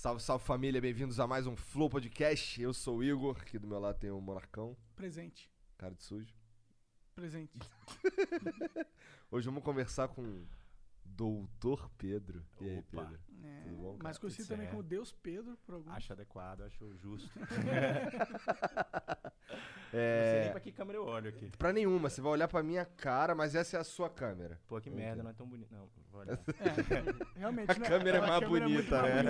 Salve, salve família, bem-vindos a mais um Flow Podcast. Eu sou o Igor, aqui do meu lado tem o Monarcão, Presente. cara de sujo. Presente. Hoje vamos conversar com Doutor Pedro. E aí, Opa. Pedro? É, bom, cara? mais conhecido Tudo também como Deus Pedro, por algum. Acho adequado, acho justo. Não sei nem É, pra que câmera eu olho aqui. pra nenhuma, você vai olhar pra minha cara, mas essa é a sua câmera. Pô, que merda, não é tão bonito. Não, vou olhar. É, realmente. A né? câmera é mais câmera muito bonita, né?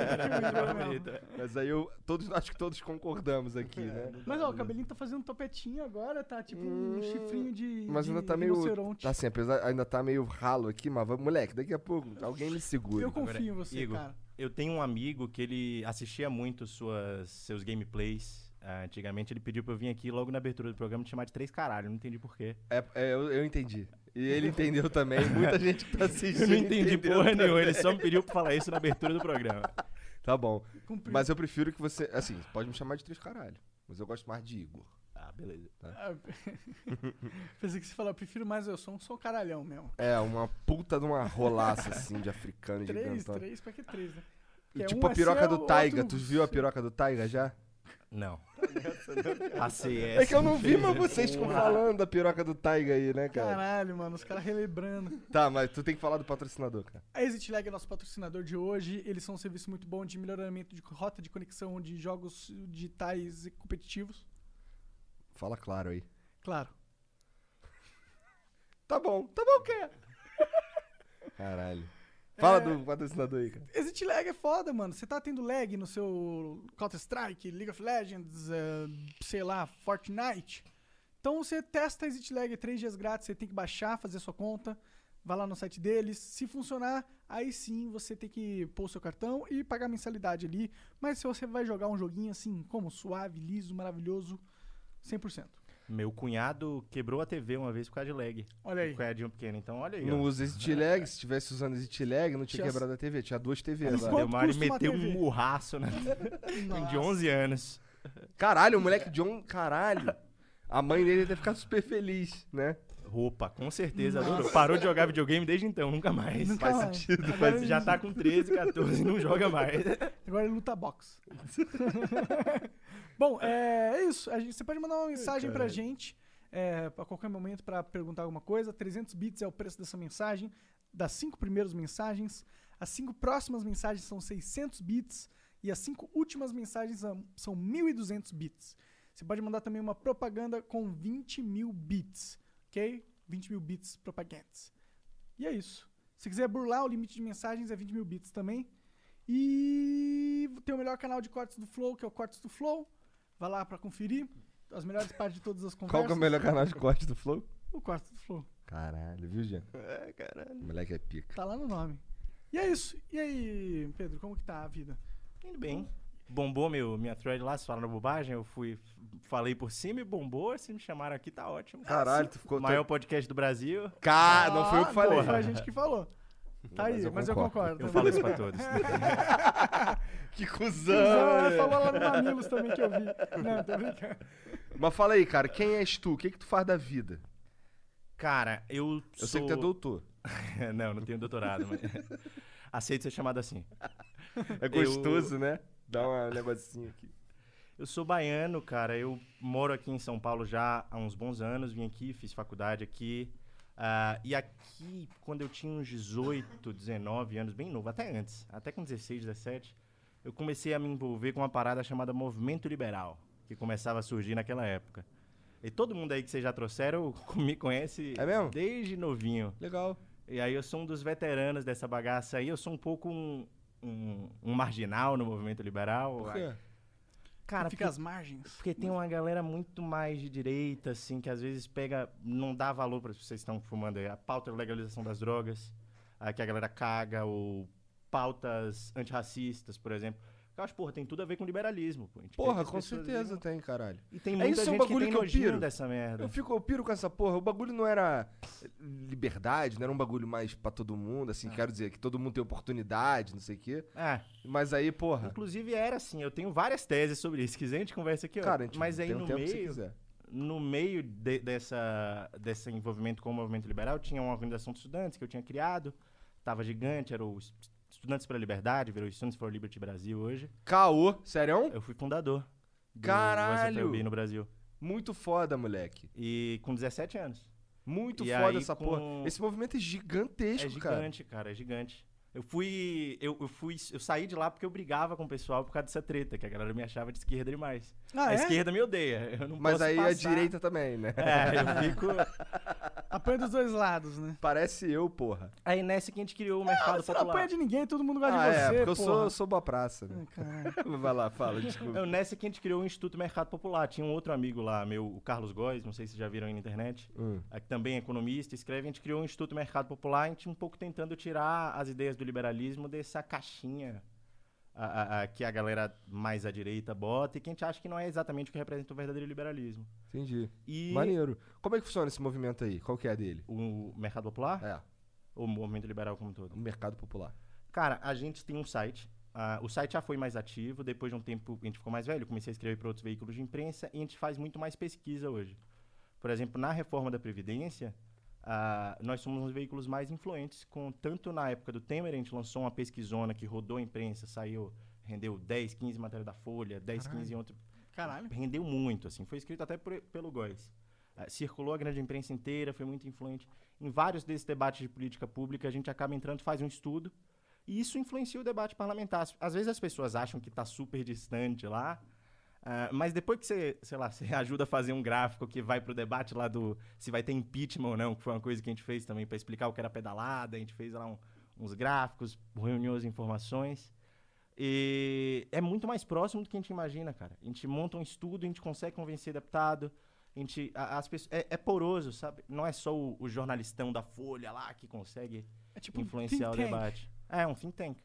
mais Bonita. Mas aí eu, todos, acho que todos concordamos aqui, né? Mas ó, o cabelinho tá fazendo um topetinho agora, tá tipo um Hum, chifrinho de. Mas ainda de tá meio. Tá assim, apesar, ainda tá meio ralo aqui, mas vamos- moleque, daqui a pouco alguém me segura. Eu confio em você, Igor, cara. Eu tenho um amigo que ele assistia muito suas, seus gameplays. Ah, antigamente ele pediu pra eu vir aqui logo na abertura do programa te chamar de três caralho. Não entendi porquê. É, é, eu, eu entendi. E ele entendeu também. Muita gente que tá assistindo. Eu não entendi porra também. nenhuma. Ele só me pediu pra falar isso na abertura do programa. Tá bom. Cumpri- Mas eu prefiro que você. Assim, pode me chamar de três caralho. Mas eu gosto mais de Igor. Ah, beleza. Ah, Pensei que você falou, eu prefiro mais eu sou um sou um caralhão mesmo. É, uma puta de uma rolaça assim de africano Três, gigantão. três, pra que três, né? Que é Tipo um a piroca seu, do outro- Taiga. Tu viu a piroca do Taiga já? Não. Passei É que eu não vi, mas vocês ficam falando da piroca do Taiga aí, né, cara? Caralho, mano, os caras relembrando. Tá, mas tu tem que falar do patrocinador, cara. A ExitLag é nosso patrocinador de hoje. Eles são um serviço muito bom de melhoramento de rota de conexão de jogos digitais e competitivos. Fala claro aí. Claro. Tá bom, tá bom o quê? Caralho. Fala É. do patrocinador aí, cara. ExitLag é foda, mano. Você tá tendo lag no seu Counter-Strike, League of Legends, eh, sei lá, Fortnite. Então você testa a ExitLag 3 dias grátis, você tem que baixar, fazer sua conta, vai lá no site deles. Se funcionar, aí sim você tem que pôr o seu cartão e pagar a mensalidade ali. Mas se você vai jogar um joguinho assim, como suave, liso, maravilhoso, 100%. Meu cunhado quebrou a TV uma vez por causa de lag. Olha aí. Um cunhadinho pequeno. Então, olha aí. Não ó. usa Exit Lag, se tivesse usando Exit Lag, não tinha Tinha- quebrado a TV. Tinha duas TVs custa uma meteu TV? um murraço, né? de 11 anos. Caralho, o moleque de um. Caralho. A mãe dele deve ficar super feliz, né? Roupa, com certeza. adorou. Parou de jogar videogame desde então, nunca mais. Nunca Faz mais. sentido. Agora Faz- ele- Já tá com 13, 14 e não joga mais. Agora ele luta boxe. Bom, é, é isso. A gente- você pode mandar uma mensagem pra gente é, a qualquer momento pra perguntar alguma coisa. 300 bits é o preço dessa mensagem, das cinco primeiras mensagens. As cinco próximas mensagens são 600 bits e as cinco últimas mensagens são, são 1.200 bits. Você pode mandar também uma propaganda com 20 mil bits, ok? 20 mil bits propagandas. E é isso. Se quiser burlar o limite de mensagens, é 20 mil bits também. E tem o melhor canal de cortes do Flow, que é o Cortes do Flow. Vai lá pra conferir as melhores partes de todas as conversas. Qual que é o melhor canal de corte do Flow? O Cortes do Flow. Caralho, viu, Jean? É, caralho. O moleque é pica. Tá lá no nome. E é isso. E aí, Pedro, como que tá a vida? Indo bem. Bombou meu, minha thread lá, se falando bobagem, eu fui, falei por cima e bombou, se me chamaram aqui, tá ótimo. Caralho, tu ficou. Maior podcast do Brasil. Cara, não foi eu que Ah, falei. Foi a gente que falou. Tá Mas aí, eu mas eu concordo. concordo. Eu falo isso pra todos. Que cuzão! ela falou lá no Mamilos também que eu vi. Não, tô brincando. Mas fala aí, cara, quem és tu? O que que tu faz da vida? Cara, eu Eu sou... sei que tu é doutor. não, não tenho doutorado, mas... Aceito ser chamado assim. É gostoso, né? Dá um negocinho aqui. Eu sou baiano, cara. Eu moro aqui em São Paulo já há uns bons anos. Vim aqui, fiz faculdade aqui. Ah, e aqui, quando eu tinha uns 18, 19 anos, bem novo, até antes, até com 16, 17, eu comecei a me envolver com uma parada chamada Movimento Liberal, que começava a surgir naquela época. E todo mundo aí que vocês já trouxeram me conhece É desde novinho. Legal. E aí eu sou um dos veteranos dessa bagaça aí. Eu sou um pouco um, um, um marginal no movimento liberal. Por quê? Cara, Fica porque, às margens. porque tem uma galera muito mais de direita, assim, que às vezes pega, não dá valor para vocês estão fumando aí, a pauta da legalização das drogas, aí que a galera caga ou pautas antirracistas, por exemplo. Eu acho, porra, tem tudo a ver com liberalismo. Pô. Porra, que com certeza tem, caralho. E tem É muita isso, é um gente que bagulho tem que eu piro. dessa merda. Eu fico, eu piro com essa porra. O bagulho não era liberdade, não era um bagulho mais pra todo mundo, assim, quero dizer, que todo mundo tem oportunidade, não sei o quê. É, Mas aí, porra. inclusive era assim, eu tenho várias teses sobre isso. Se quiser, a gente conversa aqui, ó. Cara, a gente Mas aí tem um no meio, no meio de- dessa, desse envolvimento com o movimento liberal, tinha uma organização de estudantes que eu tinha criado. Tava gigante, era o Estudantes pela Liberdade, virou Students for Liberty Brasil hoje. Caô, sério? Eu fui fundador do Caralho! LB no Brasil. Muito foda, moleque. E com 17 anos. Muito E foda aí, essa com- porra. Esse movimento é gigantesco, É cara. gigante, cara. é gigante. Eu fui, eu, eu fui. Eu saí de lá porque eu brigava com o pessoal por causa dessa treta, que a galera me achava de esquerda demais. Ah, a é? esquerda me odeia. Eu não Mas posso aí a passar. direita também, né? É, eu fico. Apanha dos dois lados, né? Parece eu, porra. Aí nessa que a gente criou o mercado Você não popular. apanha de ninguém, todo mundo gosta Ah, de você, é, porque eu porra. sou, sou boa praça, né? Ai. Vai lá, fala, desculpa. Eu, nessa que a gente criou o Instituto Mercado Popular. Tinha um outro amigo lá, meu, o Carlos Góes, não sei se vocês já viram aí na internet, Hum. é, que também é economista, escreve. A gente criou o Instituto Mercado Popular, a gente um pouco tentando tirar as ideias do liberalismo dessa caixinha a- a- a- que a galera mais à direita bota e que a gente acha que não é exatamente o que representa o verdadeiro liberalismo. Entendi. E Maneiro. Como é que funciona esse movimento aí? Qual que é a dele? o Mercado Popular, É, o movimento liberal como um todo? o mercado popular. Cara, a gente tem um site. ah, o site já foi mais ativo, depois de um tempo a gente ficou mais velho, comecei a escrever para outros veículos de imprensa e a gente faz muito mais pesquisa hoje. Por exemplo, na reforma da Previdência, ah, nós somos um dos veículos mais influentes, com tanto na época do Temer, a gente lançou uma pesquisona que rodou a imprensa, saiu, rendeu 10, 15 matérias da Folha, 10, 15 em outro. Caralho. Rendeu muito, assim, foi escrito até por- pelo Góes. Ah, circulou a grande imprensa inteira, foi muito influente. Em vários desses debates de política pública, a gente acaba entrando, faz um estudo, e isso influencia o debate parlamentar. Às vezes as pessoas acham que está super distante lá, ah, mas depois que você, sei lá, você ajuda a fazer um gráfico que vai pro debate lá do se vai ter impeachment ou não, que foi uma coisa que a gente fez também para explicar o que era pedalada, a gente fez lá um- uns gráficos, reuniu as informações. E é muito mais próximo do que a gente imagina, cara. A gente monta um estudo, a gente consegue convencer deputado, a gente, a- as pessoas, é, é poroso, sabe? Não é só o, o jornalistão da Folha lá que consegue É tipo um influenciar o think tank. debate. É um think tank.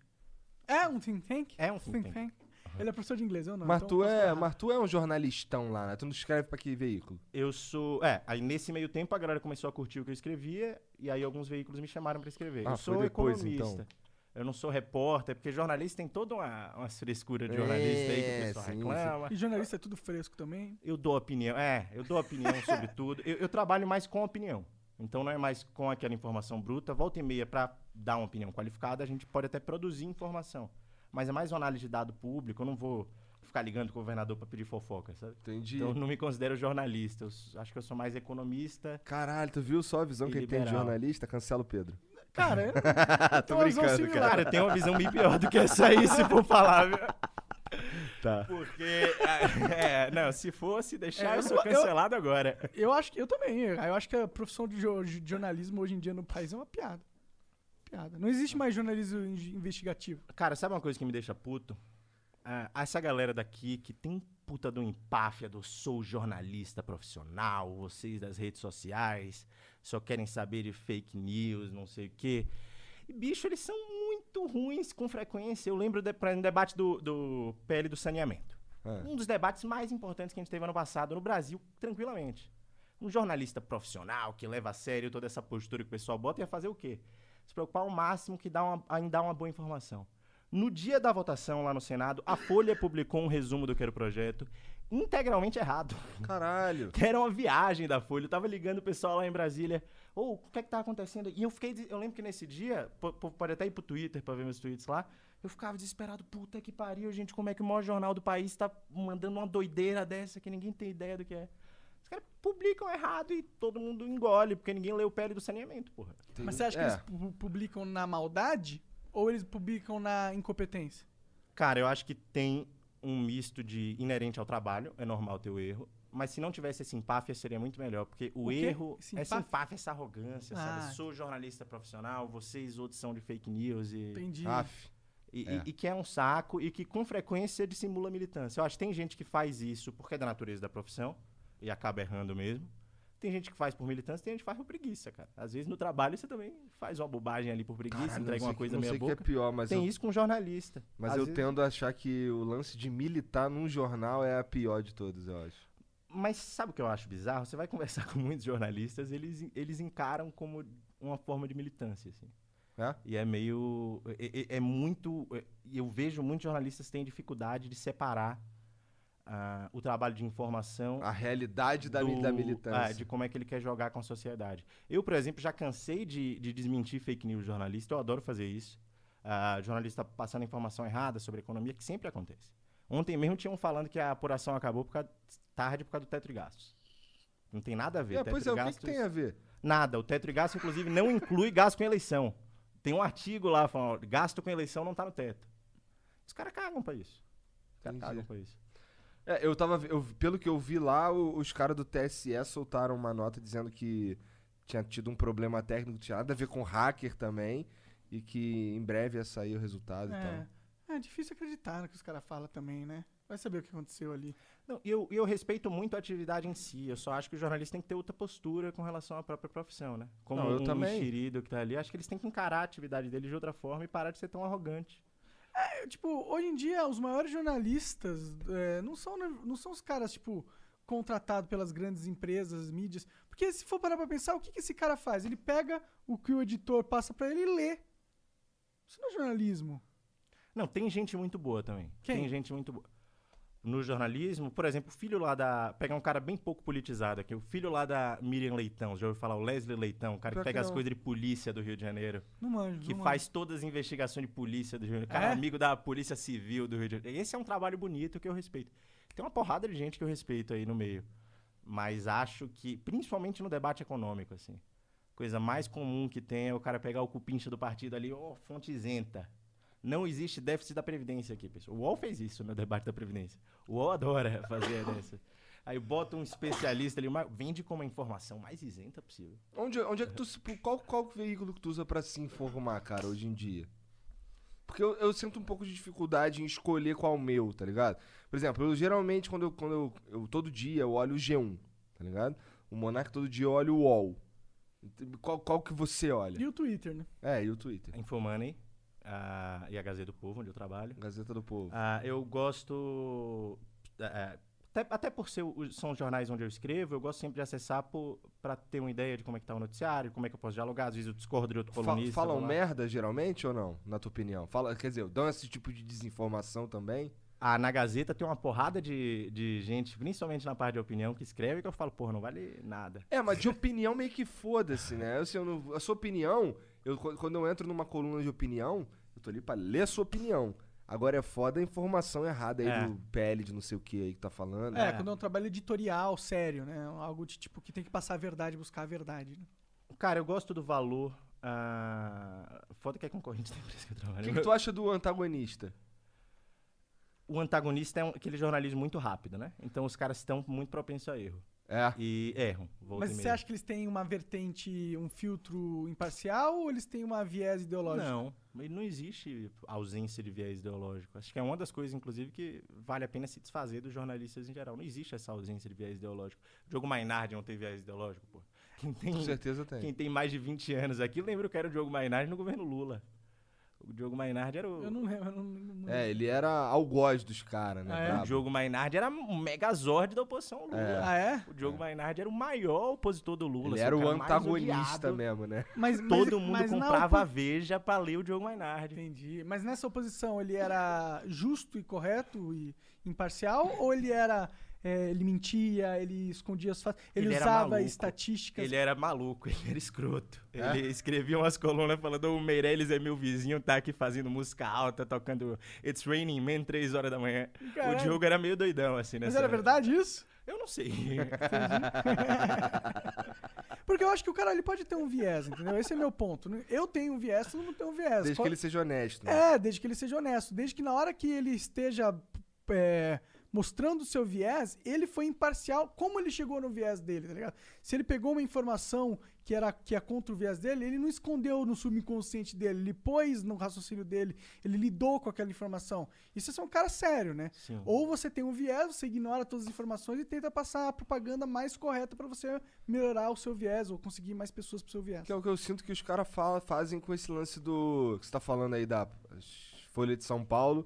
É um think tank? É um think tank. Ele é professor de inglês, eu não. Mas, então tu é, mas tu é um jornalistão lá, né? Tu não escreve pra que veículo? Eu sou. É, aí nesse meio tempo a galera começou a curtir o que eu escrevia, e aí alguns veículos me chamaram pra escrever. Ah, eu sou depois, economista. então. Eu não sou repórter, porque jornalista tem toda uma, uma frescura de jornalista aí que É, o pessoal sim, sim. reclama. E jornalista é tudo fresco também. Eu dou opinião, é, eu dou opinião sobre tudo. Eu, eu trabalho mais com opinião. Então não é mais com aquela informação bruta. Volta e meia, para dar uma opinião qualificada, a gente pode até produzir informação. Mas é mais uma análise de dado público. Eu não vou ficar ligando com o governador para pedir fofoca, sabe? Entendi. Então eu não me considero jornalista. Eu acho que eu sou mais economista. Caralho, tu viu só a visão que ele tem de liberal. jornalista? Cancela o Pedro. Cara, eu Tô tenho uma visão brincando, similar. Cara, eu tenho uma visão bem pior do que essa aí, se for falar, viu? Tá. Porque, é, não, se fosse deixar, É, eu sou não- eu- cancelado agora. Eu acho que eu também. Eu acho que a profissão de, de jornalismo hoje em dia no país é uma piada. Não existe mais jornalismo in- investigativo. Cara, sabe uma coisa que me deixa puto? Ah, essa galera daqui que tem puta do empáfia do sou jornalista profissional, vocês das redes sociais, só querem saber de fake news, não sei o quê. E, bicho, eles são muito ruins com frequência. Eu lembro de, pra- no debate do, do PL do saneamento. É. Um dos debates mais importantes que a gente teve ano passado no Brasil, tranquilamente. Um jornalista profissional que leva a sério toda essa postura que o pessoal bota ia fazer o quê? Se preocupar ao máximo que dá uma, em dar uma boa informação. No dia da votação lá no Senado, a Folha publicou um resumo do que era o projeto, integralmente errado. Caralho. Que era uma viagem da Folha. Eu tava ligando o pessoal lá em Brasília. Ô, o que é que tá acontecendo? E eu fiquei. Eu lembro que nesse dia, po- po- pode até ir pro Twitter pra ver meus tweets lá. Eu ficava desesperado. Puta que pariu, gente. Como é que o maior jornal do país tá mandando uma doideira dessa que ninguém tem ideia do que é? Os caras publicam errado e todo mundo engole, porque ninguém lê o PL do saneamento, porra. Mas você acha É. que eles pu- publicam na maldade ou eles publicam na incompetência? Cara, eu acho que tem um misto de inerente ao trabalho, é normal ter o erro. Mas se não tivesse esse empáfia, seria muito melhor. Porque o, O erro, Esse essa empáfia? empáfia, essa arrogância, Ah. sabe? Sou jornalista profissional, vocês outros são de fake news e, Entendi. Aff. e, e- É. e que é um saco e que com frequência dissimula militância. Eu acho que tem gente que faz isso porque é da natureza da profissão e acaba errando mesmo. Tem gente que faz por militância, tem gente que faz por preguiça, cara. Às vezes no trabalho você também faz uma bobagem ali por preguiça, Caralho, entrega não uma sei- coisa meia sei o que boca. é pior, mas tem eu, isso com jornalista. mas Às eu vezes- tendo a achar que o lance de militar num jornal é a pior de todos, eu acho. Mas sabe o que eu acho bizarro? Você vai conversar com muitos jornalistas, eles, eles encaram como uma forma de militância, assim. É? E é meio. É, é- muito. é- eu vejo muitos jornalistas têm dificuldade de separar o trabalho de informação A realidade da, do- da militância. ah, de como é que ele quer jogar com a sociedade. Eu, por exemplo, já cansei de, de desmentir fake news jornalista, eu adoro fazer isso. Ah, jornalista passando informação errada sobre economia, que sempre acontece. Ontem mesmo tinham falando que a apuração acabou por causa, tarde por causa do teto de gastos. Não tem nada a ver. É, teto pois é, o que, que gastos- tem a ver? Nada. O teto de gasto, inclusive, não inclui gasto com eleição. Tem um artigo lá falando, gasto com eleição não tá no teto. Os caras cagam pra isso. Os caras cagam pra isso. É, eu tava. eu- pelo que eu vi lá, o- os caras do TSE soltaram uma nota dizendo que tinha tido um problema técnico, tinha nada a ver com hacker também. E que em breve ia sair o resultado e É. tal. É difícil acreditar no que os caras falam também, né? Vai saber o que aconteceu ali. Não, e eu, e eu respeito muito a atividade em si. Eu só acho que o jornalista tem que ter outra postura com relação à própria profissão, né? Como Não, eu um também. enxerido que tá ali. Acho que eles têm que encarar a atividade deles de outra forma e parar de ser tão arrogante. É, tipo, hoje em dia, os maiores jornalistas é, não, são, não são os caras, tipo, contratados pelas grandes empresas, mídias. Porque se for parar pra pensar, o que, que esse cara faz? Ele pega o que o editor passa pra ele e lê. Isso não é jornalismo. Não, tem gente muito boa também. Quem? Tem gente muito boa. No jornalismo, por exemplo, o filho lá da. Pegar um cara bem pouco politizado aqui, o filho lá da Miriam Leitão, já ouviu falar? O Leslie Leitão, o cara Pior que pega que as coisas de polícia do Rio de Janeiro. Não manjo. que não faz todas as investigações de polícia do Rio de Janeiro. Cara, É? amigo da Polícia Civil do Rio de Janeiro. Esse é um trabalho bonito que eu respeito. Tem uma porrada de gente que eu respeito aí no meio. Mas acho que, principalmente no debate econômico, assim, coisa mais comum que tem é o cara pegar o cupincha do partido ali, ó, fonte isenta. Não existe déficit da Previdência aqui, pessoal. O UOL fez isso no debate da Previdência. O UOL adora fazer dessa. Aí bota um especialista ali, uma- vende como a informação mais isenta possível. Onde, onde é que tu. se- Qual, qual veículo que tu usa pra se informar, cara, hoje em dia? Porque eu, eu sinto um pouco de dificuldade em escolher qual é o meu, tá ligado? Por exemplo, eu geralmente, quando eu. Quando eu, eu- todo dia eu olho o G1, tá ligado? O Monark todo dia eu olho o UOL. Qual, qual que você olha? E o Twitter, né? É, e o Twitter. A Infomoney ah, e a Gazeta do Povo, onde eu trabalho. Gazeta do Povo. Ah, eu gosto. é, até, até por ser, são jornais onde eu escrevo, eu gosto sempre de acessar para ter uma ideia de como é que tá o noticiário, como é que eu posso dialogar. Às vezes eu discordo de outro Fa- colunista. falam vou lá. merda geralmente ou não, na tua opinião? Fala, quer dizer, dão esse tipo de desinformação também? Ah, na Gazeta tem uma porrada de, de gente, principalmente na parte de opinião, que escreve que eu falo, porra, não vale nada. É, mas de opinião meio que foda-se, né? Assim, eu não- a sua opinião, eu, qu- quando eu entro numa coluna de opinião, eu tô ali pra ler a sua opinião. Agora é foda a informação errada aí É. do PL de não sei o que aí que tá falando. É, quando é um trabalho editorial, sério, né? Algo de tipo que tem que passar a verdade, buscar a verdade. Né? Cara, eu gosto do valor. ah, foda que é concorrente da empresa que eu O trabalho. que, que tu acha do antagonista? O antagonista é um- aquele jornalismo muito rápido, né? Então os caras estão muito propensos a erro. É. E erram. Mas você acha que eles têm uma vertente, um filtro imparcial ou eles têm uma viés ideológico? Não, mas não existe ausência de viés ideológico. Acho que é uma das coisas, inclusive, que vale a pena se desfazer dos jornalistas em geral. Não existe essa ausência de viés ideológico. O Diogo Mainardi não tem viés ideológico, pô. Quem tem, Com certeza tem. quem tem mais de 20 anos aqui, lembra que era o Diogo Mainardi no governo Lula. O Diogo Mainardi era o... Eu não lembro. Eu não, não- É, ele era algoz dos caras, né? Ah, é? O. Diogo Mainardi era um megazord da oposição ao Lula. É. Ah, é? O Diogo Mainardi era o maior opositor do Lula. Ele assim, era o antagonista mesmo, né? Mas, mas- Todo mundo mas comprava a opo- Veja pra ler o Diogo Mainardi. Entendi. Mas nessa oposição ele era justo e correto e imparcial ou ele era. É, ele mentia, ele escondia as fatos, ele, Ele usava estatísticas. Ele era maluco, ele era escroto. É? Ele escrevia umas colunas falando: o Meirelles é meu vizinho, tá aqui fazendo música alta, tocando It's Raining Man 3 horas da manhã. Caralho. O Diogo era meio doidão, assim, Mas nessa era verdade isso? Eu não sei. Porque eu acho que o cara ele pode ter um viés, entendeu? Esse é meu ponto. Eu tenho um viés, todo mundo tem um viés. Desde Qual- que ele seja honesto. Né? É, desde que ele seja honesto. Desde que na hora que ele esteja é, mostrando o seu viés, ele foi imparcial. Como ele chegou no viés dele, tá ligado? Se ele pegou uma informação que era que é contra o viés dele, ele não escondeu no subconsciente dele, ele pôs no raciocínio dele, ele lidou com aquela informação. Isso é um cara sério, né? Sim. Ou você tem um viés, você ignora todas as informações e tenta passar a propaganda mais correta pra você melhorar o seu viés ou conseguir mais pessoas pro seu viés. Que é o que eu sinto que os caras fazem com esse lance do. que você tá falando aí da Folha de São Paulo.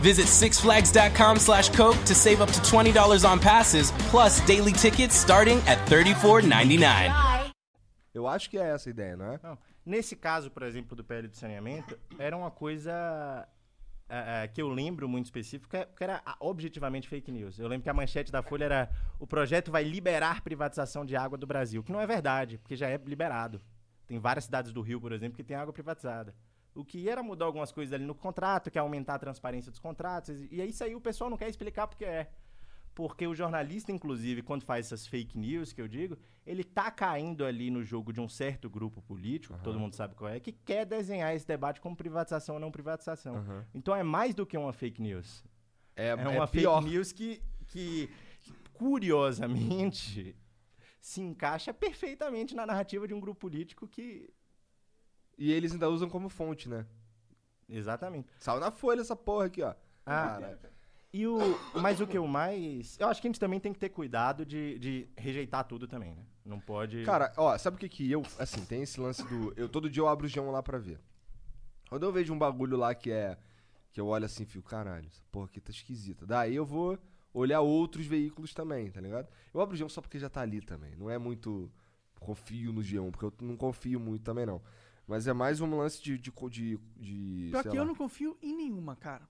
Visit sixflags.com slash Coke to save up to $20 on passes, plus daily tickets starting at $34.99. Fly. Eu acho que é essa a ideia, não é? Não. Nesse caso, por exemplo, do PL do saneamento, era uma coisa é, que eu lembro muito específico, que é- era ah, objetivamente fake news. Eu lembro que a manchete da Folha era o projeto vai liberar privatização de água do Brasil, que não é verdade, porque já é liberado. Tem várias cidades do Rio, por exemplo, que tem água privatizada. O que era mudar algumas coisas ali no contrato, que é aumentar a transparência dos contratos, e aí isso aí o pessoal não quer explicar porque é. Porque o jornalista, inclusive, quando faz essas fake news que eu digo, ele tá caindo ali no jogo de um certo grupo político, que todo mundo sabe qual é, que quer desenhar esse debate como privatização ou não privatização. Aham. Então é mais do que uma fake news. É, É, uma pior. fake news que, que, curiosamente, se encaixa perfeitamente na narrativa de um grupo político que. E eles ainda usam como fonte, né? Exatamente. Saiu na folha essa porra aqui, ó. Ah, Caralho. E o, mas o que eu mais. Eu acho que a gente também tem que ter cuidado de, de rejeitar tudo também, né? Não pode. Cara, ó, sabe o que que eu. Assim, tem esse lance do. Eu todo dia eu abro o G1 lá pra ver. Quando eu vejo um bagulho lá que é. Que eu olho assim e fico, caralho, essa porra aqui tá esquisita. Daí eu vou olhar outros veículos também, tá ligado? Eu abro o G1 só porque já tá ali também. Não é muito. Confio no G1, porque eu não confio muito também não. Mas é mais um lance de. de, de, de Pior sei que eu lá. não confio em nenhuma, cara.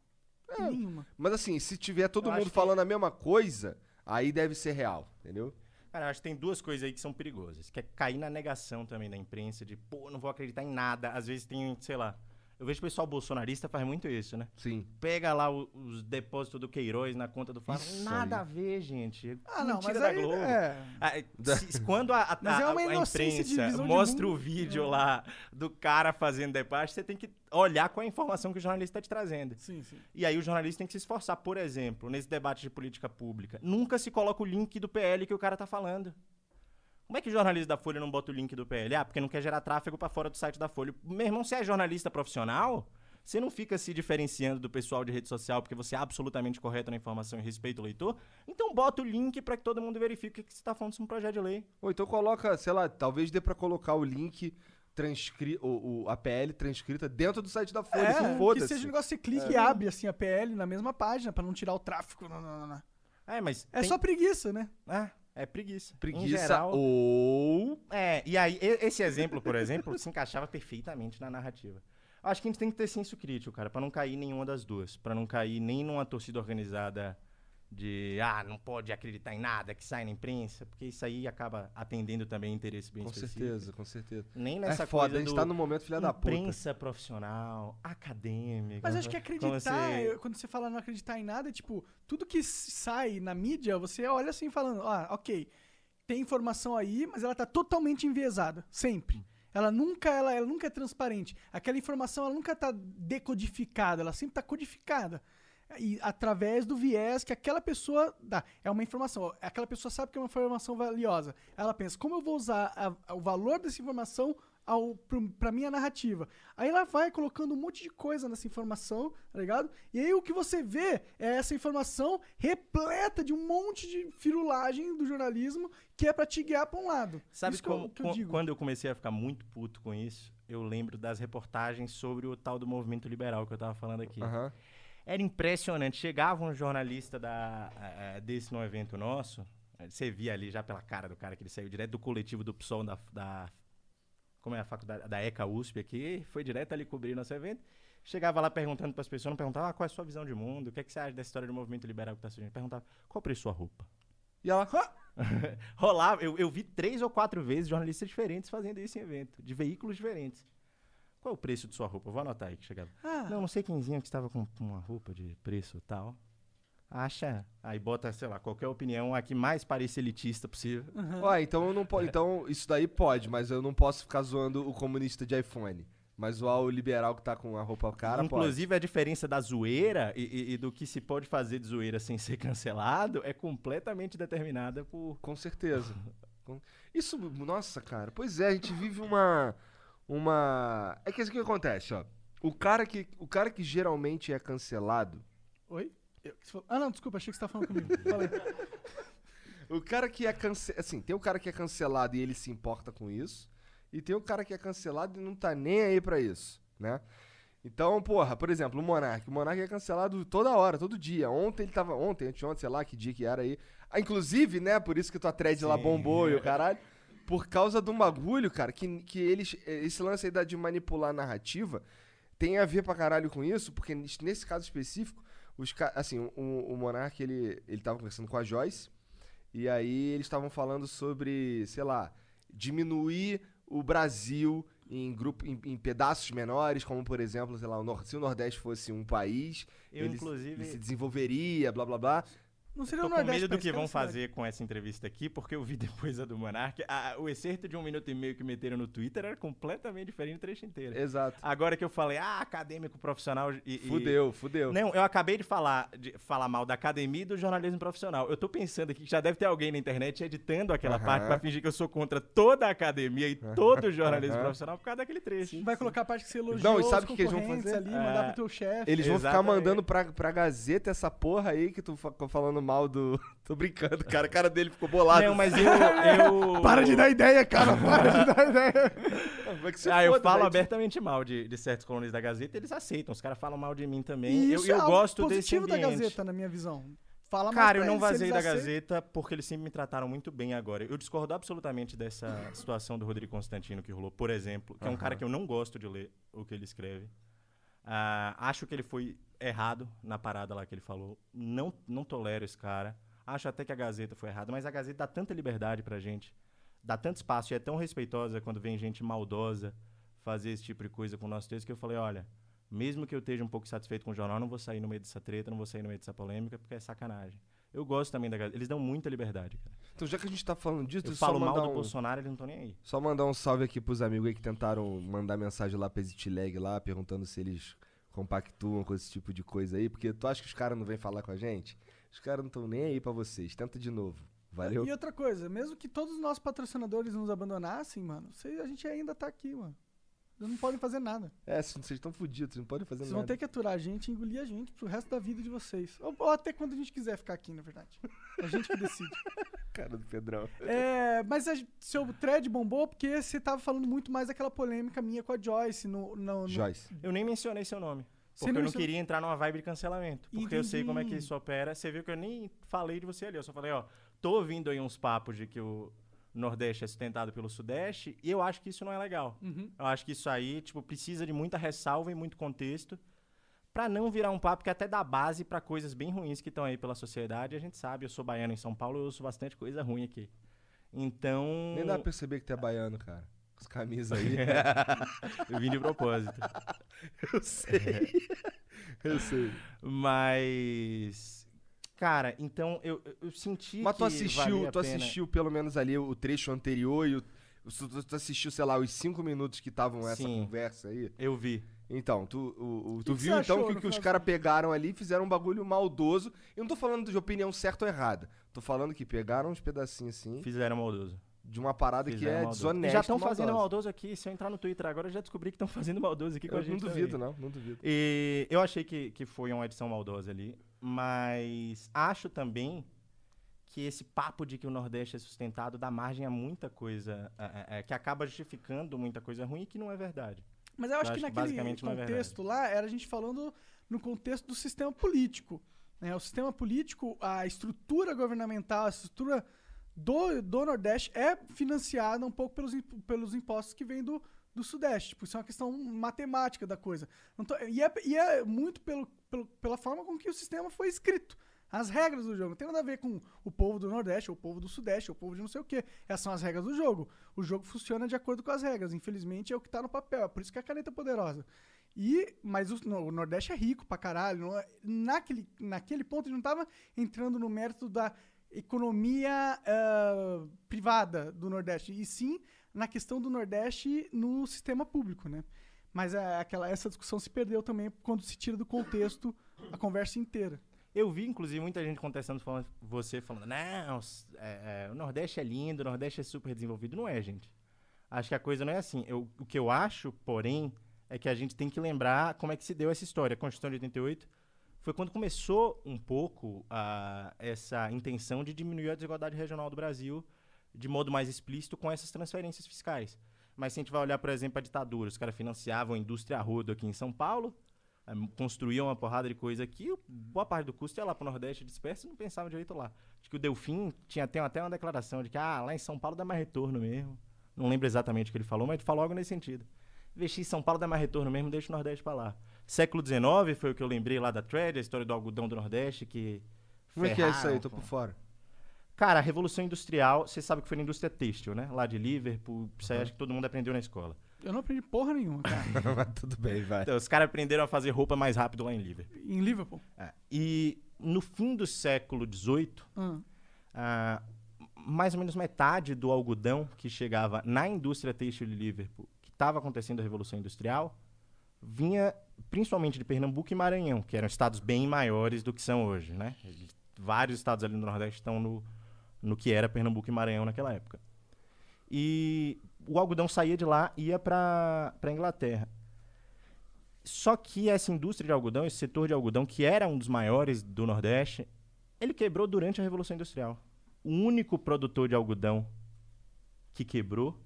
Em nenhuma. Mas assim, se tiver todo Eu mundo que- falando a mesma coisa, aí deve ser real, entendeu? Cara, eu acho que tem duas coisas aí que são perigosas. Que é cair na negação também da imprensa, de, pô, não vou acreditar em nada. Às vezes tem, sei lá. Eu vejo o pessoal bolsonarista faz muito isso, né? Sim. Pega lá o- os depósitos do Queiroz na conta do Flávio. Isso Nada aí. a ver, gente. Ah, não, mentira mas da aí, Globo. é. Ah, se- quando a, a- Mas é a- uma a inocência de imprensa mostra o vídeo É. lá do cara fazendo debate, você tem que olhar qual é a informação que o jornalista está te trazendo. Sim, sim. E aí o jornalista tem que se esforçar. Por exemplo, nesse debate de política pública, nunca se coloca o link do PL que o cara tá falando. Como é que o jornalista da Folha não bota o link do PL? Ah, porque não quer gerar tráfego para fora do site da Folha. Meu irmão, você é jornalista profissional? Você não fica se diferenciando do pessoal de rede social porque você é absolutamente correto na informação e respeita o leitor? Então bota o link para que todo mundo verifique que você está falando sobre um projeto de lei. Ou então coloca, sei lá, talvez dê pra colocar o link transcri o, o- a PL transcrita dentro do site da Folha, É, que que foda-se. seja um negócio que você clica e abre assim a PL na mesma página pra não tirar o tráfego. Não, não, não, não. É, mas. É tem- só preguiça, né? É, é preguiça. Preguiça geral, ou... É, e aí, esse exemplo, por exemplo, se encaixava perfeitamente na narrativa. Acho que a gente tem que ter senso crítico, cara, pra não cair em nenhuma das duas. Pra não cair nem numa torcida organizada de, ah, não pode acreditar em nada que sai na imprensa, porque isso aí acaba atendendo também interesse bem Com específico. certeza, com certeza. Nem nessa é foda, coisa a gente do tá no momento filha da puta. imprensa profissional, acadêmica. Mas acho que acreditar, você- quando você fala não acreditar em nada, é tipo, tudo que sai na mídia, você olha assim falando, ah, ok, tem informação aí, mas ela tá totalmente enviesada, sempre. Ela nunca, ela, ela nunca é transparente. Aquela informação, ela nunca tá decodificada, ela sempre tá codificada. E através do viés que aquela pessoa dá. É uma informação. Aquela pessoa sabe que é uma informação valiosa. Ela pensa, como eu vou usar a- o valor dessa informação pra minha narrativa? Aí ela vai colocando um monte de coisa nessa informação, tá ligado? E aí o que você vê é essa informação repleta de um monte de firulagem do jornalismo que é pra te guiar pra um lado. Sabe Isso que eu- como- que eu quan- digo. quando eu comecei a ficar muito puto com isso? Eu lembro das reportagens sobre o tal do movimento liberal que eu tava falando aqui. Aham. Era impressionante. Chegava um jornalista da, eh, desse no evento nosso. eh, Você via ali já pela cara do cara que ele saiu direto do coletivo do PSOL da, da como é a faculdade da ECA USP aqui, foi direto ali cobrir nosso evento. Chegava lá perguntando para as pessoas, não perguntava ah, qual é a sua visão de mundo, o que, é que você acha da história do movimento liberal que está surgindo. Perguntava qual preço da sua roupa. E ela, "Hã?" Rolava, eu, eu vi três ou quatro vezes jornalistas diferentes fazendo isso em evento, de veículos diferentes. Qual é o preço de sua roupa? Vou anotar aí que chegava. Ah. Não, não sei quemzinho que estava com uma roupa de preço tal. Acha. Aí bota, sei lá, qualquer opinião a que mais pareça elitista possível. Ó, então eu não posso. Então, isso daí pode, mas eu não posso ficar zoando o comunista de iPhone. Mas zoar o liberal que tá com a roupa cara, Inclusive, a diferença da zoeira e, e- e do que se pode fazer de zoeira sem ser cancelado é completamente determinada por. pode. Com certeza. Isso, nossa, cara. Pois é, a gente vive uma. Uma. É que isso que acontece, ó. O cara que, o cara que geralmente é cancelado. Oi? Eu- você falou- Ah, não, desculpa, achei que você tava falando comigo. Fala aí. O cara que é cancelado. Assim, tem o cara que é cancelado e ele se importa com isso. E tem o cara que é cancelado e não tá nem aí pra isso, né? Então, porra, por exemplo, o Monark. O Monark é cancelado toda hora, todo dia. Ontem ele tava. Ontem, anteontem, sei lá que dia que era aí. Ah, inclusive, né? Por isso que tua thread lá Sim. bombou e o caralho. Por causa de um bagulho, cara, que, que eles. Esse lance aí da- de manipular a narrativa tem a ver pra caralho com isso, porque nesse caso específico, os assim, o, o Monark, ele, ele tava conversando com a Joyce. E aí eles estavam falando sobre, sei lá, diminuir o Brasil em grupo em, em pedaços menores, como por exemplo, sei lá, o Nor- se o Nordeste fosse um país, Eu, ele, inclusive- ele se desenvolveria, blá blá blá. Não seria Tô com Nordeste. medo do que vão cancela. fazer com essa entrevista aqui, porque eu vi depois a do Monark. a- o excerto de um minuto e meio que meteram no Twitter era completamente diferente do trecho inteiro. Exato. Agora que eu falei, ah, acadêmico profissional e. e- Fudeu, fudeu. Não, eu acabei de falar, de falar mal da academia e do jornalismo profissional. Eu tô pensando aqui que já deve ter alguém na internet editando aquela parte pra fingir que eu sou contra toda a academia e todo o jornalismo profissional por causa daquele trecho. Vai colocar a parte que você elogiou Não, e sabe o que eles vão fazer? ali, mandar É. pro teu chefe. Eles vão ficar Exatamente. mandando pra, pra Gazeta essa porra aí que tu ficou falando mal do. Tô brincando, cara. A cara dele ficou bolado. Não, mas eu. eu... Para de dar ideia, cara, para de dar ideia. Vai que se Ah, eu falo abertamente mal de, de certos colunistas da Gazeta, eles aceitam. Os caras falam mal de mim também. E eu isso é eu algo gosto desse positivo da ambiente. Gazeta, na minha visão. Fala Cara, eu não vazei da. Gazeta porque eles sempre me trataram muito bem agora. Eu discordo absolutamente dessa situação do Rodrigo Constantino que rolou, por exemplo, que é um cara que eu não gosto de ler o que ele escreve. Ah, acho que ele foi errado na parada lá que ele falou. Não, não tolero esse cara. Acho até que a Gazeta foi errada, mas a Gazeta dá tanta liberdade pra gente, dá tanto espaço e é tão respeitosa quando vem gente maldosa fazer esse tipo de coisa com o nosso texto que eu falei, olha, mesmo que eu esteja um pouco satisfeito com o jornal, não vou sair no meio dessa treta, não vou sair no meio dessa polêmica, porque é sacanagem. Eu gosto também da Gazeta. Eles dão muita liberdade, cara. Então, já que a gente tá falando disso, Eu só falo mal do um- Bolsonaro, eles não estão nem aí. Só mandar um salve aqui pros amigos aí que tentaram mandar mensagem lá pra Exitlag lá, perguntando se eles compactuam com esse tipo de coisa aí, porque tu acha que os caras não vêm falar com a gente? Os caras não estão nem aí pra vocês. Tenta de novo. Valeu? E outra coisa, mesmo que todos os nossos patrocinadores nos abandonassem, mano, a gente ainda tá aqui, mano. Eles não podem fazer nada. É, vocês estão fodidos, não podem fazer Vocês nada. vão ter que aturar a gente e engolir a gente pro resto da vida de vocês. Ou, ou até quando a gente quiser ficar aqui, na verdade. É a gente que decide. Cara do Pedrão. É, mas a, seu thread bombou porque você tava falando muito mais daquela polêmica minha com a Joyce no. no, no- Joyce. Eu nem mencionei seu nome. Porque não eu não queria entrar numa vibe de cancelamento. Porque eu sei como é que Entendi. isso opera. Você viu que eu nem falei de você ali. Eu só falei, ó, tô ouvindo aí uns papos de que o Nordeste é sustentado pelo Sudeste. E eu acho que isso não é legal. Uhum. Eu acho que isso aí, tipo, precisa de muita ressalva e muito contexto. Pra não virar um papo que até dá base pra coisas bem ruins que estão aí pela sociedade. A gente sabe, eu sou baiano em São Paulo, eu ouço bastante coisa ruim aqui. Então. Nem dá pra perceber que tu é baiano, cara. Com as camisas aí. eu vim de propósito. eu sei. eu sei. Mas. Cara, então eu, eu- senti. Mas tu que assistiu, valia a tu pena- assistiu pelo menos ali o trecho anterior e o. Tu, tu assistiu, sei lá, os cinco minutos que estavam essa Sim. conversa aí? Eu vi. Então, tu, o, o- tu que viu então que, no que os final caras pegaram ali e fizeram um bagulho maldoso. Eu não tô falando de opinião certa ou errada. Tô falando que pegaram uns pedacinhos assim Fizeram maldoso. de uma parada que Fizeram é maldoso. desonesta. E já estão fazendo maldoso aqui. Se eu entrar no Twitter agora, eu já descobri que estão fazendo maldoso aqui com Eu a gente. não duvido, também. não, não duvido. E eu achei que, que foi uma edição maldosa ali. Mas acho também que esse papo de que o Nordeste é sustentado dá margem a muita coisa é, é, é, que acaba justificando muita coisa ruim e que não é verdade. Mas eu acho Eu que acho que naquele é contexto lá, era a gente falando no contexto do sistema político. né? O sistema político, a estrutura governamental, a estrutura do, do Nordeste é financiada um pouco pelos, pelos impostos que vêm do, do Sudeste. Tipo, isso é uma questão matemática da coisa. Tô- e, é, e é muito pelo, pela forma com que o sistema foi escrito. As regras do jogo. Não tem nada a ver com o povo do Nordeste, ou o povo do Sudeste, ou o povo de não sei o quê. Essas são as regras do jogo. O jogo funciona de acordo com as regras. Infelizmente é o que tá no papel. É por isso que a caneta é poderosa. E, mas o, no- o Nordeste é rico pra caralho. é- naquele, naquele ponto ele não tava entrando no mérito da economia ah, privada do Nordeste, e sim na questão do Nordeste no sistema público, né? Mas é aquela, essa discussão se perdeu também quando se tira do contexto a conversa inteira. Eu vi, inclusive, muita gente contestando, falando, você falando, não, é, é, o Nordeste é lindo, o Nordeste é super desenvolvido. Não é, gente. Acho que a coisa não é assim. Eu- o que eu acho, porém, é que a gente tem que lembrar como é que se deu essa história. A Constituição de 88 foi quando começou um pouco a, essa intenção de diminuir a desigualdade regional do Brasil de modo mais explícito com essas transferências fiscais. Mas se a gente vai olhar, por exemplo, a ditadura, os caras financiavam a indústria rodo aqui em São Paulo, eh, construíam uma porrada de coisa aqui, boa parte do custo ia lá para o Nordeste disperso e não pensava direito lá. Acho que o Delfim tinha tem até uma declaração de que ah, lá em São Paulo dá mais retorno mesmo. Não lembro exatamente o que ele falou, mas ele falou algo nesse sentido. Investir em São Paulo dá mais retorno mesmo, deixa o Nordeste para lá. Século XIX foi o que eu lembrei lá da Thread, a história do algodão do Nordeste, que. Como é que é isso aí? Tô por fora. Cara, a Revolução Industrial, você sabe que foi na indústria têxtil, né? Lá de Liverpool, isso aí acho que todo mundo aprendeu na escola. Eu não aprendi porra nenhuma, cara. Mas tudo bem, vai. Então, os caras aprenderam a fazer roupa mais rápido lá em Liverpool. em Liverpool. É, E no fim do século XVIII, Ah, ah, mais ou menos metade do algodão que chegava na indústria têxtil de Liverpool, que estava acontecendo a Revolução Industrial, vinha principalmente de Pernambuco e Maranhão, que eram estados bem maiores do que são hoje, né? Vários estados ali no Nordeste estão no, no que era Pernambuco e Maranhão naquela época. E o algodão saía de lá e ia para a Inglaterra. Só que essa indústria de algodão, esse setor de algodão, que era um dos maiores do Nordeste, ele quebrou durante a Revolução Industrial. O único produtor de algodão que quebrou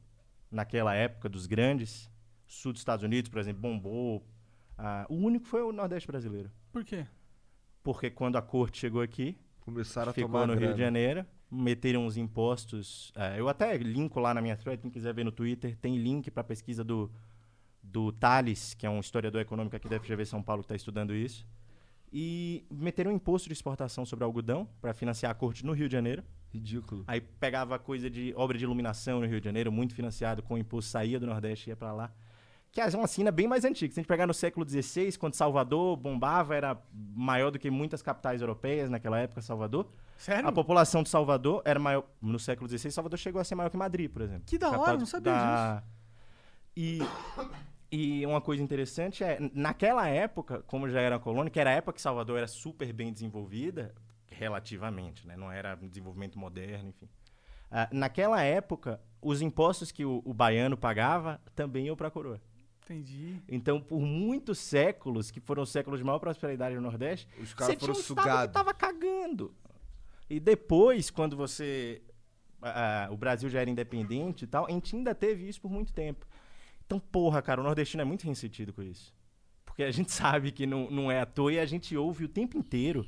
naquela época dos grandes, sul dos Estados Unidos, por exemplo, bombou. ah, o único foi o Nordeste brasileiro. por quê? Porque quando a corte chegou aqui, Começaram a ficou tomar no Rio grana. de Janeiro, meteram os impostos. eh, eu até linko lá na minha thread, quem quiser ver no Twitter, tem link para pesquisa do, do Thales, que é um historiador econômico aqui da FGV São Paulo que está estudando isso. E meteram um imposto de exportação sobre algodão para financiar a corte no Rio de Janeiro. Ridículo. Aí pegava coisa de obra de iluminação no Rio de Janeiro, muito financiado com o imposto, saía do Nordeste e ia para lá. Que é uma cena bem mais antiga. Se a gente pegar no século XVI, quando Salvador bombava, era maior do que muitas capitais europeias naquela época, Salvador. Sério? A população de Salvador era maior. No século XVI, Salvador chegou a ser maior que Madrid, por exemplo. Que da hora, não sabia E, e uma coisa interessante é, naquela época, como já era colônia, que era a época que Salvador era super bem desenvolvida, relativamente, né? Não era um desenvolvimento moderno, enfim. Ah, naquela época, os impostos que o, o baiano pagava também iam para a coroa. Entendi. Então, por muitos séculos, que foram os séculos de maior prosperidade no Nordeste, Os caras você foram tinha um sugados. que tava cagando. E depois, quando você... ah, o Brasil já era independente e tal, a gente ainda teve isso por muito tempo. Então, porra, cara, o nordestino é muito ressentido com isso. Porque a gente sabe que não, não é à toa e a gente ouve o tempo inteiro.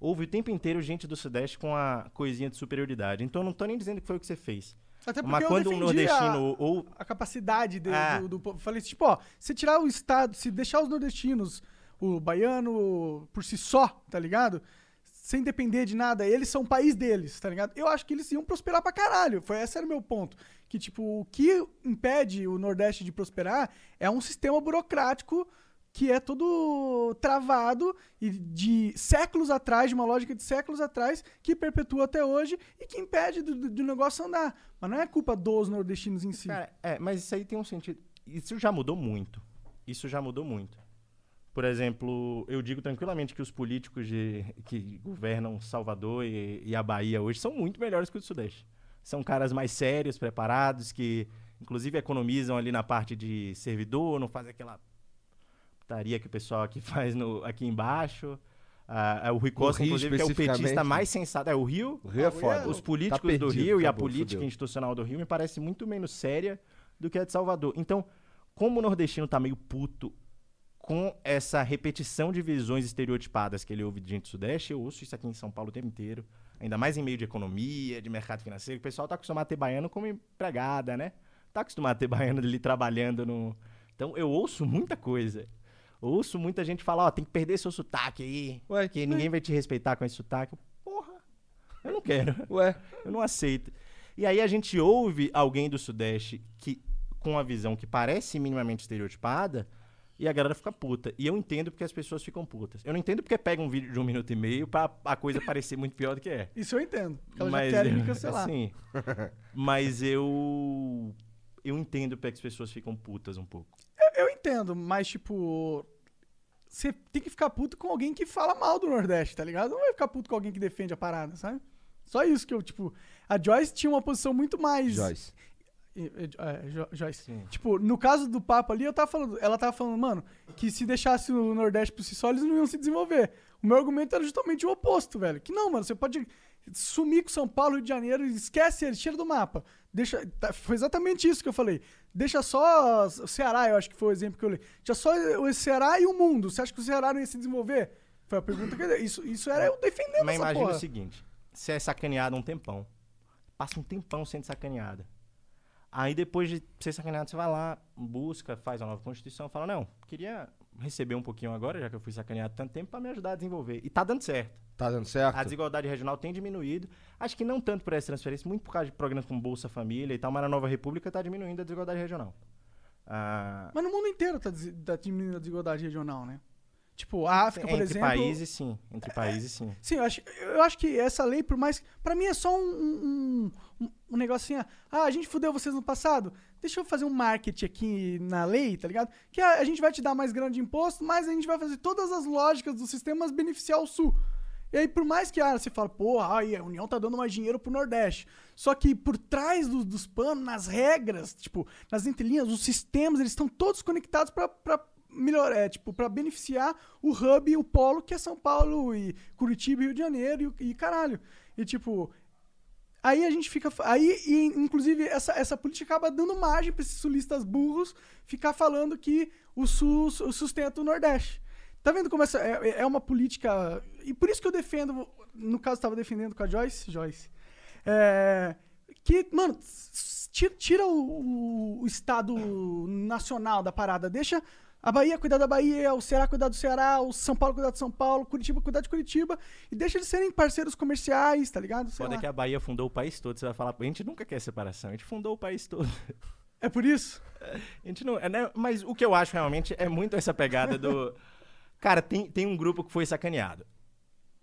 Ouve o tempo inteiro gente do Sudeste com a coisinha de superioridade. Então, eu não tô nem dizendo que foi o que você fez. Até porque Mas eu quando um defendi a- nordestino ou a capacidade de- Ah. do, do povo. Falei assim, tipo, ó, se tirar o Estado, se deixar os nordestinos, o baiano por si só, tá ligado? Sem depender de nada, eles são o país deles, tá ligado? Eu acho que eles iam prosperar pra caralho. Foi, esse era o meu ponto. Que, tipo, o que impede o Nordeste de prosperar é um sistema burocrático que é todo travado e de séculos atrás, de uma lógica de séculos atrás, que perpetua até hoje e que impede do, do- negócio andar. Mas não é culpa dos nordestinos em si. Cara, é, mas isso aí tem um sentido. Isso já mudou muito. Isso já mudou muito. Por exemplo, eu digo tranquilamente que os políticos de- que governam Salvador e, e a Bahia hoje são muito melhores que o do Sudeste. São caras mais sérios, preparados, que inclusive economizam ali na parte de servidor, não fazem aquela que o pessoal aqui faz no, aqui embaixo. Ah, ah, o Rui Costa, Rio, inclusive, que é o petista mais sensato. É, o Rio O Rio é foda. os políticos Tá perdido, do Rio e a política fudeu. institucional do Rio me parece muito menos séria do que a de Salvador. Então, como o nordestino tá meio puto com essa repetição de visões estereotipadas que ele ouve de gente do Sudeste, eu ouço isso aqui em São Paulo o tempo inteiro. Ainda mais em meio de economia, de mercado financeiro. O pessoal tá acostumado a ter baiano como empregada, né? Tá acostumado a ter baiano ali trabalhando no... Então, eu ouço muita coisa. Ouço muita gente falar, ó, tem que perder seu sotaque aí. Ué, que ninguém vai te respeitar com esse sotaque. Porra, eu não quero. Ué, Eu não aceito. E aí a gente ouve alguém do Sudeste que com uma visão que parece minimamente estereotipada e a galera fica puta. E eu entendo porque as pessoas ficam putas. Eu não entendo porque pega um vídeo de um minuto e meio pra a coisa parecer muito pior do que é. Isso eu entendo. Elas Mas já querem eu- me cancelar. Assim, mas eu eu entendo porque as pessoas ficam putas um pouco. Eu, eu entendo, mas tipo. Você tem que ficar puto com alguém que fala mal do Nordeste, tá ligado? Não vai ficar puto com alguém que defende a parada, sabe? Só isso que eu, tipo. A Joyce tinha uma posição muito mais. Joyce. E- e- é, Jo- Joyce. Sim. Tipo, no caso do papo ali, eu tava falando, ela tava falando, mano, que se deixasse o Nordeste por si só, eles não iam se desenvolver. O meu argumento era justamente o oposto, velho. Que não, mano, você pode sumir com São Paulo, Rio de Janeiro, esquece ele, tira do mapa. Deixa, tá, foi exatamente isso que eu falei. Deixa só o Ceará, eu acho que foi o exemplo que eu li. Deixa só o Ceará e o mundo. Você acha que o Ceará não ia se desenvolver? Foi a pergunta que eu Isso, isso era eu defendendo Mas essa imagina porra. o seguinte: você é sacaneado um tempão. Passa um tempão sendo sacaneada. Aí depois de ser sacaneado, você vai lá, busca, faz a nova constituição, fala: Não, queria receber um pouquinho agora, já que eu fui sacaneado tanto tempo, pra me ajudar a desenvolver. E tá dando certo. Tá dando certo? A desigualdade regional tem diminuído. Acho que não tanto por essa transferência, muito por causa de programas como Bolsa Família e tal, mas na Nova República tá diminuindo a desigualdade regional. Ah, Mas no mundo inteiro tá, des- tá diminuindo a desigualdade regional, né? Tipo, a África, por entre exemplo. países, sim. Entre países, sim. Sim, eu acho, eu acho que essa lei, por mais. Pra mim é só um, um, um, um negocinho. Ah, a gente fudeu vocês no passado. Deixa eu fazer um marketing aqui na lei, tá ligado? Que a, a gente vai te dar mais grana de imposto, mas a gente vai fazer todas as lógicas dos sistemas beneficiar o Sul. E aí, por mais que ah, você fala, porra, aí a União tá dando mais dinheiro pro Nordeste. Só que por trás do- dos panos, nas regras, tipo, nas entrelinhas, os sistemas, eles estão todos conectados pra, pra melhor, é, tipo, pra beneficiar o hub, o polo, que é São Paulo e Curitiba e Rio de Janeiro e, e caralho. E tipo, Aí a gente fica. Aí, e, inclusive, essa, essa política acaba dando margem para esses sulistas burros ficar falando que o Sul sustenta o Nordeste. Tá vendo como essa é, é uma política. E por isso que eu defendo. No caso, estava defendendo com a Joyce. Joyce. É, que, mano, tira, tira o, o- o Estado nacional da parada. Deixa a Bahia cuidar da Bahia, o Ceará cuidar do Ceará, o São Paulo cuidar de São Paulo, Curitiba cuidar de Curitiba. E deixa eles serem parceiros comerciais, tá ligado? Sei Foda lá. que a Bahia fundou o país todo. Você vai falar, a gente nunca quer separação, a gente fundou o país todo. É por isso? A gente não. é, né, Mas o que eu acho realmente é muito essa pegada do. Cara, tem, tem um grupo que foi sacaneado.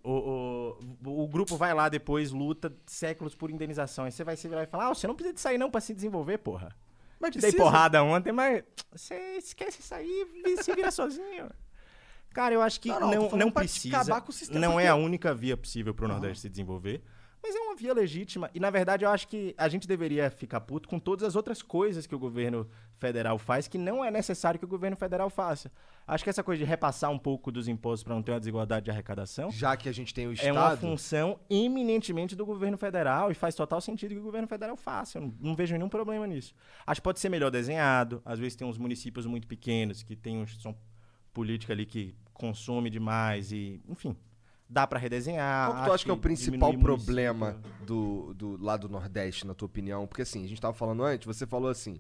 O, o, o grupo vai lá depois, luta séculos por indenização. Aí você vai se virar e falar: Ah, você não precisa de sair não pra se desenvolver, porra. Mas Te dei porrada ontem, mas você esquece isso aí e se vira sozinho. Cara, eu acho que Não, não, não, não, precisa. acabar com o sistema, não é a única via possível pro Nordeste se desenvolver. Mas é uma via legítima. E, na verdade, eu acho que a gente deveria ficar puto com todas as outras coisas que o governo federal faz que não é necessário que o governo federal faça. Acho que essa coisa de repassar um pouco dos impostos para não ter uma desigualdade de arrecadação Já que a gente tem o é uma Estado. função eminentemente do governo federal e faz total sentido que o governo federal faça. Eu não, não vejo nenhum problema nisso. Acho que pode ser melhor desenhado. Às vezes tem uns municípios muito pequenos que tem uma instituição política ali que consome demais e, enfim, dá para redesenhar. Qual que tu acha que é o principal problema do, do lado do Nordeste, na tua opinião? Porque assim, a gente tava falando antes, você falou assim.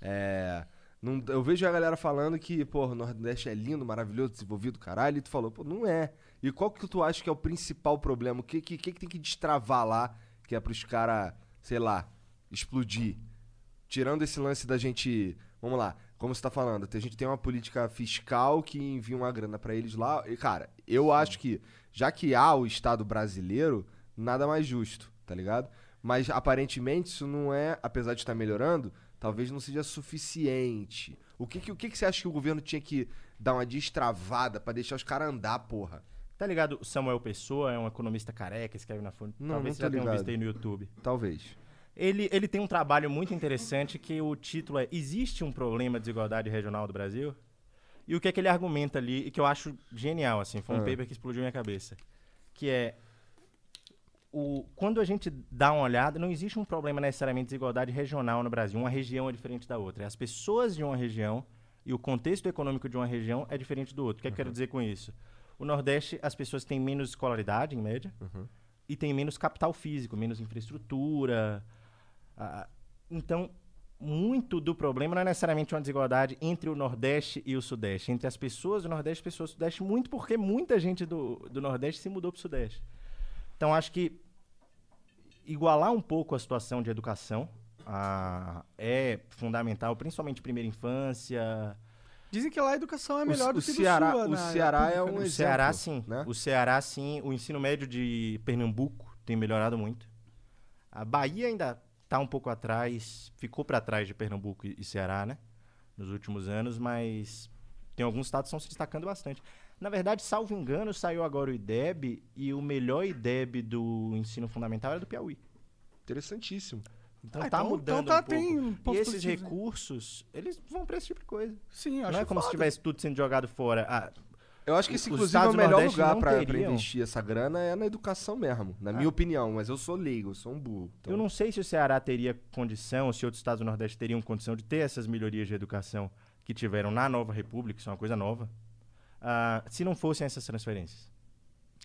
É, não- eu vejo a galera falando que, pô, o Nordeste é lindo, maravilhoso, desenvolvido, caralho, e tu falou, pô, não é. E qual que tu acha que é o principal problema? O que, que, que, tem que destravar lá, que é pros caras, sei lá, explodir? Tirando esse lance da gente. Vamos lá, como você tá falando, a gente tem uma política fiscal que envia uma grana pra eles lá. E, cara, eu acho que, já que há o Estado brasileiro, nada mais justo, tá ligado? Mas aparentemente isso não é, apesar de estar melhorando, talvez não seja suficiente. O que, que, o que, que você acha que o governo tinha que dar uma destravada pra deixar os caras andar, porra? Tá ligado? O Samuel Pessoa é um economista careca, escreve na Folha. Não, Talvez não você já ligado. visto aí no YouTube. Talvez. Ele, ele tem um trabalho muito interessante que o título é Existe um problema de desigualdade regional do Brasil? E o que é que ele argumenta ali, e que eu acho genial, assim, foi um Ah. paper que explodiu minha cabeça. Que é, o, quando a gente dá uma olhada, não existe um problema necessariamente de desigualdade regional no Brasil. Uma região é diferente da outra. As pessoas de uma região e o contexto econômico de uma região é diferente do outro. O que, é que eu quero dizer com isso? O Nordeste, as pessoas têm menos escolaridade, em média, e têm menos capital físico, menos infraestrutura. ah, então, muito do problema não é necessariamente uma desigualdade entre o Nordeste e o Sudeste, entre as pessoas do Nordeste e as pessoas do Sudeste, muito porque muita gente do, do Nordeste se mudou para o Sudeste. Então, acho que igualar um pouco a situação de educação ah, é fundamental, principalmente primeira infância. Dizem que lá a educação é melhor o, do o que Ceará, do Sul, o na Ceará é um? O exemplo. Ceará, sim. né? O Ceará, sim. O ensino médio de Pernambuco tem melhorado muito. A Bahia ainda está um pouco atrás, ficou para trás de Pernambuco e e Ceará, né? Nos últimos anos, mas tem alguns estados que estão se destacando bastante. Na verdade, salvo engano, saiu agora o IDEB e o melhor IDEB do ensino fundamental era do Piauí. Interessantíssimo. Então Ah, tá então- mudando então tá- um pouco. tem e pontos esses recursos, eles vão para esse tipo de coisa. Sim, acho Não é como se foda. tivesse tudo sendo jogado fora. Ah, Eu acho que esse, inclusive, é o melhor Nordeste lugar não pra, pra teriam. investir essa grana é na educação mesmo, na minha opinião. Mas eu sou leigo, eu sou um burro. então- Eu não sei se o Ceará teria condição, ou se outros estados do Nordeste teriam condição de ter essas melhorias de educação que tiveram na nova República, isso é uma coisa nova, ah, se não fossem essas transferências.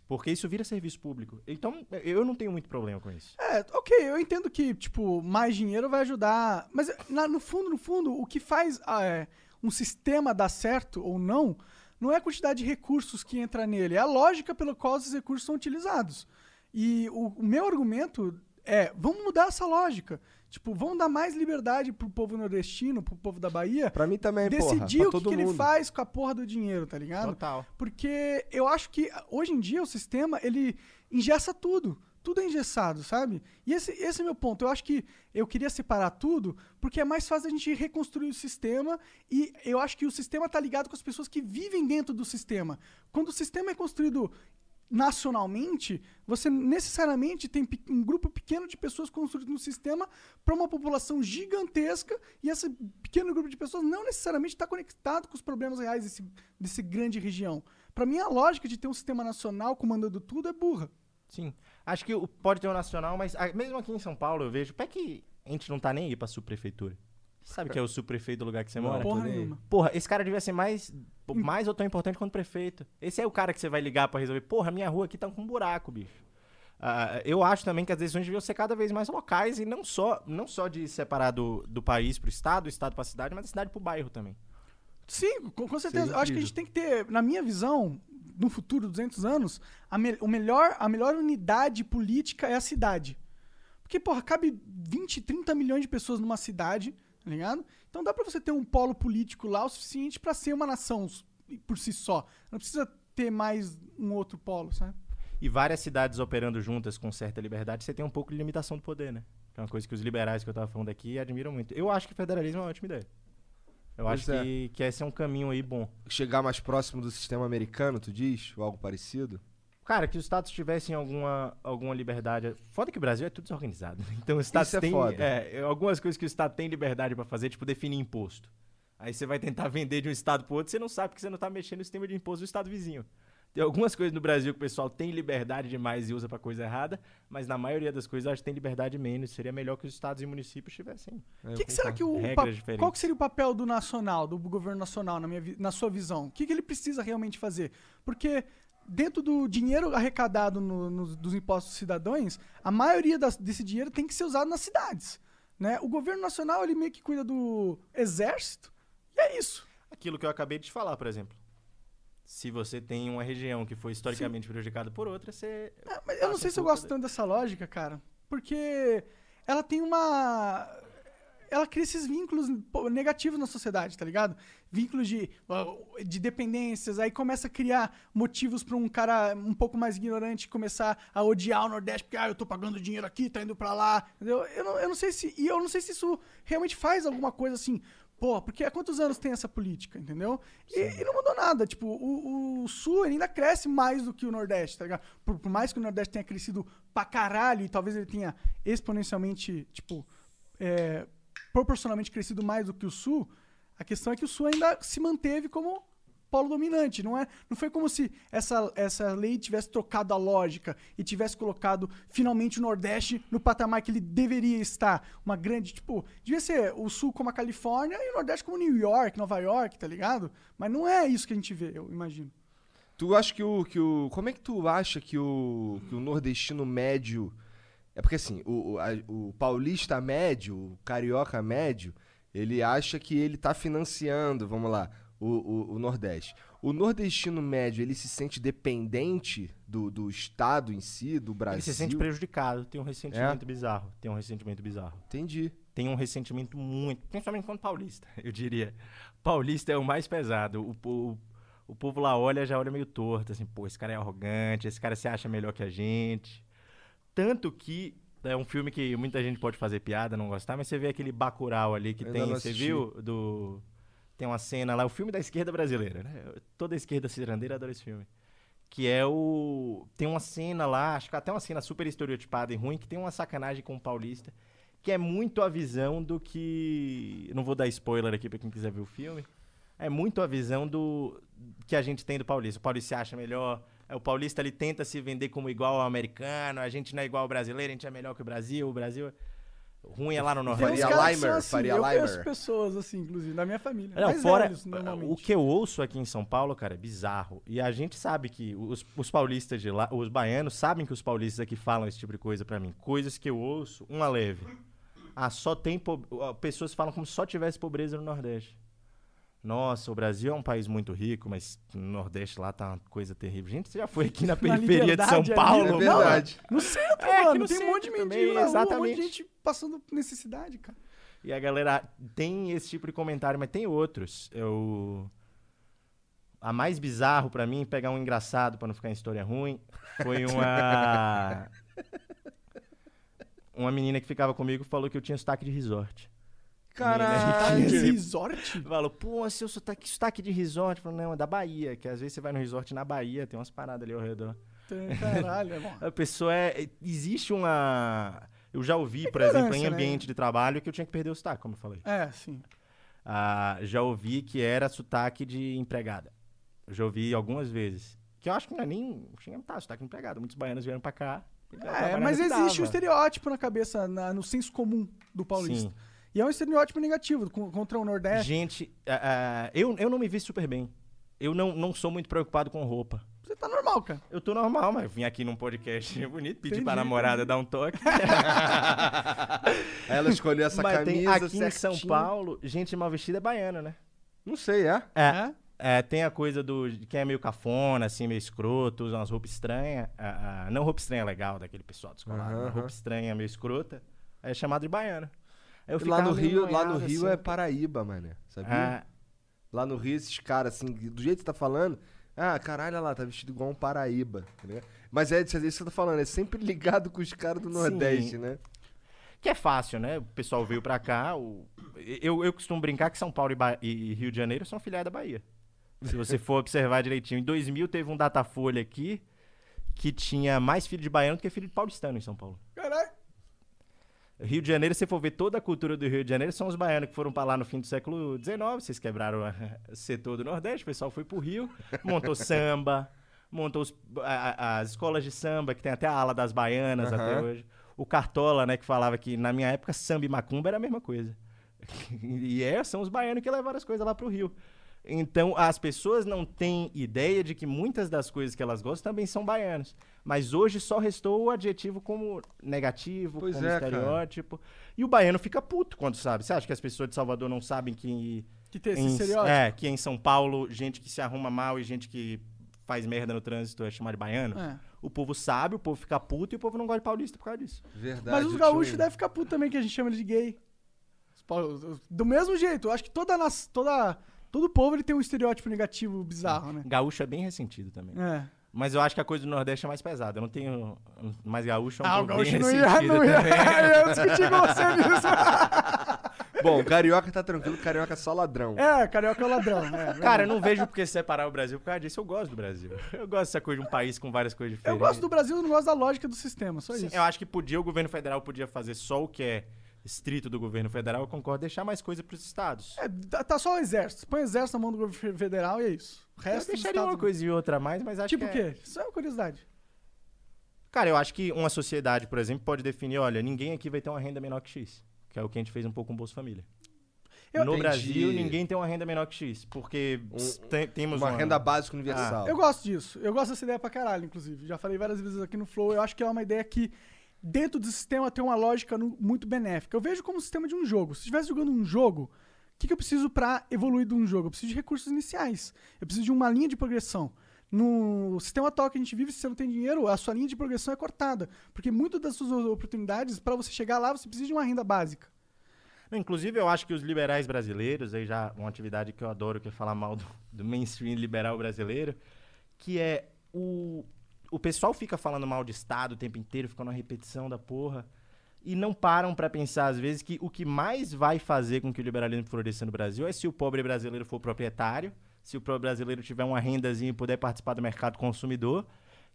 Porque isso vira serviço público. Então, eu não tenho muito problema com isso. É, ok, eu entendo que, tipo, mais dinheiro vai ajudar. Mas, na- no fundo, no fundo, o que faz ah, é, um sistema dar certo ou não, não é a quantidade de recursos que entra nele, é a lógica pela qual esses recursos são utilizados. E o, o meu argumento é, vamos mudar essa lógica. Tipo, vamos dar mais liberdade pro povo nordestino, pro povo da Bahia, Pra mim também, decidir porra. o que, que ele faz com a porra do dinheiro, tá ligado? Total. Porque eu acho que hoje em dia o sistema, ele engessa tudo. Tudo é engessado, sabe? E esse, esse é meu ponto. Eu acho que eu queria separar tudo porque é mais fácil a gente reconstruir o sistema e eu acho que o sistema tá ligado com as pessoas que vivem dentro do sistema. Quando o sistema é construído nacionalmente, você necessariamente tem um grupo pequeno de pessoas construídas no sistema para uma população gigantesca e esse pequeno grupo de pessoas não necessariamente está conectado com os problemas reais desse, desse grande região. Para mim, a lógica de ter um sistema nacional comandando tudo é burra. Sim. Acho que o- pode ter um nacional, mas mesmo aqui em São Paulo eu vejo, pé que a gente não tá nem aí pra subprefeitura. Você sabe que é o subprefeito do lugar que você Não, mora? Porra nenhuma. Porra, esse cara devia ser mais, mais ou tão importante quanto prefeito. Esse é o cara que você vai ligar pra resolver. Porra, minha rua aqui tá com um buraco, bicho. Ah, eu acho também que as decisões deviam ser cada vez mais locais e não só, não só de separar do, do país pro estado, do estado pra cidade, mas da cidade pro bairro também. Sim, com, com certeza. Eu acho que a gente tem que ter, na minha visão, no futuro, 200 anos, a, me- o melhor, a melhor unidade política é a cidade. Porque, porra, cabe 20, 30 milhões de pessoas numa cidade, tá ligado? Então dá pra você ter um polo político lá o suficiente pra ser uma nação por si só. Não precisa ter mais um outro polo, sabe? E várias cidades operando juntas com certa liberdade, você tem um pouco de limitação do poder, né? Que é uma coisa que os liberais que eu tava falando aqui admiram muito. Eu acho que federalismo é uma ótima ideia. Eu Pois acho é. que, que esse é um caminho aí bom. Chegar mais próximo do sistema americano, tu diz? Ou algo parecido? Cara, que os estados tivessem alguma, alguma liberdade. Foda que o Brasil é tudo desorganizado. né? Então os estados Isso é têm foda. é, algumas coisas que o estado tem liberdade pra fazer, tipo definir imposto. Aí você vai tentar vender de um estado pro outro, você não sabe porque você não tá mexendo no sistema de imposto do estado vizinho. Tem algumas coisas no Brasil que o pessoal tem liberdade demais e usa pra coisa errada, mas na maioria das coisas eu acho que tem liberdade menos. Seria melhor que os estados e municípios tivessem. É, que, que será que o pa- qual que seria o papel do nacional, do governo nacional na, minha, vi- na sua visão? O que, que ele precisa realmente fazer? Porque dentro do dinheiro arrecadado no- nos- dos impostos dos cidadãos, a maioria das- desse dinheiro tem que ser usado nas cidades, né? O governo nacional ele meio que cuida do exército e é isso. Aquilo que eu acabei de te falar, por exemplo. Se você tem uma região que foi historicamente prejudicada por outra, você. É, mas eu não sei se eu gosto da- tanto dessa lógica, cara. Porque ela tem uma. Ela cria esses vínculos negativos na sociedade, tá ligado? Vínculos de, de dependências, aí começa a criar motivos pra um cara um pouco mais ignorante começar a odiar o Nordeste, porque ah, eu tô pagando dinheiro aqui, tá indo pra lá. Entendeu? Eu não, eu não sei se. E eu não sei se isso realmente faz alguma coisa assim. Pô, porque há quantos anos tem essa política, entendeu? E, e não mudou nada. Tipo, o, o Sul ainda cresce mais do que o Nordeste, tá ligado? Por, por mais que o Nordeste tenha crescido pra caralho e talvez ele tenha exponencialmente, tipo, é, proporcionalmente crescido mais do que o Sul, a questão é que o Sul ainda se manteve como polo dominante. Não, é, não foi como se essa, essa lei tivesse trocado a lógica e tivesse colocado finalmente o Nordeste no patamar que ele deveria estar. Uma grande, tipo, devia ser o Sul como a Califórnia e o Nordeste como New York, Nova York, tá ligado? Mas não é isso que a gente vê, eu imagino. Tu acha que o, que o. Como é que tu acha que o, que o nordestino médio É porque assim, o, o, o paulista médio, o carioca médio, ele acha que ele tá financiando, vamos lá, o, o, o Nordeste. O nordestino médio, ele se sente dependente do, do Estado em si, do Brasil. Ele se sente prejudicado, tem um ressentimento bizarro. Tem um ressentimento bizarro. Entendi. Tem um ressentimento muito, principalmente quanto paulista, eu diria. Paulista é o mais pesado. O, po- o povo lá olha, já olha meio torto, assim, pô, esse cara é arrogante, esse cara se acha melhor que a gente. Tanto que é um filme que muita gente pode fazer piada, não gostar, mas você vê aquele Bacurau ali que ainda tem, você viu? Do tem uma cena lá, o filme da esquerda brasileira, né? Toda esquerda cirandeira adora esse filme. Que é o. Tem uma cena lá, acho que até uma cena super estereotipada e ruim, que tem uma sacanagem com o paulista, que é muito a visão do que. Não vou dar spoiler aqui pra quem quiser ver o filme. É muito a visão do que a gente tem do paulista. O paulista se acha melhor. é, O paulista ele tenta se vender como igual ao americano. A gente não é igual ao brasileiro, a gente é melhor que o Brasil. O Brasil. Ruim é lá no Nordeste. Faria Limer, assim, Faria Eu conheço Limer. pessoas assim, inclusive, da minha família. Não, fora, velhos, o que eu ouço aqui em São Paulo, cara, é bizarro. E a gente sabe que os, os paulistas de lá, os baianos sabem que os paulistas aqui falam esse tipo de coisa pra mim. Coisas que eu ouço, uma leve. Ah, só tem po- ah, pessoas falam como se só tivesse pobreza no Nordeste. Nossa, o Brasil é um país muito rico, mas no Nordeste lá tá uma coisa terrível. Gente, você já foi aqui na periferia de São Liberdade ali, Paulo? É verdade. No centro, É, mano, no tem um monte de mendigo na rua, um monte de exatamente. gente passando necessidade, cara. E a galera tem esse tipo de comentário, mas tem outros. Eu... A mais bizarro pra mim, pegar um engraçado pra não ficar em história ruim, foi uma. uma menina que ficava comigo falou que eu tinha sotaque de resort. Caralho. Esse resort? Falou, pô, seu sotaque, sotaque de resort. Falou, não, é da Bahia, que às vezes você vai no resort na Bahia, tem umas paradas ali ao redor. Caralho, é bom. A pessoa é. Existe uma. Eu já ouvi, por Ignorância, exemplo, em né? ambiente de trabalho que eu tinha que perder o sotaque, como eu falei. É, sim. Ah, já ouvi que era sotaque de empregada. Eu já ouvi algumas vezes. Que eu acho que não é nem. Que não tá, sotaque de empregada. Muitos baianos vieram pra cá. É, mas que existe dava. um estereótipo na cabeça, na- no senso comum do paulista. Sim. E é um estereótipo negativo co- contra o Nordeste. Gente, ah, eu, eu não me vi super bem. Eu não, não sou muito preocupado com roupa. Você tá normal, cara. Eu tô normal, mas eu vim aqui num podcast bonito, pedi Entendi, pra namorada dar um toque. Ela escolheu essa mas tem, camisa aqui em São certinho. Paulo, gente mal vestida é baiana, né? Não sei, é? É. É, tem a coisa do de quem é meio cafona, assim, meio escroto, usa umas roupas estranhas. Ah, ah, não roupa estranha legal, daquele pessoal descolado. Mas roupa estranha, meio escrota. É chamado de baiano. Eu lá no Rio, lá no Rio assim. é Paraíba, mano. Sabia? Ah, Lá no Rio, esses caras, assim, do jeito que você tá falando, ah, caralho, olha lá, tá vestido igual um Paraíba. tá ligado? Mas é isso que você tá falando, é sempre ligado com os caras do Sim. Nordeste, né? que é fácil, né? O pessoal veio pra cá. o- Eu, eu costumo brincar que São Paulo e, Ba- e Rio de Janeiro são filiais da Bahia. Se você for observar direitinho. Em 2000 teve um Datafolha aqui que tinha mais filho de baiano do que filho de paulistano em São Paulo. Caralho. Rio de Janeiro, se for ver toda a cultura do Rio de Janeiro, são os baianos que foram pra lá no fim do século XIX. Vocês quebraram o setor do Nordeste, o pessoal foi pro Rio, montou samba, montou os- a- as escolas de samba, que tem até a ala das baianas até Aham. hoje. O Cartola, né, que falava que na minha época samba e macumba era a mesma coisa. e é, são os baianos que levaram as coisas lá pro Rio. Então, as pessoas não têm ideia de que muitas das coisas que elas gostam também são baianos. Mas hoje só restou o adjetivo como negativo, Pois como é, cara. estereótipo. E o baiano fica puto quando sabe. Você acha que as pessoas de Salvador não sabem que. Que tem esse em, estereótipo. É, que em São Paulo, gente que se arruma mal e gente que faz merda no trânsito é chamada de baiano? É. O povo sabe, o povo fica puto e o povo não gosta de paulista por causa disso. Verdade. Mas os gaúchos devem ficar putos também, que a gente chama eles de gay. Do mesmo jeito, eu acho que toda, nas- toda, todo povo ele tem um estereótipo negativo bizarro, né? Gaúcho é bem ressentido também. É. Mas eu acho que a coisa do Nordeste é mais pesada. Eu não tenho. Mas gaúcho é um Ah, o povo bem gaúcho não ia, ressentido não ia, eu discuti com você nisso. Bom, o carioca tá tranquilo, o carioca é só ladrão. É, carioca é o ladrão. É, Cara, eu não vejo por que separar o Brasil por causa disso. Eu gosto do Brasil. Eu gosto dessa coisa de um país com várias coisas eu diferentes. gosto do Brasil, eu não gosto da lógica do sistema, só Sim, isso. eu acho que podia, o governo federal podia fazer só o que é estrito do governo federal. Eu concordo, deixar mais coisa pros estados. É, tá- só o exército. Põe o exército na mão do governo federal e é isso. O eu resto dos deixaria uma coisa e outra a mais, mas acho Tipo o que é- quê? Isso é uma curiosidade. Cara, eu acho que uma sociedade, por exemplo, pode definir, olha, ninguém aqui vai ter uma renda menor que X. Que é o que a gente fez um pouco com o Bolsa Família. Eu- no Entendi. Brasil, ninguém tem uma renda menor que X, porque Um- tem- temos Uma renda básica universal. Eu gosto disso. Eu gosto dessa ideia pra caralho, inclusive. Já falei várias vezes aqui no Flow. Eu acho que é uma ideia que dentro do sistema tem uma lógica nu- muito benéfica. Eu vejo como um sistema de um jogo. Se estivesse jogando um jogo, o que, que eu preciso para evoluir de um jogo? Eu preciso de recursos iniciais. Eu preciso de uma linha de progressão. No sistema atual que a gente vive, se você não tem dinheiro, a sua linha de progressão é cortada. Porque muitas das suas oportunidades, para você chegar lá, você precisa de uma renda básica. Inclusive, eu acho que os liberais brasileiros, aí já uma atividade que eu adoro, que é falar mal do, do mainstream liberal brasileiro, que é o, o pessoal fica falando mal de Estado o tempo inteiro, fica numa repetição da porra, e não param pra pensar, às vezes, que o que mais vai fazer com que o liberalismo floresça no Brasil é se o pobre brasileiro for proprietário, se o pobre brasileiro tiver uma rendazinha e puder participar do mercado consumidor,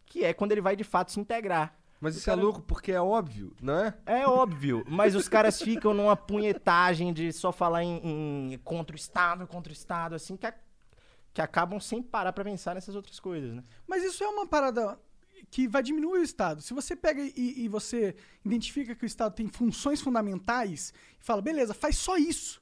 que é quando ele vai de fato se integrar. Mas isso é louco porque é óbvio, não é? É óbvio, mas os caras ficam numa punhetagem de só falar em, em contra o Estado, contra o Estado, assim, que, a- que acabam sem parar pra pensar nessas outras coisas, né? Mas isso é uma parada que vai diminuir o Estado. Se você pega e, e você identifica que o Estado tem funções fundamentais e fala, beleza, faz só isso.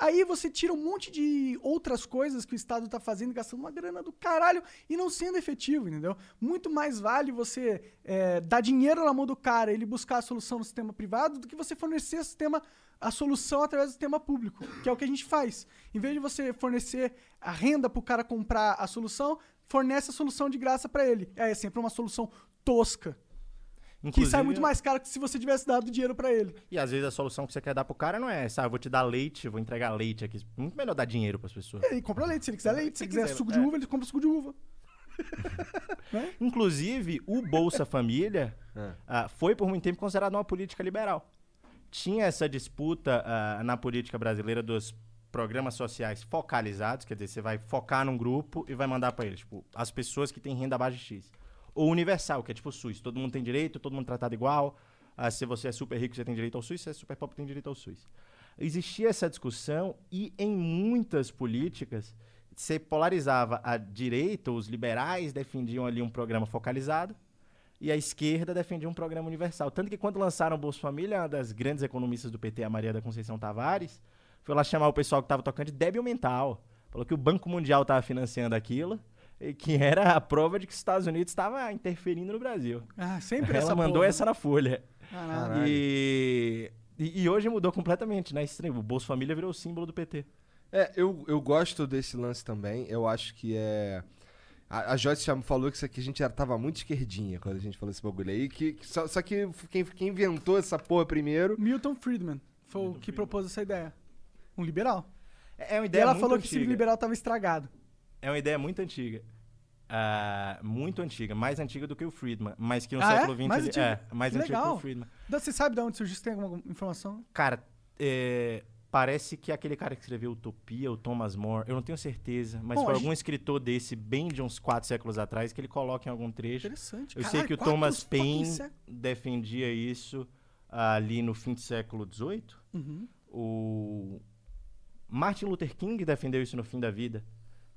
Aí você tira um monte de outras coisas que o Estado tá fazendo, gastando uma grana do caralho e não sendo efetivo, entendeu? Muito mais vale você é, dar dinheiro na mão do cara e ele buscar a solução no sistema privado do que você fornecer o sistema, a solução através do sistema público, que é o que a gente faz. Em vez de você fornecer a renda pro cara comprar a solução, fornece a solução de graça para ele. É sempre uma solução tosca, que Inclusive, sai muito mais caro que se você tivesse dado dinheiro para ele. E às vezes a solução que você quer dar pro cara não é, sabe, eu vou te dar leite, vou entregar leite aqui. Muito melhor dar dinheiro pras pessoas. Ele compra leite, se ele quiser leite, se, Se ele quiser quiser, suco de é. uva, ele compra suco de uva. Inclusive, o Bolsa Família É. ah, foi por muito tempo considerado uma política liberal. Tinha essa disputa ah, na política brasileira dos programas sociais focalizados, quer dizer, você vai focar num grupo e vai mandar pra eles, tipo, as pessoas que têm renda abaixo de X. Ou universal, que é tipo o SUS, todo mundo tem direito, todo mundo tratado igual. ah, se você é super rico, você tem direito ao SUS, se você é super pobre, tem direito ao SUS. Existia essa discussão e em muitas políticas você polarizava a direita, os liberais defendiam ali um programa focalizado e a esquerda defendia um programa universal. Tanto que quando lançaram o Bolsa Família, uma das grandes economistas do PT, a Maria da Conceição Tavares, foi lá chamar o pessoal que estava tocando de débil mental. Falou que o Banco Mundial estava financiando aquilo que era a prova de que os Estados Unidos estava interferindo no Brasil. Ah, sempre Ela essa mandou porra. essa na Folha. Caralho. E, e, e hoje mudou completamente, né? Estranho. O Bolsa Família virou o símbolo do PT. É, eu, eu gosto desse lance também. Eu acho que é. A, a Joyce já me falou que isso aqui a gente já tava muito esquerdinha quando a gente falou esse bagulho aí. Que, que só, só que quem, quem inventou essa porra primeiro. Milton Friedman foi o que propôs essa ideia. Um liberal. É é uma E ideia ela muito falou que o antiga. sistema liberal tava estragado. É uma ideia muito antiga. Ah, muito antiga, mais antiga do que o Friedman, mas que no Ah, é? século XX Mais ele- antiga? é mais Que antiga que o Friedman. Da- Você sabe de onde surgiu? Você tem alguma informação? Cara, é, parece que aquele cara que escreveu Utopia, o Thomas More, eu não tenho certeza, mas Bom, foi algum escritor desse, bem de uns quatro séculos atrás, que ele coloca em algum trecho. Interessante. Eu sei Caralho, que o Thomas Paine sé- defendia isso ali no fim do século XVIII. Uhum. O Martin Luther King defendeu isso no fim da vida.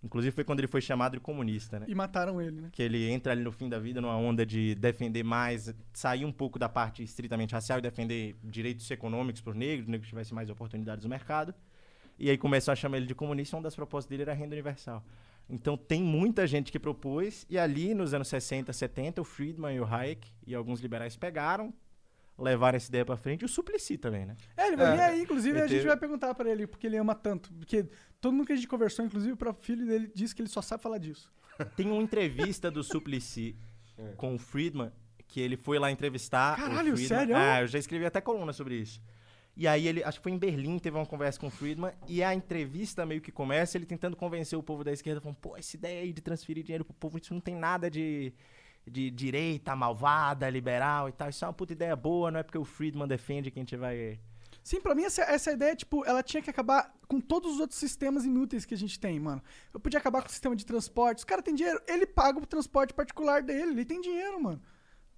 Inclusive foi quando ele foi chamado de comunista, né? E mataram ele, né? Que ele entra ali no fim da vida numa onda de defender mais, sair um pouco da parte estritamente racial e defender direitos econômicos para os negros, negros tivessem mais oportunidades no mercado. E aí começou a chamar ele de comunista, uma das propostas dele era a renda universal. Então tem muita gente que propôs, e ali nos anos 60, 70, o Friedman e o Hayek e alguns liberais pegaram, levaram essa ideia para frente, e o Suplicy também, né? É, ele vai É, vir aí, inclusive, ele a gente teve- vai perguntar pra ele porque ele ama tanto. Porque todo mundo que a gente conversou, inclusive o próprio filho dele, disse que ele só sabe falar disso. Tem uma entrevista do Suplicy com o Friedman, que ele foi lá entrevistar. Caralho, sério? Ah, eu já escrevi até coluna sobre isso. E aí ele, acho que foi em Berlim, teve uma conversa com o Friedman, e a entrevista meio que começa ele tentando convencer o povo da esquerda, falando, pô, essa ideia aí de transferir dinheiro pro povo, isso não tem nada de, de direita, malvada, liberal e tal, isso é uma puta ideia boa, não é porque o Friedman defende que a gente vai... Sim, pra mim essa, essa ideia, tipo, ela tinha que acabar com todos os outros sistemas inúteis que a gente tem, mano. Eu podia acabar com o sistema de transporte. Os cara tem dinheiro, ele paga o transporte particular dele, ele tem dinheiro, mano.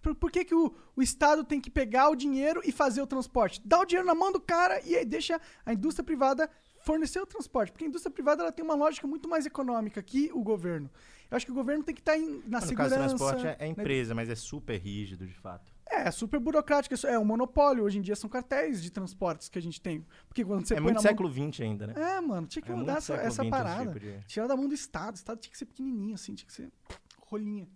Por, por que, que o, o Estado tem que pegar o dinheiro e fazer o transporte? Dá o dinheiro na mão do cara e aí deixa a indústria privada fornecer o transporte. Porque a indústria privada ela tem uma lógica muito mais econômica que o governo. Eu acho que o governo tem que estar em- na no segurança. caso do transporte é, é né? empresa, mas é super rígido, de fato. É, é super burocrático. É um monopólio. Hoje em dia são cartéis de transportes que a gente tem. Porque quando você é muito mão- século XX ainda, né? É, mano, tinha que É mudar essa, essa parada. tipo de- Tirar da mão do Estado. O Estado tinha que ser pequenininho, assim, tinha que ser rolinha.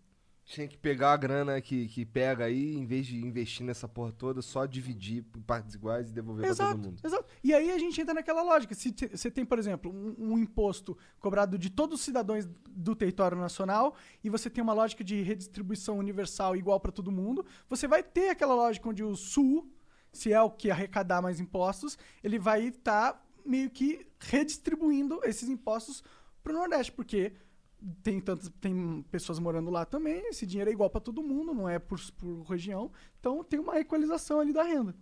Tinha que pegar a grana que, que pega aí, em vez de investir nessa porra toda, só dividir por partes iguais e devolver pra Exato, todo mundo. exato. E aí a gente entra naquela lógica. Se te- você tem, por exemplo, um, um imposto cobrado de todos os cidadãos do território nacional e você tem uma lógica de redistribuição universal igual para todo mundo, você vai ter aquela lógica onde o Sul, se é o que arrecadar mais impostos, ele vai estar meio que redistribuindo esses impostos para o Nordeste, porque tem tantas tem pessoas morando lá também, esse dinheiro é igual para todo mundo, não é por, por região, então tem uma equalização ali da renda.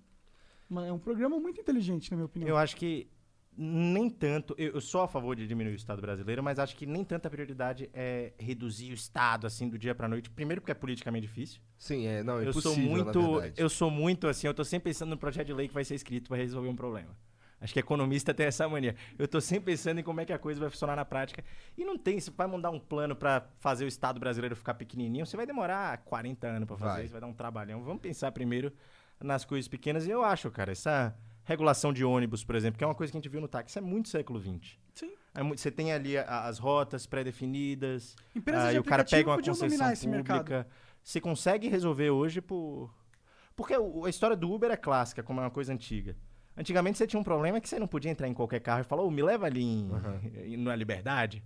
Mas é um programa muito inteligente, na minha opinião. Eu acho que nem tanto. Eu, eu sou a favor de diminuir o Estado brasileiro, mas acho que nem tanta prioridade é reduzir o Estado assim do dia pra noite. Primeiro porque é politicamente difícil. Sim, é, não, é eu sou muito, eu sou muito assim, eu tô sempre pensando no projeto de lei que vai ser escrito pra resolver um problema. Acho que economista tem essa mania. Eu tô sempre pensando em como é que a coisa vai funcionar na prática. E não tem, se vai mandar um plano pra fazer o Estado brasileiro ficar pequenininho, você vai demorar 40 anos pra fazer Vai. isso, vai dar um trabalhão. Vamos pensar primeiro nas coisas pequenas. E eu acho, cara, essa regulação de ônibus, por exemplo, que é uma coisa que a gente viu no táxi, é muito século XX. Sim. É muito- você tem ali as rotas pré-definidas, Empresas de e o cara aplicativo pega uma podiam concessão dominar esse pública. mercado. Você consegue resolver hoje por. Porque a história do Uber é clássica, como é uma coisa antiga. Antigamente você tinha um problema que você não podia entrar em qualquer carro e falar, ô, me leva ali em, em- na liberdade,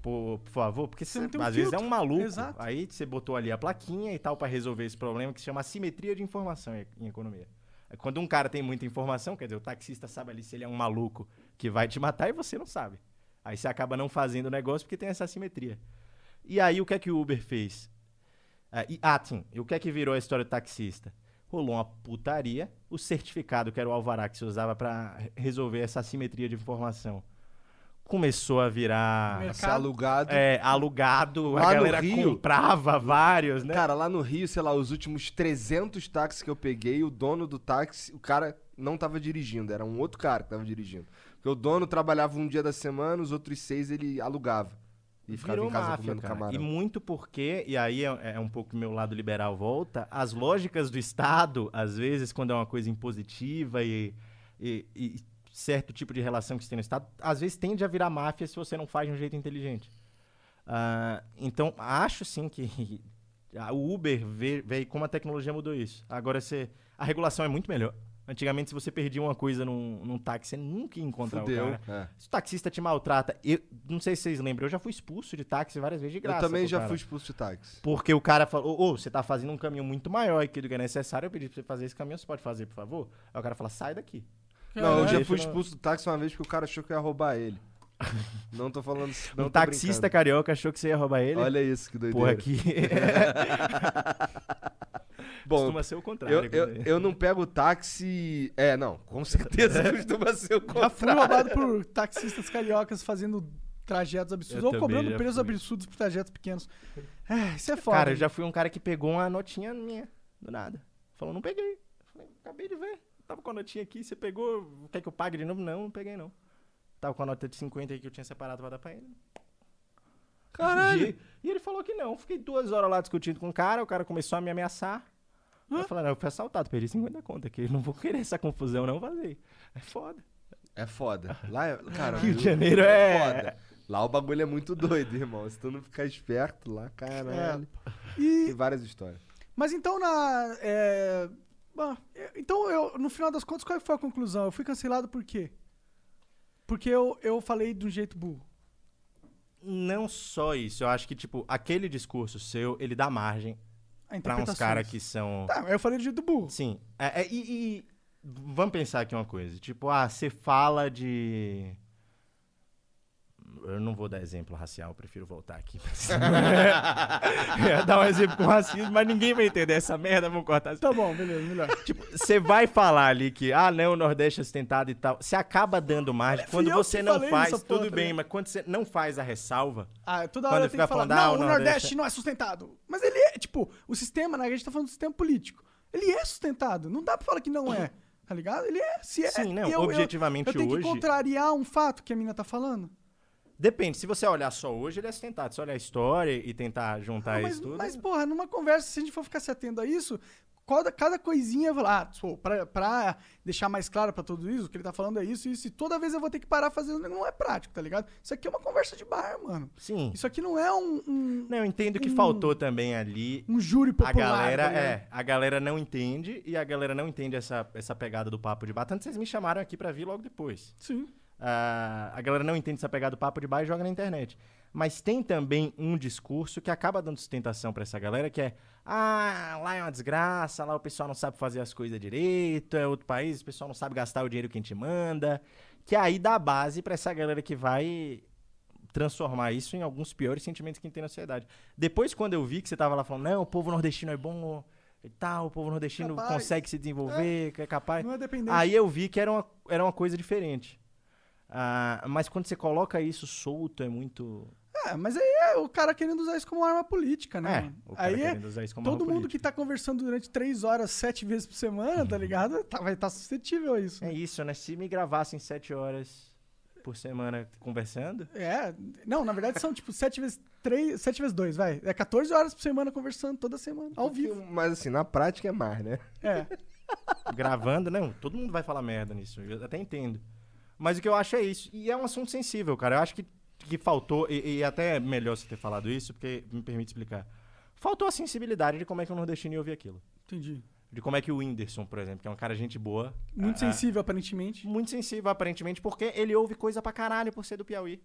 por, por favor, porque Você não tem um às vezes é filtro. um maluco. Exato. Aí você botou ali a plaquinha e tal pra resolver esse problema que se chama assimetria de informação em, economia. Quando um cara tem muita informação, quer dizer, o taxista sabe ali se ele é um maluco que vai te matar e você não sabe. Aí você acaba não fazendo o negócio porque tem essa assimetria. E aí o que é que o Uber fez? Ah, e, ah, sim. E o que é que virou a história do taxista? Rolou uma putaria. O certificado, que era o alvará que se usava pra re- resolver essa assimetria de informação, começou a virar Mercado. Ser alugado. é, alugado. Lá a no galera Rio- comprava vários, né? Cara, lá no Rio, sei lá, os últimos 300 táxis que eu peguei, o dono do táxi, o cara não tava dirigindo, era um outro cara que tava dirigindo. Porque o dono trabalhava um dia da semana, os outros seis ele alugava. E ficava Virou em casa máfia, comendo cara. camarão. E muito porque, e aí é, é um pouco meu lado liberal volta, as lógicas do Estado, às vezes, quando é uma coisa impositiva e, e- e certo tipo de relação que você tem no Estado, às vezes tende a virar máfia se você não faz de um jeito inteligente. Ah, então, acho sim que a- o Uber vê- veio como a tecnologia mudou isso. Agora, você, a regulação é muito melhor. Antigamente, se você perdia uma coisa num, num táxi, você nunca ia encontrar Fudeu. o cara. é. Se o taxista te maltrata, eu não sei se vocês lembram, eu já fui expulso de táxi várias vezes de graça. Eu também já cara. fui expulso de táxi. Porque o cara falou, ô, você tá fazendo um caminho muito maior aqui do que é necessário, eu pedi pra você fazer esse caminho, você pode fazer, por favor? Aí o cara fala, sai daqui. Não, eu já fui expulso do táxi uma vez porque o cara achou que eu ia roubar ele. não tô falando. Não um taxista brincando. carioca achou que você ia roubar ele. Olha isso, que doideira. Porra, aqui. Bom, Costuma ser o contrário. eu, eu, eu não pego táxi. É, não, com certeza costuma ser o Já fui contrário. roubado por taxistas cariocas fazendo trajetos absurdos Eu ou cobrando preços absurdos por trajetos pequenos. É, isso é foda. Cara, eu já fui um cara que pegou uma notinha minha, do nada. Falou, não peguei. Falei, acabei de ver. Tava com a notinha aqui, você pegou, quer que eu pague de novo? Não, não peguei não. Tava com a nota de 50 aí que eu tinha separado pra dar pra ele. Caralho. E, e ele falou que não. Fiquei duas horas lá discutindo com o cara, o cara começou a me ameaçar. Eu falei, não, eu fui assaltado, perdi 50 conto aqui. Não vou querer essa confusão, não, vazei. É foda. É foda. Lá, é- cara, Rio de Janeiro é- foda. Lá o bagulho é muito doido, irmão. Se tu não ficar esperto lá, caralho. E- Tem várias histórias. Mas então na. é, bom, é, então eu, no final das contas, qual foi a conclusão? Eu fui cancelado por quê? Porque eu, eu falei de um jeito burro. Não só isso, eu acho que, tipo, aquele discurso seu, ele dá margem pra uns caras que são. Tá, eu falei do jeito burro. Sim. É, é, e, e vamos pensar aqui uma coisa. Tipo, ah, você fala de. Eu não vou dar exemplo racial, eu prefiro voltar aqui. Eu dar um exemplo com racismo, mas ninguém vai entender essa merda, vamos cortar. Tá bom, beleza, melhor. Tipo, você vai falar ali que, ah, não, o Nordeste é sustentado e tal. Você acaba dando margem. Fui Quando eu você não faz, porra, tudo tá bem, mas quando você não faz a ressalva. Ah, toda Quando hora eu tenho fica que falar, falando, ah, não, o Nordeste não é sustentado. Mas ele é, tipo, o sistema, né, a gente tá falando do sistema político. Ele é sustentado. Não dá pra falar que não é, tá ligado? Ele é, se é. Sim, não, eu- eu- objetivamente eu, tenho hoje- que contrariar um fato que a mina tá falando. Depende, se você olhar só hoje, ele é sustentado. Se olhar a história e tentar juntar Não, mas, isso tudo. mas, porra, numa conversa, se a gente for ficar se atendo a isso, cada, cada coisinha, lá, ah, pra, pra deixar mais claro pra tudo isso, o que ele tá falando é isso, isso, e toda vez eu vou ter que parar fazendo, não é prático, tá ligado? Isso aqui é uma conversa de bar, mano. Sim. Isso aqui não é um, um, Não, eu entendo que um- faltou também ali. um júri A popular. galera, tá ligado? é, a galera não entende e a galera não entende essa, essa pegada do papo de bar. Tanto vocês me chamaram aqui pra vir logo depois. Sim. Ah, a galera não entende essa pegada do papo de bar e joga na internet. Mas tem também um discurso que acaba dando sustentação pra essa galera, que é ah, lá é uma desgraça, lá o pessoal não sabe fazer as coisas direito, é outro país, o pessoal não sabe gastar o dinheiro que a gente manda. Que aí dá base pra essa galera que vai transformar isso em alguns piores sentimentos que tem na sociedade. Depois, quando eu vi que você tava lá falando, não, o povo nordestino é bom e tal, o povo nordestino Capaz. consegue se desenvolver, que é capaz. Não é dependente. Aí eu vi que era uma, era uma coisa diferente. Ah, mas quando você coloca isso solto, é muito. É, mas aí é o cara querendo usar isso como arma política, né? É, mano? o cara aí é querendo usar isso como todo arma mundo política. que tá conversando durante três horas, sete vezes por semana, tá ligado? Tá- vai estar suscetível a isso. É isso, né? Se me gravassem sete horas por semana conversando. É, não, na verdade são tipo sete vezes três, sete vezes dois, vai. É 14 horas por semana conversando toda semana, ao vivo. Mas assim, na prática é mais, né? É. gravando, não, todo mundo vai falar merda nisso, eu até entendo. Mas o que eu acho é isso. E é um assunto sensível, cara. Eu acho que, que faltou, e, e até é melhor você ter falado isso, porque me permite explicar. Faltou a sensibilidade de como é que o nordestino ia ouvir aquilo. Entendi. De como é que o Whindersson, por exemplo, que é um cara gente boa. Muito ah, sensível, aparentemente. Muito sensível, aparentemente, porque ele ouve coisa pra caralho por ser do Piauí.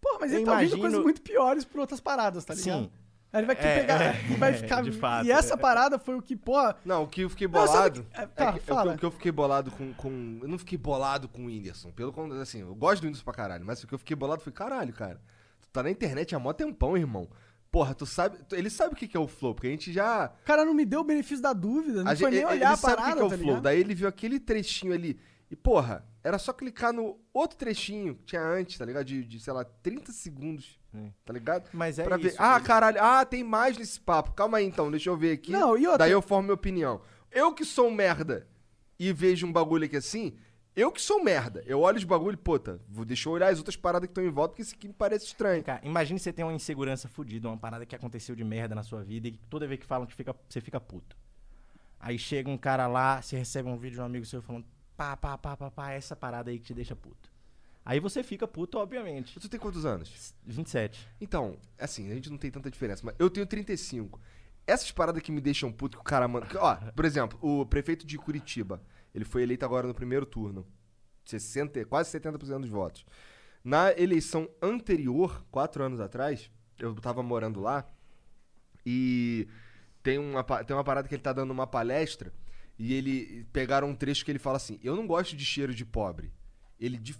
Pô, mas Eu ele tá ouvindo imagino- coisas muito piores por outras paradas, tá ligado? Sim. Aí ele vai querer É, pegar é, e vai ficar. de fato. E essa parada foi o que, pô. Não, o que eu fiquei Não, bolado. que- é, é tá, que- é que- fala. o que eu fiquei bolado com, com. Eu não fiquei bolado com o Whindersson. Pelo contrário, assim, eu gosto do Whindersson pra caralho. Mas o que eu fiquei bolado foi, caralho, cara. Tu tá na internet há mó tempão, irmão. Porra, tu sabe. Ele sabe o que que é o flow, porque a gente já. O cara não me deu o benefício da dúvida, não a foi gente- nem ele olhar a sabe o que parada, que é o tá flow. ligado? Daí ele viu aquele trechinho ali. E, porra, era só clicar no outro trechinho que tinha antes, tá ligado? De, de, sei lá, 30 segundos. Tá ligado? Mas é pra ver. isso. Ah, ele- caralho. Ah, tem mais nesse papo. Calma aí então, deixa eu ver aqui. Não, e outra- Daí eu formo minha opinião. Eu que sou um merda e vejo um bagulho aqui assim, eu que sou um merda. Eu olho os bagulho, puta, vou, deixa eu olhar as outras paradas que estão em volta, porque isso aqui me parece estranho. Cara, imagine você ter uma insegurança fodida, uma parada que aconteceu de merda na sua vida e que toda vez que falam que fica, você fica puto. Aí chega um cara lá, você recebe um vídeo de um amigo seu falando, pá, pá, pá, pá, pá, essa parada aí que te deixa puto. Aí você fica puto, obviamente. Tu tem quantos anos? 27. Então, assim, a gente não tem tanta diferença, mas eu tenho 35. Essas paradas que me deixam puto que o cara manda. Ó, por exemplo, o prefeito de Curitiba, ele foi eleito agora no primeiro turno. 60, quase 70% dos votos. Na eleição anterior, quatro anos atrás, eu tava morando lá e tem uma, tem uma parada que ele tá dando uma palestra e ele pegaram um trecho que ele fala assim: Eu não gosto de cheiro de pobre. Ele de,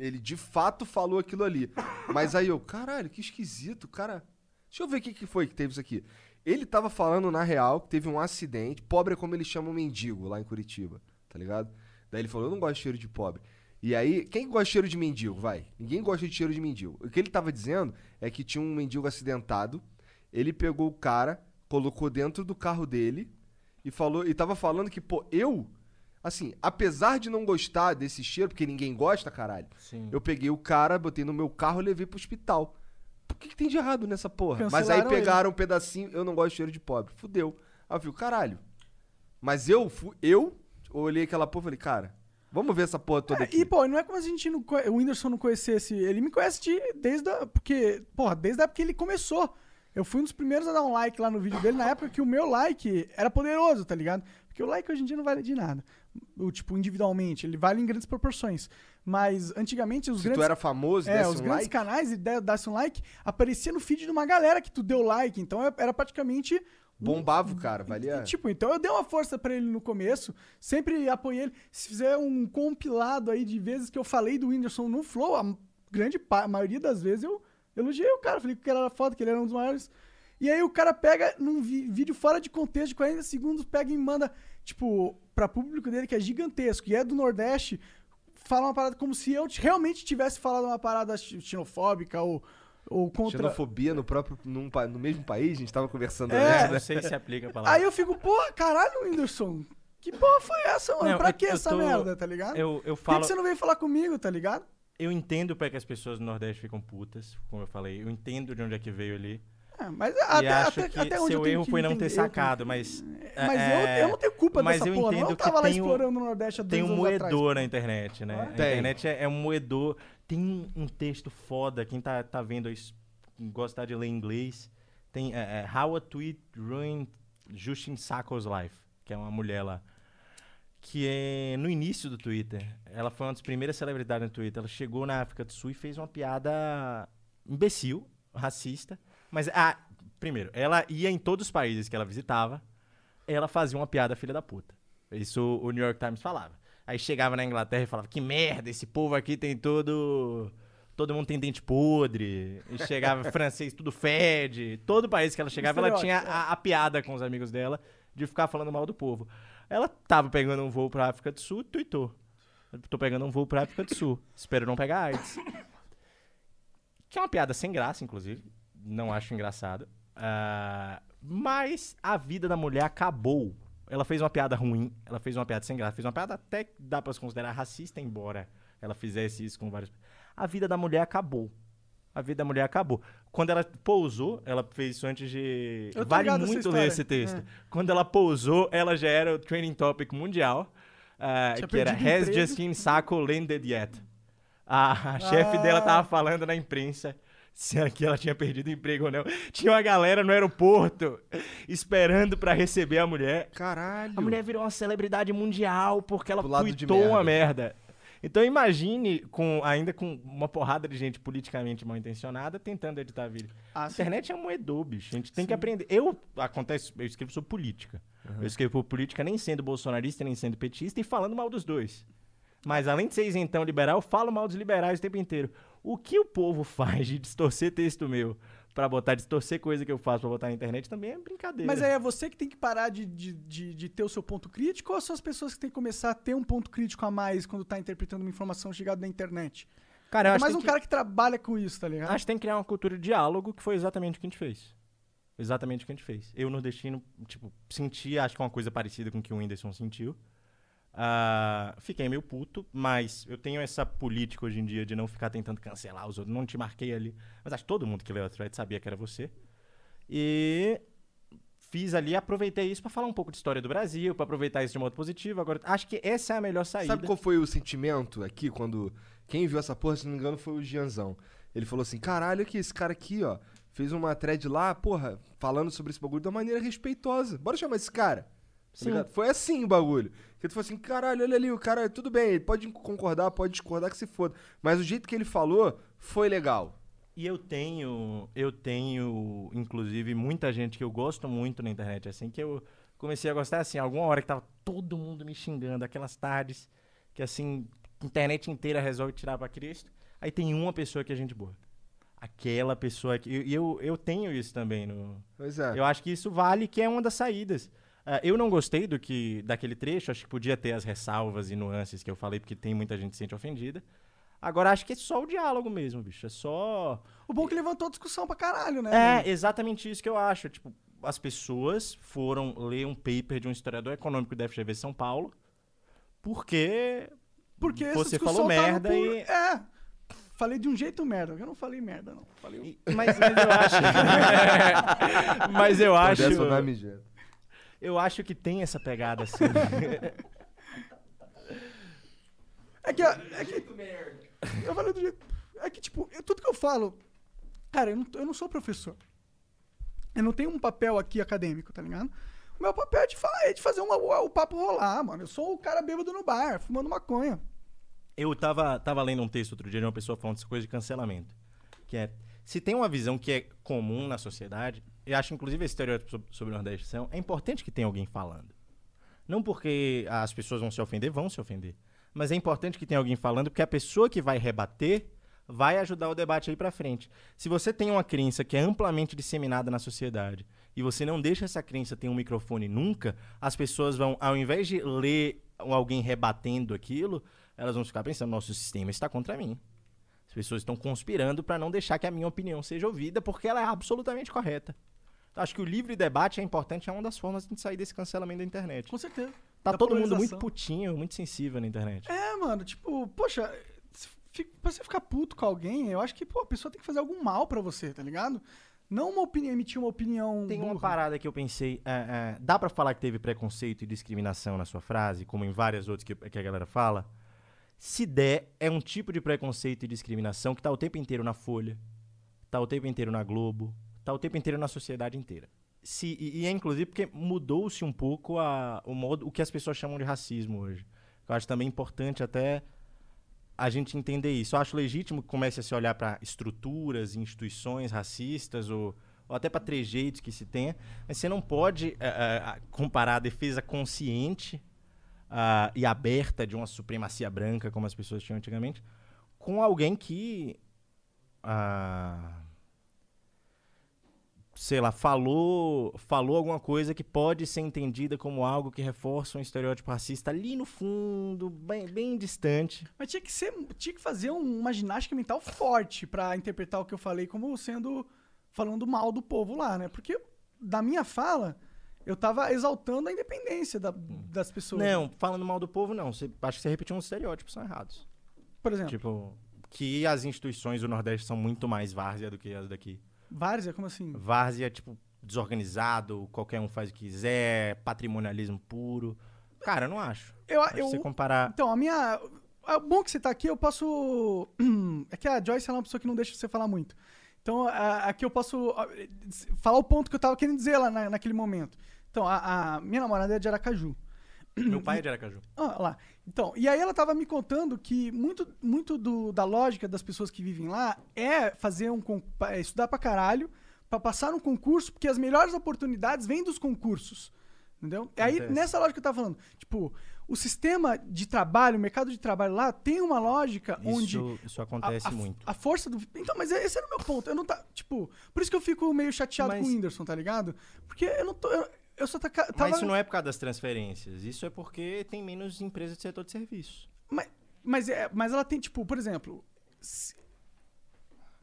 ele de fato falou aquilo ali. Mas aí eu, caralho, que esquisito, cara. Deixa eu ver o que, que foi que teve isso aqui. Ele tava falando, na real, que teve um acidente. Pobre é como eles chamam mendigo lá em Curitiba, tá ligado? Daí ele falou, eu não gosto de cheiro de pobre. E aí, quem gosta de cheiro de mendigo, vai? Ninguém gosta de cheiro de mendigo. O que ele tava dizendo é que tinha um mendigo acidentado. Ele pegou o cara, colocou dentro do carro dele e falou e tava falando que, pô, eu, assim, apesar de não gostar desse cheiro, porque ninguém gosta, caralho, Sim. eu peguei o cara, botei no meu carro e levei pro hospital. Por que, que tem de errado nessa porra? Mas aí Cancelaram ele. pegaram um pedacinho, eu não gosto de cheiro de pobre. Fudeu. Aí eu fico, caralho. Mas eu, fu- eu olhei aquela porra e falei, cara, vamos ver essa porra toda É, aqui. e, pô, não é como se a gente não o Whindersson não conhecesse. Ele me conhece de, desde a. Porque, porra, desde a época que ele começou. Eu fui um dos primeiros a dar um like lá no vídeo dele, na época que o meu like era poderoso, tá ligado? Porque o like hoje em dia não vale de nada. O, tipo, individualmente, ele vale em grandes proporções. Mas antigamente os Se grandes. tu era famoso, É, desse os um grandes like, canais e de- desse um like, aparecia no feed de uma galera que tu deu like. Então é- era praticamente. bombava o cara, valia... e, tipo, então eu dei uma força pra ele no começo, sempre apoiei ele. Se fizer um compilado aí de vezes que eu falei do Whindersson no Flow, a grande a maioria das vezes eu elogiei o cara, falei que ele era foda, que ele era um dos maiores. E aí o cara pega num vídeo fora de contexto de 40 segundos, pega e manda, tipo, pra público dele que é gigantesco e é do Nordeste, fala uma parada como se eu realmente tivesse falado uma parada xenofóbica ou, ou contra. Xenofobia no próprio num no mesmo país, a gente tava conversando É. antes, Não né? sei se aplica a palavra. Aí eu fico, porra, caralho, Whindersson. Que porra foi essa, mano? Não, pra eu- que eu essa tô- merda, tá ligado? Eu, eu Por que, falo. que você não veio falar comigo, tá ligado? Eu entendo pra que as pessoas do Nordeste ficam putas, como eu falei. Eu entendo de onde é que veio ali. É, mas e até, acho até, que até seu erro que foi não ter sacado, mas... Mas é, eu, eu não tenho culpa mas dessa eu porra. entendo Eu que tava lá tem um- explorando no Nordeste há Tem dois um anos atrás. moedor na internet, né? A Tem. internet é, é um moedor. Tem um, texto foda, quem tá, tá vendo aí, gostar de ler inglês, tem é, é, How a Tweet Ruined Justin Sacco's Life, que é uma mulher lá. Que é no início do Twitter. Ela foi uma das primeiras celebridades no Twitter. Ela chegou na África do Sul e fez uma piada imbecil, racista. Mas, ah, primeiro, ela ia em todos os países que ela visitava, ela fazia uma piada filha da puta. Isso o New York Times falava. Aí chegava na Inglaterra e falava: Que merda, esse povo aqui tem todo. Todo mundo tem dente podre. E chegava francês, tudo fede. Todo país que ela chegava, ela tinha a, a piada com os amigos dela de ficar falando mal do povo. Ela tava pegando um voo pra África do Sul e tweetou. Tô pegando um voo pra África do Sul. Espero não pegar AIDS. Que é uma piada sem graça, inclusive. Não acho engraçado. Ah, mas a vida da mulher acabou. Ela fez uma piada ruim, ela fez uma piada sem graça, fez uma piada até que dá pra se considerar racista, embora ela fizesse isso com vários. A vida da mulher acabou. A vida da mulher acabou. Quando ela pousou, ela fez isso antes de. Eu Vale muito ler esse texto. É. Quando ela pousou, ela já era o trending topic mundial. ah, Tinha que era Has. Justine Sacco landed yet? A, a chefe Ah. dela tava falando na imprensa se ela tinha perdido o emprego ou não. Tinha uma galera no aeroporto esperando pra receber a mulher. Caralho. A mulher virou uma celebridade mundial porque ela tweetou uma merda. merda. Então imagine, com, ainda com uma porrada de gente politicamente mal intencionada tentando editar vida. Ah, a sim. internet é um moedor, bicho. A gente tem que aprender. Eu, acontece, eu escrevo sobre política. Eu escrevo por política nem sendo bolsonarista, nem sendo petista e falando mal dos dois. Mas além de ser isentão liberal, eu falo mal dos liberais o tempo inteiro. O que o povo faz de distorcer texto meu pra botar, distorcer coisa que eu faço pra botar na internet também é brincadeira. Mas aí é você que tem que parar de, de, de, de ter o seu ponto crítico ou são as pessoas que têm que começar a ter um ponto crítico a mais quando tá interpretando uma informação chegada da internet? Cara, eu É acho mais que um tem cara que trabalha com isso, tá ligado? Acho que tem que criar uma cultura de diálogo, que foi exatamente o que a gente fez. Exatamente o que a gente fez. Eu, nordestino, tipo, senti, acho que uma coisa parecida com o que o Whindersson sentiu. Ah, fiquei meio puto, mas eu tenho essa política hoje em dia de não ficar tentando cancelar os outros. Não te marquei ali. Mas acho que todo mundo que leu a thread sabia que era você. E fiz ali, aproveitei isso pra falar um pouco de história do Brasil, pra aproveitar isso de modo positivo. Agora, acho que essa é a melhor saída. Sabe qual foi o sentimento aqui quando. Quem viu essa porra, se não me engano, foi o Gianzão. Ele falou assim: caralho, que esse cara aqui, ó, fez uma thread lá, porra, falando sobre esse bagulho de uma maneira respeitosa. Bora chamar esse cara. Tá? Foi assim o bagulho. Que tu falou assim: caralho, olha ali, o cara, tudo bem, ele pode concordar, pode discordar, que se foda. Mas o jeito que ele falou foi legal. E eu tenho, eu tenho, inclusive, muita gente que eu gosto muito na internet, assim, que eu comecei a gostar, assim, alguma hora que tava todo mundo me xingando, aquelas tardes que, assim, a internet inteira resolve tirar pra Cristo, aí tem uma pessoa que é gente boa. Aquela pessoa que... E eu, eu tenho isso também no... Pois é. Eu acho que isso vale, que é uma das saídas. Ah, eu não gostei do que daquele trecho, acho que podia ter as ressalvas e nuances que eu falei, porque tem muita gente que se sente ofendida. Agora, acho que é só o diálogo mesmo, bicho. É só... O bom é que levantou discussão pra caralho, né? É, exatamente isso que eu acho. Tipo, as pessoas foram ler um paper de um historiador econômico da FGV São Paulo, porque Porque você falou tá no merda e... É. Falei de um jeito merda. Eu não falei merda, não. Falei Mas, mas eu acho... mas eu acho... Eu acho que tem essa pegada, assim. É que, é que eu falei do jeito. É que, tipo, eu- tudo que eu falo. Cara, eu não, eu não sou professor. Eu não tenho um papel aqui acadêmico, tá ligado? O meu papel é de, falar, é de fazer uma, o papo rolar, mano. Eu sou o cara bêbado no bar, fumando maconha. Eu tava, tava lendo um texto outro dia de uma pessoa falando dessa coisa de cancelamento. Que é, se tem uma visão que é comum na sociedade, eu acho inclusive esse estereótipo sobre, o Nordeste são, é importante que tenha alguém falando. Não porque as pessoas vão se ofender, vão se ofender. Mas é importante que tenha alguém falando, porque a pessoa que vai rebater vai ajudar o debate aí pra frente. Se você tem uma crença que é amplamente disseminada na sociedade e você não deixa essa crença ter um microfone nunca, as pessoas vão, ao invés de ler alguém rebatendo aquilo, elas vão ficar pensando: nosso sistema está contra mim. As pessoas estão conspirando para não deixar que a minha opinião seja ouvida porque ela é absolutamente correta. Acho que o livre debate é importante, é uma das formas de sair desse cancelamento da internet. Com certeza. Tá Da todo mundo muito putinho, muito sensível na internet. É, mano, tipo, poxa, pra você ficar puto com alguém, eu acho que, pô, a pessoa tem que fazer algum mal pra você, tá ligado? Não uma opinião, emitir uma opinião Tem uma burra. parada que eu pensei. é, é, dá pra falar que teve preconceito e discriminação na sua frase, como em várias outras que, que a galera fala? Se der, é um tipo de preconceito e discriminação que tá o tempo inteiro na Folha, tá o tempo inteiro na Globo, o tempo inteiro na sociedade inteira. Se, e, e é inclusive porque mudou-se um pouco a, o modo, o que as pessoas chamam de racismo hoje. Eu acho também importante até a gente entender isso. Eu acho legítimo que comece a se olhar para estruturas, instituições racistas ou, ou até para trejeitos que se tenha, mas você não pode eh, comparar a defesa consciente ah, e aberta de uma supremacia branca, como as pessoas tinham antigamente, com alguém que. ah, sei lá, falou, falou alguma coisa que pode ser entendida como algo que reforça um estereótipo racista ali no fundo, bem, bem distante. Mas tinha que ser, tinha que fazer um- uma ginástica mental forte pra interpretar o que eu falei como sendo falando mal do povo lá, né? Porque da minha fala eu tava exaltando a independência da- das pessoas. Não, falando mal do povo, não. Você, acho que você repetiu uns estereótipos são errados. Por exemplo, Tipo, que as instituições do Nordeste são muito mais várzea do que as daqui. Várzea, como assim? Várzea, tipo, desorganizado, qualquer um faz o que quiser, patrimonialismo puro. Cara, eu não acho. Eu, Acho eu, você comparar. Então, a minha. É bom que você tá aqui, eu posso. É que a Joyce é uma pessoa que não deixa você falar muito. Então, aqui eu posso falar o ponto que eu tava querendo dizer lá na- naquele momento. Então, a, a minha namorada é de Aracaju. Meu pai é de Aracaju. Ah, lá. Então, e aí ela tava me contando que muito, muito do- da lógica das pessoas que vivem lá é fazer um é estudar pra caralho, pra passar num concurso, porque as melhores oportunidades vêm dos concursos. Entendeu? E aí, Acontece. nessa lógica que eu tava falando, tipo, o sistema de trabalho, o mercado de trabalho lá tem uma lógica onde Isso, isso a- acontece a, muito. A força do. Então, mas esse era o meu ponto. Eu não tá. Tipo, por isso que eu fico meio chateado Mas- com o Whindersson, tá ligado? Porque eu não tô. Eu, eu só tá, tava. Mas isso não é por causa das transferências. Isso é porque tem menos empresas de setor de serviço. Mas, mas, é, mas ela tem, tipo, por exemplo.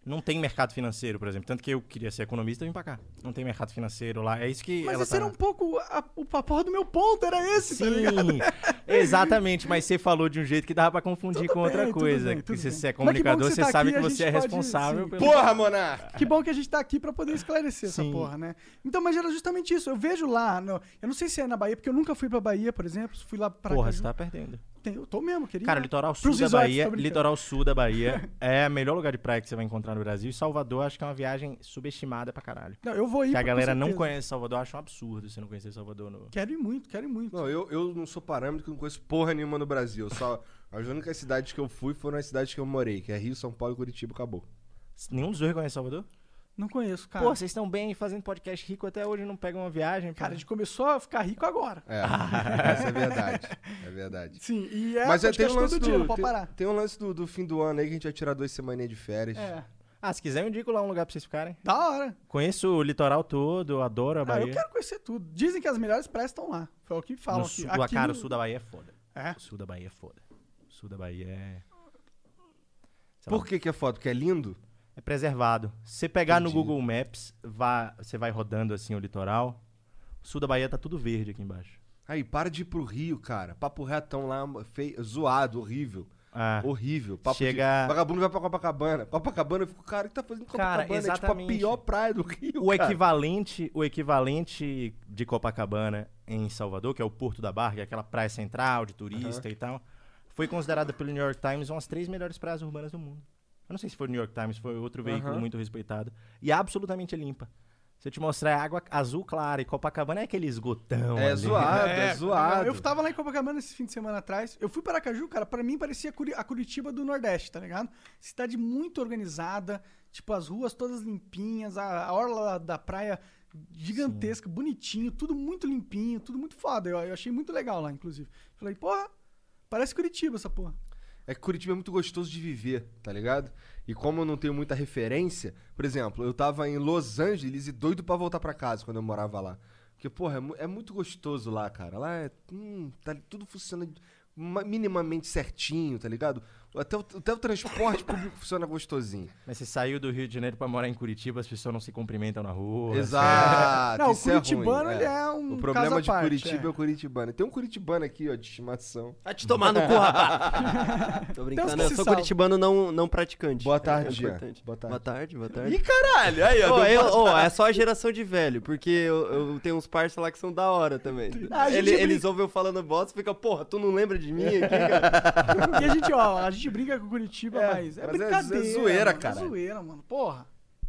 Não tem mercado financeiro, por exemplo. Tanto que eu queria ser economista e vim pra cá. Não tem mercado financeiro lá. É isso que Mas ela esse tá... era um pouco. A, o papo do meu ponto, era esse, tá Sim, ligado? exatamente, mas você falou de um jeito que dava pra confundir Tudo com outra bem, tudo coisa. bem, se bem. você é comunicador, você você tá sabe aqui, que você é pode- responsável sim. pelo. Porra, Monark! Que bom que a gente tá aqui pra poder esclarecer essa Sim. porra, né? Então, mas era justamente isso. Eu vejo lá. no- eu não sei se é na Bahia, porque eu nunca fui pra Bahia, por exemplo. Fui lá pra. Porra, Caju. você tá perdendo. Tem- eu tô mesmo, queria. Cara, litoral sul da Bahia, litoral sul da Bahia é o melhor lugar de praia que você vai encontrar no Brasil. E Salvador, acho que é uma viagem subestimada pra caralho. Não, eu vou ir. Que a galera não conhece Salvador, eu acho um absurdo você não conhecer Salvador no. Quero ir muito, quero ir muito. Não, eu, eu não sou parâmetro, não conheço porra nenhuma no Brasil. Só, as únicas cidades que eu fui foram as cidades que eu morei, que é Rio, São Paulo e Curitiba, acabou. Nenhum dos dois conhece Salvador? Não conheço, cara. Pô, vocês estão bem fazendo podcast rico até hoje não pegam uma viagem. pô. Cara, a gente começou a ficar rico agora. É, essa é verdade. É verdade. Sim, e é Mas é, tem um lance todo do, dia, não pode tem, parar. tem um lance do, do fim do ano aí que a gente vai tirar duas semaninhas de férias. É, Ah, se quiser, eu indico lá um lugar pra vocês ficarem. da hora. Conheço o litoral todo, eu adoro a Ah, Bahia. eu quero conhecer tudo. Dizem que as melhores praias estão lá. Foi o que falam no aqui. sul, aqui cara, no- o sul da Bahia é foda. É? O sul da Bahia é foda. O sul da Bahia é. sei lá, Por que que é foda? Porque é lindo? É preservado. Se você pegar Entendi. no Google Maps, vá, você vai rodando assim o litoral. O sul da Bahia tá tudo verde aqui embaixo. Aí, para de ir pro Rio, cara. Papo retão lá, feio, zoado, horrível. Ah, Horrível. Papo Chega- de... Vagabundo vai pra Copacabana. Copacabana, eu fico, cara, o que tá fazendo em Cara, Copacabana? É tipo a exatamente. pior praia do Rio, o cara. equivalente, o equivalente de Copacabana em Salvador, que é o Porto da Barra, que é aquela praia central de turista e tal, foi considerada pelo New York Times uma das três melhores praias urbanas do mundo. Eu não sei se foi o New York Times, foi outro veículo Aham. muito respeitado. E é absolutamente limpa. Se eu te mostrar é água azul clara e Copacabana é aquele esgotão. É ali. zoado, é, zoado. Eu tava lá em Copacabana esse fim de semana atrás. Eu fui para Aracaju, cara, pra mim parecia a Curitiba do Nordeste, tá ligado? Cidade muito organizada, tipo, as ruas todas limpinhas, a, a orla da praia gigantesca, bonitinho, tudo muito limpinho, tudo muito foda. Eu, eu achei muito legal lá, inclusive. Falei, porra, parece Curitiba essa porra. É que Curitiba é muito gostoso de viver, tá ligado? E como eu não tenho muita referência, por exemplo, eu tava em Los Angeles e doido pra voltar pra casa quando eu morava lá. Porque, porra, é, é muito gostoso lá, cara. Lá é. Hum, tá tudo funcionando ma- minimamente certinho, tá ligado? Até o, até o transporte público funciona gostosinho. Mas você saiu do Rio de Janeiro pra morar em Curitiba, as pessoas não se cumprimentam na rua. Exato. Não, o isso é ruim, curitibano, ele é um O problema de parte, Curitiba é. é. o curitibano. Tem um curitibano aqui, ó, de estimação. Vai te tomar no cu, rapaz. Tô brincando, que eu sou salvam. curitibano não, não praticante. Boa É tarde, Jean. importante. Boa tarde. Boa tarde, boa tarde. Ih, caralho! Aí, ó. Deu eu- ô, é só a geração de velho, porque eu, eu tenho uns parça lá que são da hora também. Ah, Ele- eles ouvem eu falando bosta e ficam, porra, tu não lembra de mim aqui, cara? E a gente, ó, a gente brinca com Curitiba, É, mas é mas é- é brincadeira. zoeira, mano, caralho. É zoeira, mano. Porra.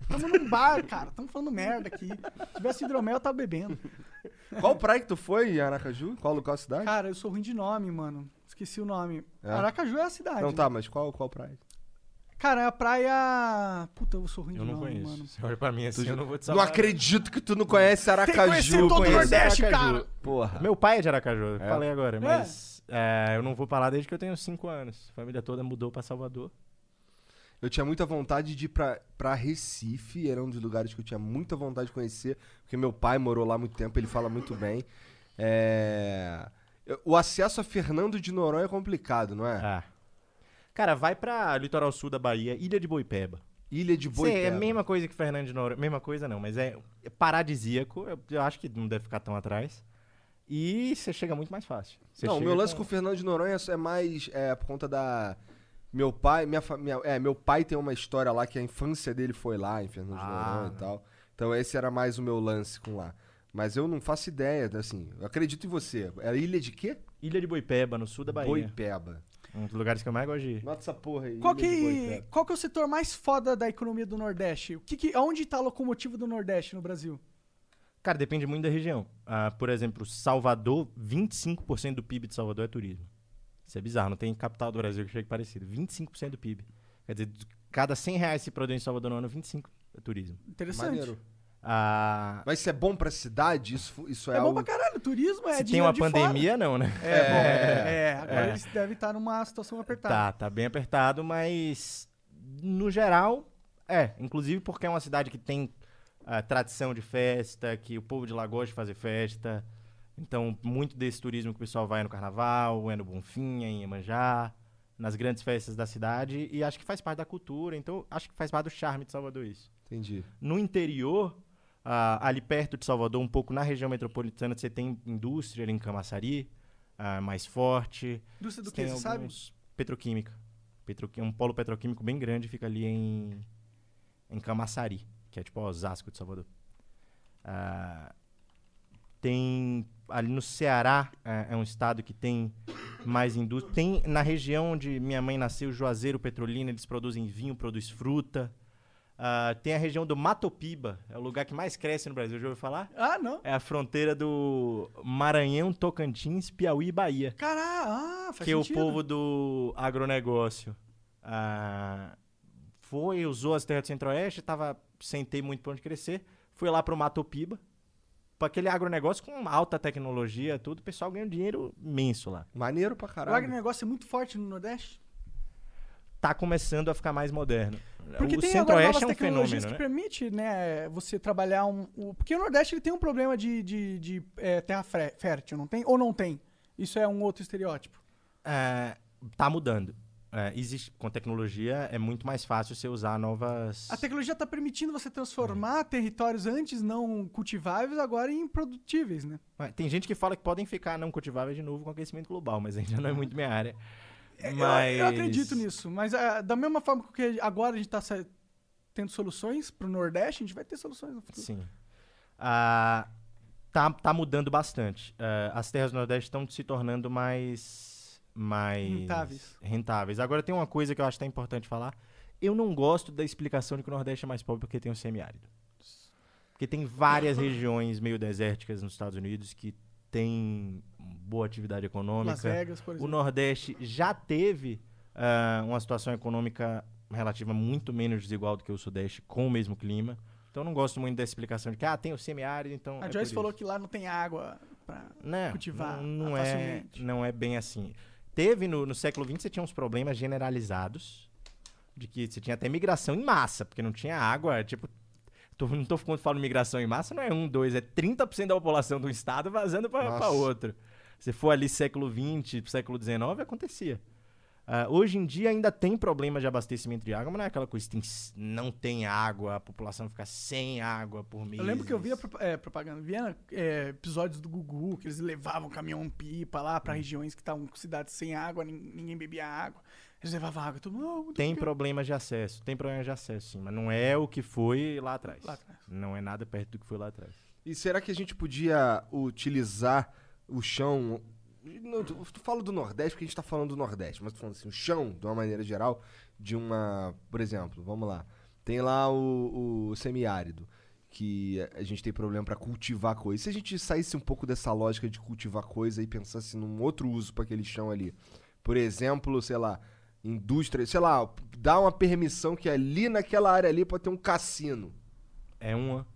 Tamo num bar, cara. Tamo falando merda aqui. Se tivesse hidromel, eu tava bebendo. Qual praia que tu foi em Aracaju? Qual local cidade? Cara, eu sou ruim de nome, mano. Esqueci o nome. É? Aracaju é a cidade. Não tá, mas qual, qual praia? Cara, é a praia. Puta, eu sou ruim Eu de não nome, conheço. mano. Você olha pra mim assim, eu não vou te Não salvar. acredito que tu não conhece Aracaju. Tem que conhecer todo o Nordeste, Aracaju. cara. Porra. Meu pai é de Aracaju, É? falei agora, mas é, eu não vou lá desde que eu tenho 5 anos. A família toda mudou pra Salvador. Eu tinha muita vontade de ir pra, pra Recife, era um dos lugares que eu tinha muita vontade de conhecer, porque meu pai morou lá há muito tempo, ele fala muito bem. É, O acesso a Fernando de Noronha é complicado, não é? Ah. Cara, vai pra litoral sul da Bahia, Ilha de Boipeba. Ilha de Cê, Boipeba. é a mesma coisa que Fernando de Noronha. Mesma coisa não, mas é paradisíaco. Eu, eu acho que não deve ficar tão atrás. E você chega muito mais fácil. Cê Não, o meu lance com o Fernando de Noronha é mais é, por conta da. Meu pai, minha, fa- minha- é, meu pai tem uma história lá que a infância dele foi lá em Fernando de Ah. Noronha e tal. Então esse era mais o meu lance com lá. Mas eu não faço ideia, assim. Eu acredito em você. É ilha de quê? Ilha de Boipeba, no sul da Bahia. Boipeba. Um dos lugares que eu mais gosto de ir. Nota essa porra aí. Qual de que, qual que é o setor mais foda da economia do Nordeste? O que que, onde tá a locomotiva do Nordeste no Brasil? Cara, depende muito da região. Ah, por exemplo, Salvador, 25% do PIB de Salvador é turismo. Isso é bizarro, não tem capital do Brasil que chegue parecido. 25% do PIB. Quer dizer, de cada 100 reais que se produz em Salvador no ano, 25 é turismo. Interessante. Maneiro. Ah, Mas isso é bom pra cidade? Isso, isso é, É bom algo... pra caralho. Turismo é se tem uma de fora. pandemia, não, né? É, bom, é, agora É. eles devem estar numa situação apertada. Tá, tá bem apertado, mas no geral, é. Inclusive porque é uma cidade que tem ah, tradição de festa, que o povo de lá gosta de fazer festa. Então, muito desse turismo que o pessoal vai no carnaval, é no Bonfim, é em Iemanjá, nas grandes festas da cidade, e acho que faz parte da cultura, então acho que faz parte do charme de Salvador isso. Entendi. No interior, ah, ali perto de Salvador, um pouco na região metropolitana, você tem indústria ali em Camaçari, ah, mais forte. Indústria do Você que, você sabe? Petroquímica. Petroqui- Um polo petroquímico bem grande fica ali em, em Camaçari, que é tipo Osasco de Salvador. Ah, tem ali no Ceará, é, é um estado que tem mais indústria. Tem na região onde minha mãe nasceu, Juazeiro, Petrolina, eles produzem vinho, produzem fruta. Ah, tem a região do Matopiba, é o lugar que mais cresce no Brasil, já ouviu falar? Ah, não. É a fronteira do Maranhão, Tocantins, Piauí e Bahia Caralho, ah, faz que o sentido. povo do agronegócio ah, foi, usou as terras do Centro-Oeste, tava sem ter muito pra onde crescer, foi lá pro Matopiba, para aquele agronegócio com alta tecnologia, tudo, o pessoal ganhou dinheiro imenso lá. Maneiro pra O caralho. agronegócio é muito forte no Nordeste? Tá começando a ficar mais moderno. Porque o tem agora novas Centro-Oeste é um tecnologias fenômeno, que né? permite, né, você trabalhar um... o- porque o Nordeste ele tem um problema de, de, de, é, terra fértil, não tem? Ou não tem? Isso é um outro estereótipo. É, tá mudando. É, existe, com tecnologia é muito mais fácil você usar novas... A tecnologia está permitindo você transformar É. territórios antes não cultiváveis agora em produtíveis, né? Ué, Tem gente que fala que podem ficar não cultiváveis de novo com aquecimento global, mas ainda não é muito minha área. Eu- Mas... Eu, acredito nisso, mas ah, da mesma forma que agora a gente está tendo soluções para o Nordeste, a gente vai ter soluções no futuro. Sim. Ah, tá, tá mudando bastante. Ah, as terras do Nordeste estão se tornando mais, mais Rentáveis. rentáveis. Agora tem uma coisa que eu acho até importante falar. Eu não gosto da explicação de que o Nordeste é mais pobre porque tem o semiárido. Porque tem várias regiões meio desérticas nos Estados Unidos que têm boa atividade econômica. Las Vegas, por O exemplo. Nordeste já teve ah, uma situação econômica relativa muito menos desigual do que o Sudeste, com o mesmo clima. Então eu não gosto muito dessa explicação de que ah, tem o semiárido, então. A é Joyce falou que lá não tem água para cultivar não, não é, não é bem assim. Teve no, no século XX, você tinha uns problemas generalizados, de que você tinha até migração em massa, porque não tinha água, tipo. tô- não tô quando falo migração em massa, não é um, dois, é 30% da população do estado vazando para outro. Se for ali século XX, século XIX, acontecia. Ah, hoje em dia ainda tem problema de abastecimento de água, mas não é aquela coisa que tem- não tem água, a população fica sem água por mês. Eu lembro que eu via é, propaganda, via é, episódios do Gugu, que eles levavam caminhão-pipa lá Hum. pra regiões que estavam com cidades sem água, nin- ninguém bebia água. Eles levavam água, todo mundo. "Oh, muito Tem bem." problemas de acesso, tem problemas de acesso, sim, mas não é o que foi lá atrás. Lá atrás. Não é nada perto do que foi lá atrás. E será que a gente podia utilizar o chão. Não, tu, tu fala do Nordeste porque a gente tá falando do Nordeste, mas tô falando assim, o chão, de uma maneira geral, de uma. Por exemplo, vamos lá. Tem lá o, o semiárido, que a gente tem problema pra cultivar coisa. Se a gente saísse um pouco dessa lógica de cultivar coisa e pensasse num outro uso pra aquele chão ali? Por exemplo, sei lá, indústria, sei lá, dá uma permissão que ali naquela área ali pode ter um cassino. É uma.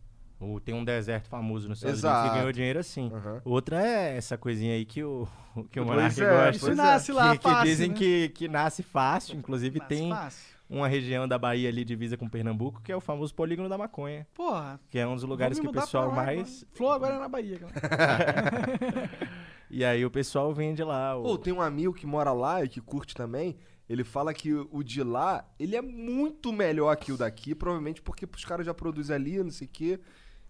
Ou tem um deserto famoso nos Estados Exato. Unidos que ganhou dinheiro assim. Aham. Outra é essa coisinha aí que o, que o Monark é, gosta. Isso é. nasce lá que, que fácil, dizem né? que, que nasce fácil. Inclusive Nasce tem fácil. uma região da Bahia ali divisa com Pernambuco, que é o famoso polígono da maconha. Porra. Que é um dos lugares que o pessoal lá mais. Flow agora é na Bahia. cara. E aí o pessoal vende lá. O... Pô, tem um amigo que mora lá e que curte também. Ele fala que o de lá, ele é muito melhor que o daqui, provavelmente porque os caras já produzem ali, não sei o quê.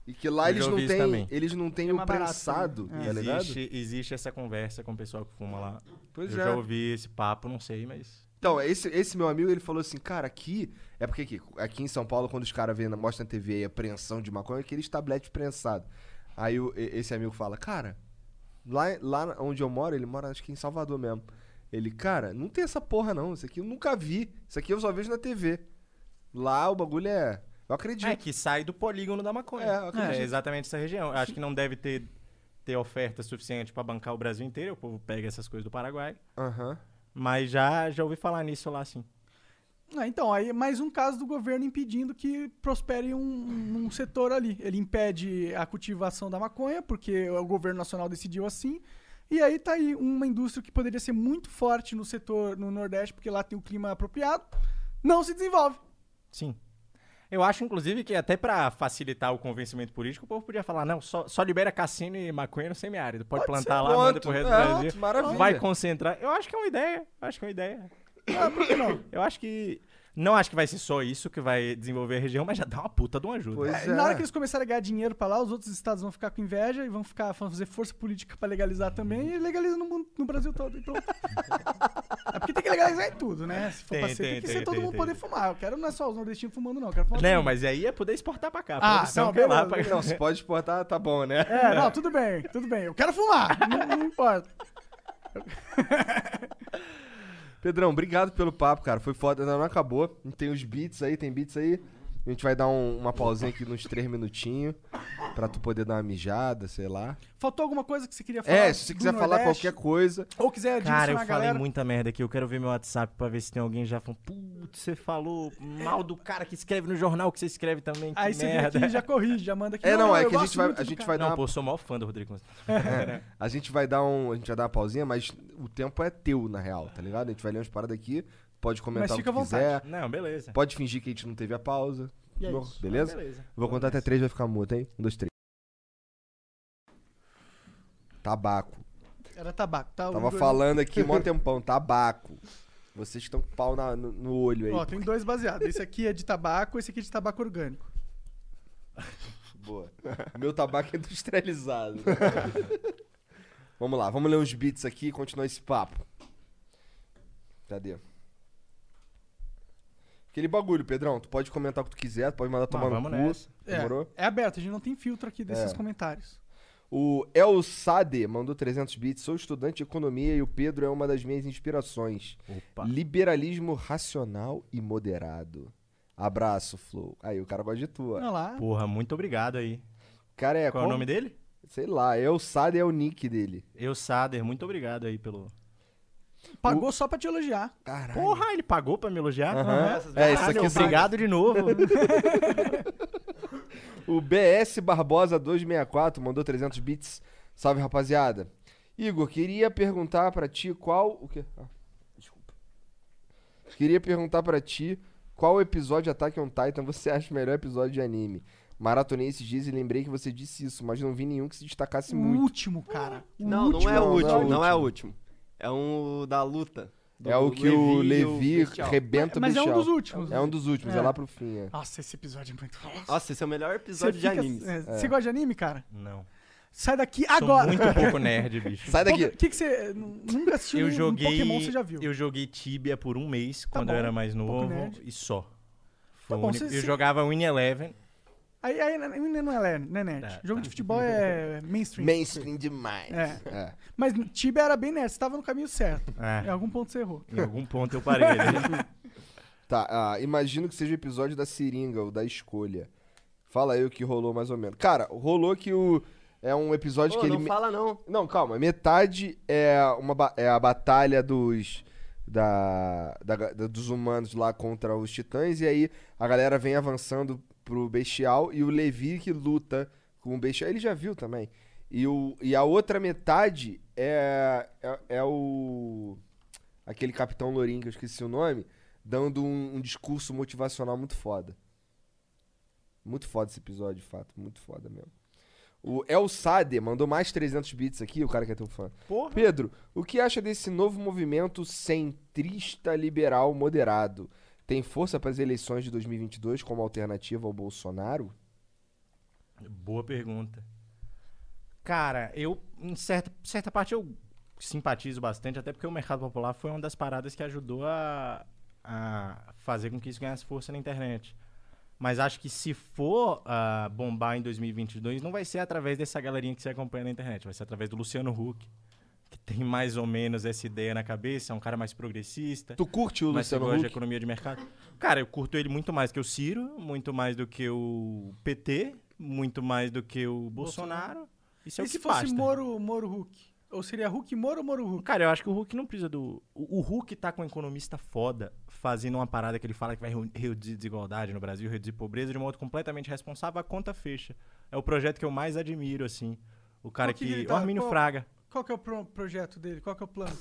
E que lá Eu eles não têm, também. eles não têm É o barato prensado, também. tá ligado? existe, existe essa conversa com o pessoal que fuma lá. Pois Eu é. já ouvi esse papo, não sei, mas. Então, esse, esse meu amigo, ele falou assim, cara, aqui... É porque aqui, aqui em São Paulo, quando os caras mostram na TV aí a apreensão de maconha, é aqueles tabletes prensados. Aí o- esse amigo fala, cara, lá, lá onde eu moro, ele mora acho que em Salvador mesmo. Ele, cara, não tem essa porra não, isso aqui eu nunca vi. Isso aqui eu só vejo na TV. Lá o bagulho é... Eu acredito. É que sai do polígono da maconha. É, eu acredito. É exatamente essa região. Eu acho que não deve ter, ter oferta suficiente pra bancar o Brasil inteiro. O povo pega essas coisas do Paraguai. Aham. Mas já, já ouvi falar nisso lá, sim. Ah, então, aí mais um caso do governo impedindo que prospere um, um setor ali. Ele impede a cultivação da maconha, porque o governo nacional decidiu assim. E aí tá aí uma indústria que poderia ser muito forte no setor no Nordeste, porque lá tem o clima apropriado, não se desenvolve. Sim. Eu acho, inclusive, que até pra facilitar o convencimento político, o povo podia falar, não, só, só libera cassino e maconha no semiárido. Pode, Pode plantar lá, manda pronto. pro resto do É, Brasil. maravilha. Vai concentrar. Eu acho que é uma ideia. Eu acho que é uma ideia. Ah, por que não? Eu acho que... Não acho que vai ser só isso que vai desenvolver a região, mas já dá uma puta de uma ajuda. Pois É, é. Na hora que eles começarem a ganhar dinheiro pra lá, os outros estados vão ficar com inveja e vão ficar vão fazer força política pra legalizar também e legaliza no, mundo- no Brasil todo. Então, é porque tem que legalizar em tudo, né? Se for Tem, pra ser, tem, tem, que tem, ser todo tem, mundo tem. poder fumar. Eu quero não é só os nordestinos fumando, não. Eu quero fumar Não, todo mas aí é poder exportar pra cá. A Ah, não, é lá beleza, pra... Não, se pode exportar, tá bom, né? mundo. É, não, tudo bem, tudo bem. Eu quero fumar, não, não importa. Pedrão, obrigado pelo papo, cara. Foi foda, ainda não acabou. Tem os beats aí, tem beats aí. A gente vai dar um- uma pausinha aqui nos três minutinhos pra tu poder dar uma mijada, sei lá. Faltou alguma coisa que você queria falar? É, se você quiser falar Nordeste? qualquer coisa. Ou quiser Cara, eu falei galera. muita merda aqui. Eu quero ver meu WhatsApp pra ver se tem alguém já falando. Putz, você falou mal do cara que escreve no jornal que você escreve também. Que Aí você vem merda. aqui e já corrige, já manda aqui. É, não, é eu que a gente vai, a gente vai dar Não, uma, pô, sou maior fã do Rodrigo. a gente vai dar um, a gente vai dar uma pausinha, mas o tempo é teu na real, tá ligado? A gente vai ler umas paradas aqui, pode comentar Mas o que quiser, Não, beleza. pode fingir que a gente não teve a pausa. E é Bom, isso. beleza? Beleza. Vou contar até três, vai ficar mudo, hein? Um, dois, três. Tabaco. Era tabaco, tá? Tava falando aqui mó tempão, tabaco. Vocês estão com pau na- no, no olho aí. Ó, tem dois baseados. Esse aqui é de tabaco, esse aqui é de tabaco orgânico. Boa. Meu tabaco é industrializado. vamos lá, vamos ler uns beats aqui e continuar esse papo. Cadê? Aquele bagulho, Pedrão. Tu pode comentar o que tu quiser, tu pode mandar tomar no cu. nessa. Demorou? É, é aberto, a gente não tem filtro aqui desses É. comentários. O El Sade mandou 300 bits. Sou estudante de economia e o Pedro é uma das minhas inspirações. Opa. Liberalismo racional e moderado. Abraço, Flow. Aí, o cara gosta de tua. Olha lá. Porra, muito obrigado aí. Cara, é Qual é o nome dele? Sei lá, El Sade é o nick dele. Eu, Sader, muito obrigado aí pelo. Pagou só pra te elogiar. Caralho. Porra, ele pagou pra me elogiar? Aham. É, isso aqui são- obrigado de novo. O BS Barbosa 264 mandou 300 bits. Salve, rapaziada. Igor, queria perguntar pra ti qual. O quê? Ah, desculpa. Queria perguntar pra ti qual episódio de Attack on Titan você acha o melhor episódio de anime. Maratonei esses dias e lembrei que você disse isso, mas não vi nenhum que se destacasse O muito. último, cara. O Não, último. não é o não, não é o último, não é o último. É um da luta. Do é o que o Levi o Levi Bestial. rebenta o Mas é um dos últimos. É um dos últimos, é, É. lá pro fim, é. Nossa, esse episódio é muito. Nossa, esse é o melhor Você episódio de fica- animes. é, Você gosta de anime, cara? Não. Sai daqui Sou agora. muito pouco nerd, bicho. Sai O daqui. que, que você nunca assistiu Eu joguei, Pokémon, você já viu? eu joguei Tibia por um mês, quando bom, eu era mais um novo, nerd. e só. Foi Tá o bom, único. cê- Eu cê- jogava Win Eleven. Aí, aí ainda não é nerd, não é nerd. Tá, Jogo tá. de futebol é mainstream. Mainstream demais. É. É. Mas Tibia era bem nerd, você tava no caminho certo. É, Em algum ponto você errou. em algum ponto eu parei ali. Tá, ah, imagino que seja o episódio da seringa, o da escolha. Fala aí o que rolou mais ou menos. Cara, rolou que o. É um episódio Ô, que ele. não fala não. Não, calma. Metade é, uma, ba- é a batalha dos. Da- da- dos humanos lá contra os titãs. E aí a galera vem avançando pro bestial. E o Levi que luta com o bestial. Ele já viu também. E, o, e a outra metade é, é, é o. Aquele capitão Lourinho, que eu esqueci o nome. Dando um, um discurso motivacional muito foda. Muito foda esse episódio, de fato. Muito foda mesmo. O El Sade mandou mais 300 bits aqui, o cara que é teu fã. Porra. Pedro, o que acha desse novo movimento centrista liberal moderado? Tem força para as eleições de 2022 como alternativa ao Bolsonaro? Boa pergunta. Cara, eu, em certa, certa parte, eu simpatizo bastante, até porque o mercado popular foi uma das paradas que ajudou a, a fazer com que isso ganhasse força na internet. Mas acho que se for ah, bombar em 2022, não vai ser através dessa galerinha que você acompanha na internet, vai ser através do Luciano Huck, tem mais ou menos essa ideia na cabeça, é um cara mais progressista. Tu curte o Mas Luciano gosta de Huck? economia de mercado? Cara, eu curto ele muito mais que o Ciro, muito mais do que o PT, muito mais do que o Bolsonaro. Isso é e o se que fosse basta. Moro, Moro Hulk? Ou seria Hulk Moro ou Moro Hulk? Cara, eu acho que o Hulk não precisa do. O, o Hulk tá com um economista foda fazendo uma parada que ele fala que vai reduzir desigualdade no Brasil, reduzir pobreza de um modo completamente responsável, a conta fecha. É o projeto que eu mais admiro, assim. O cara Qual que que. ele o tá- Armínio qual- Fraga. Qual que é o pro- projeto dele? Qual que é o plano?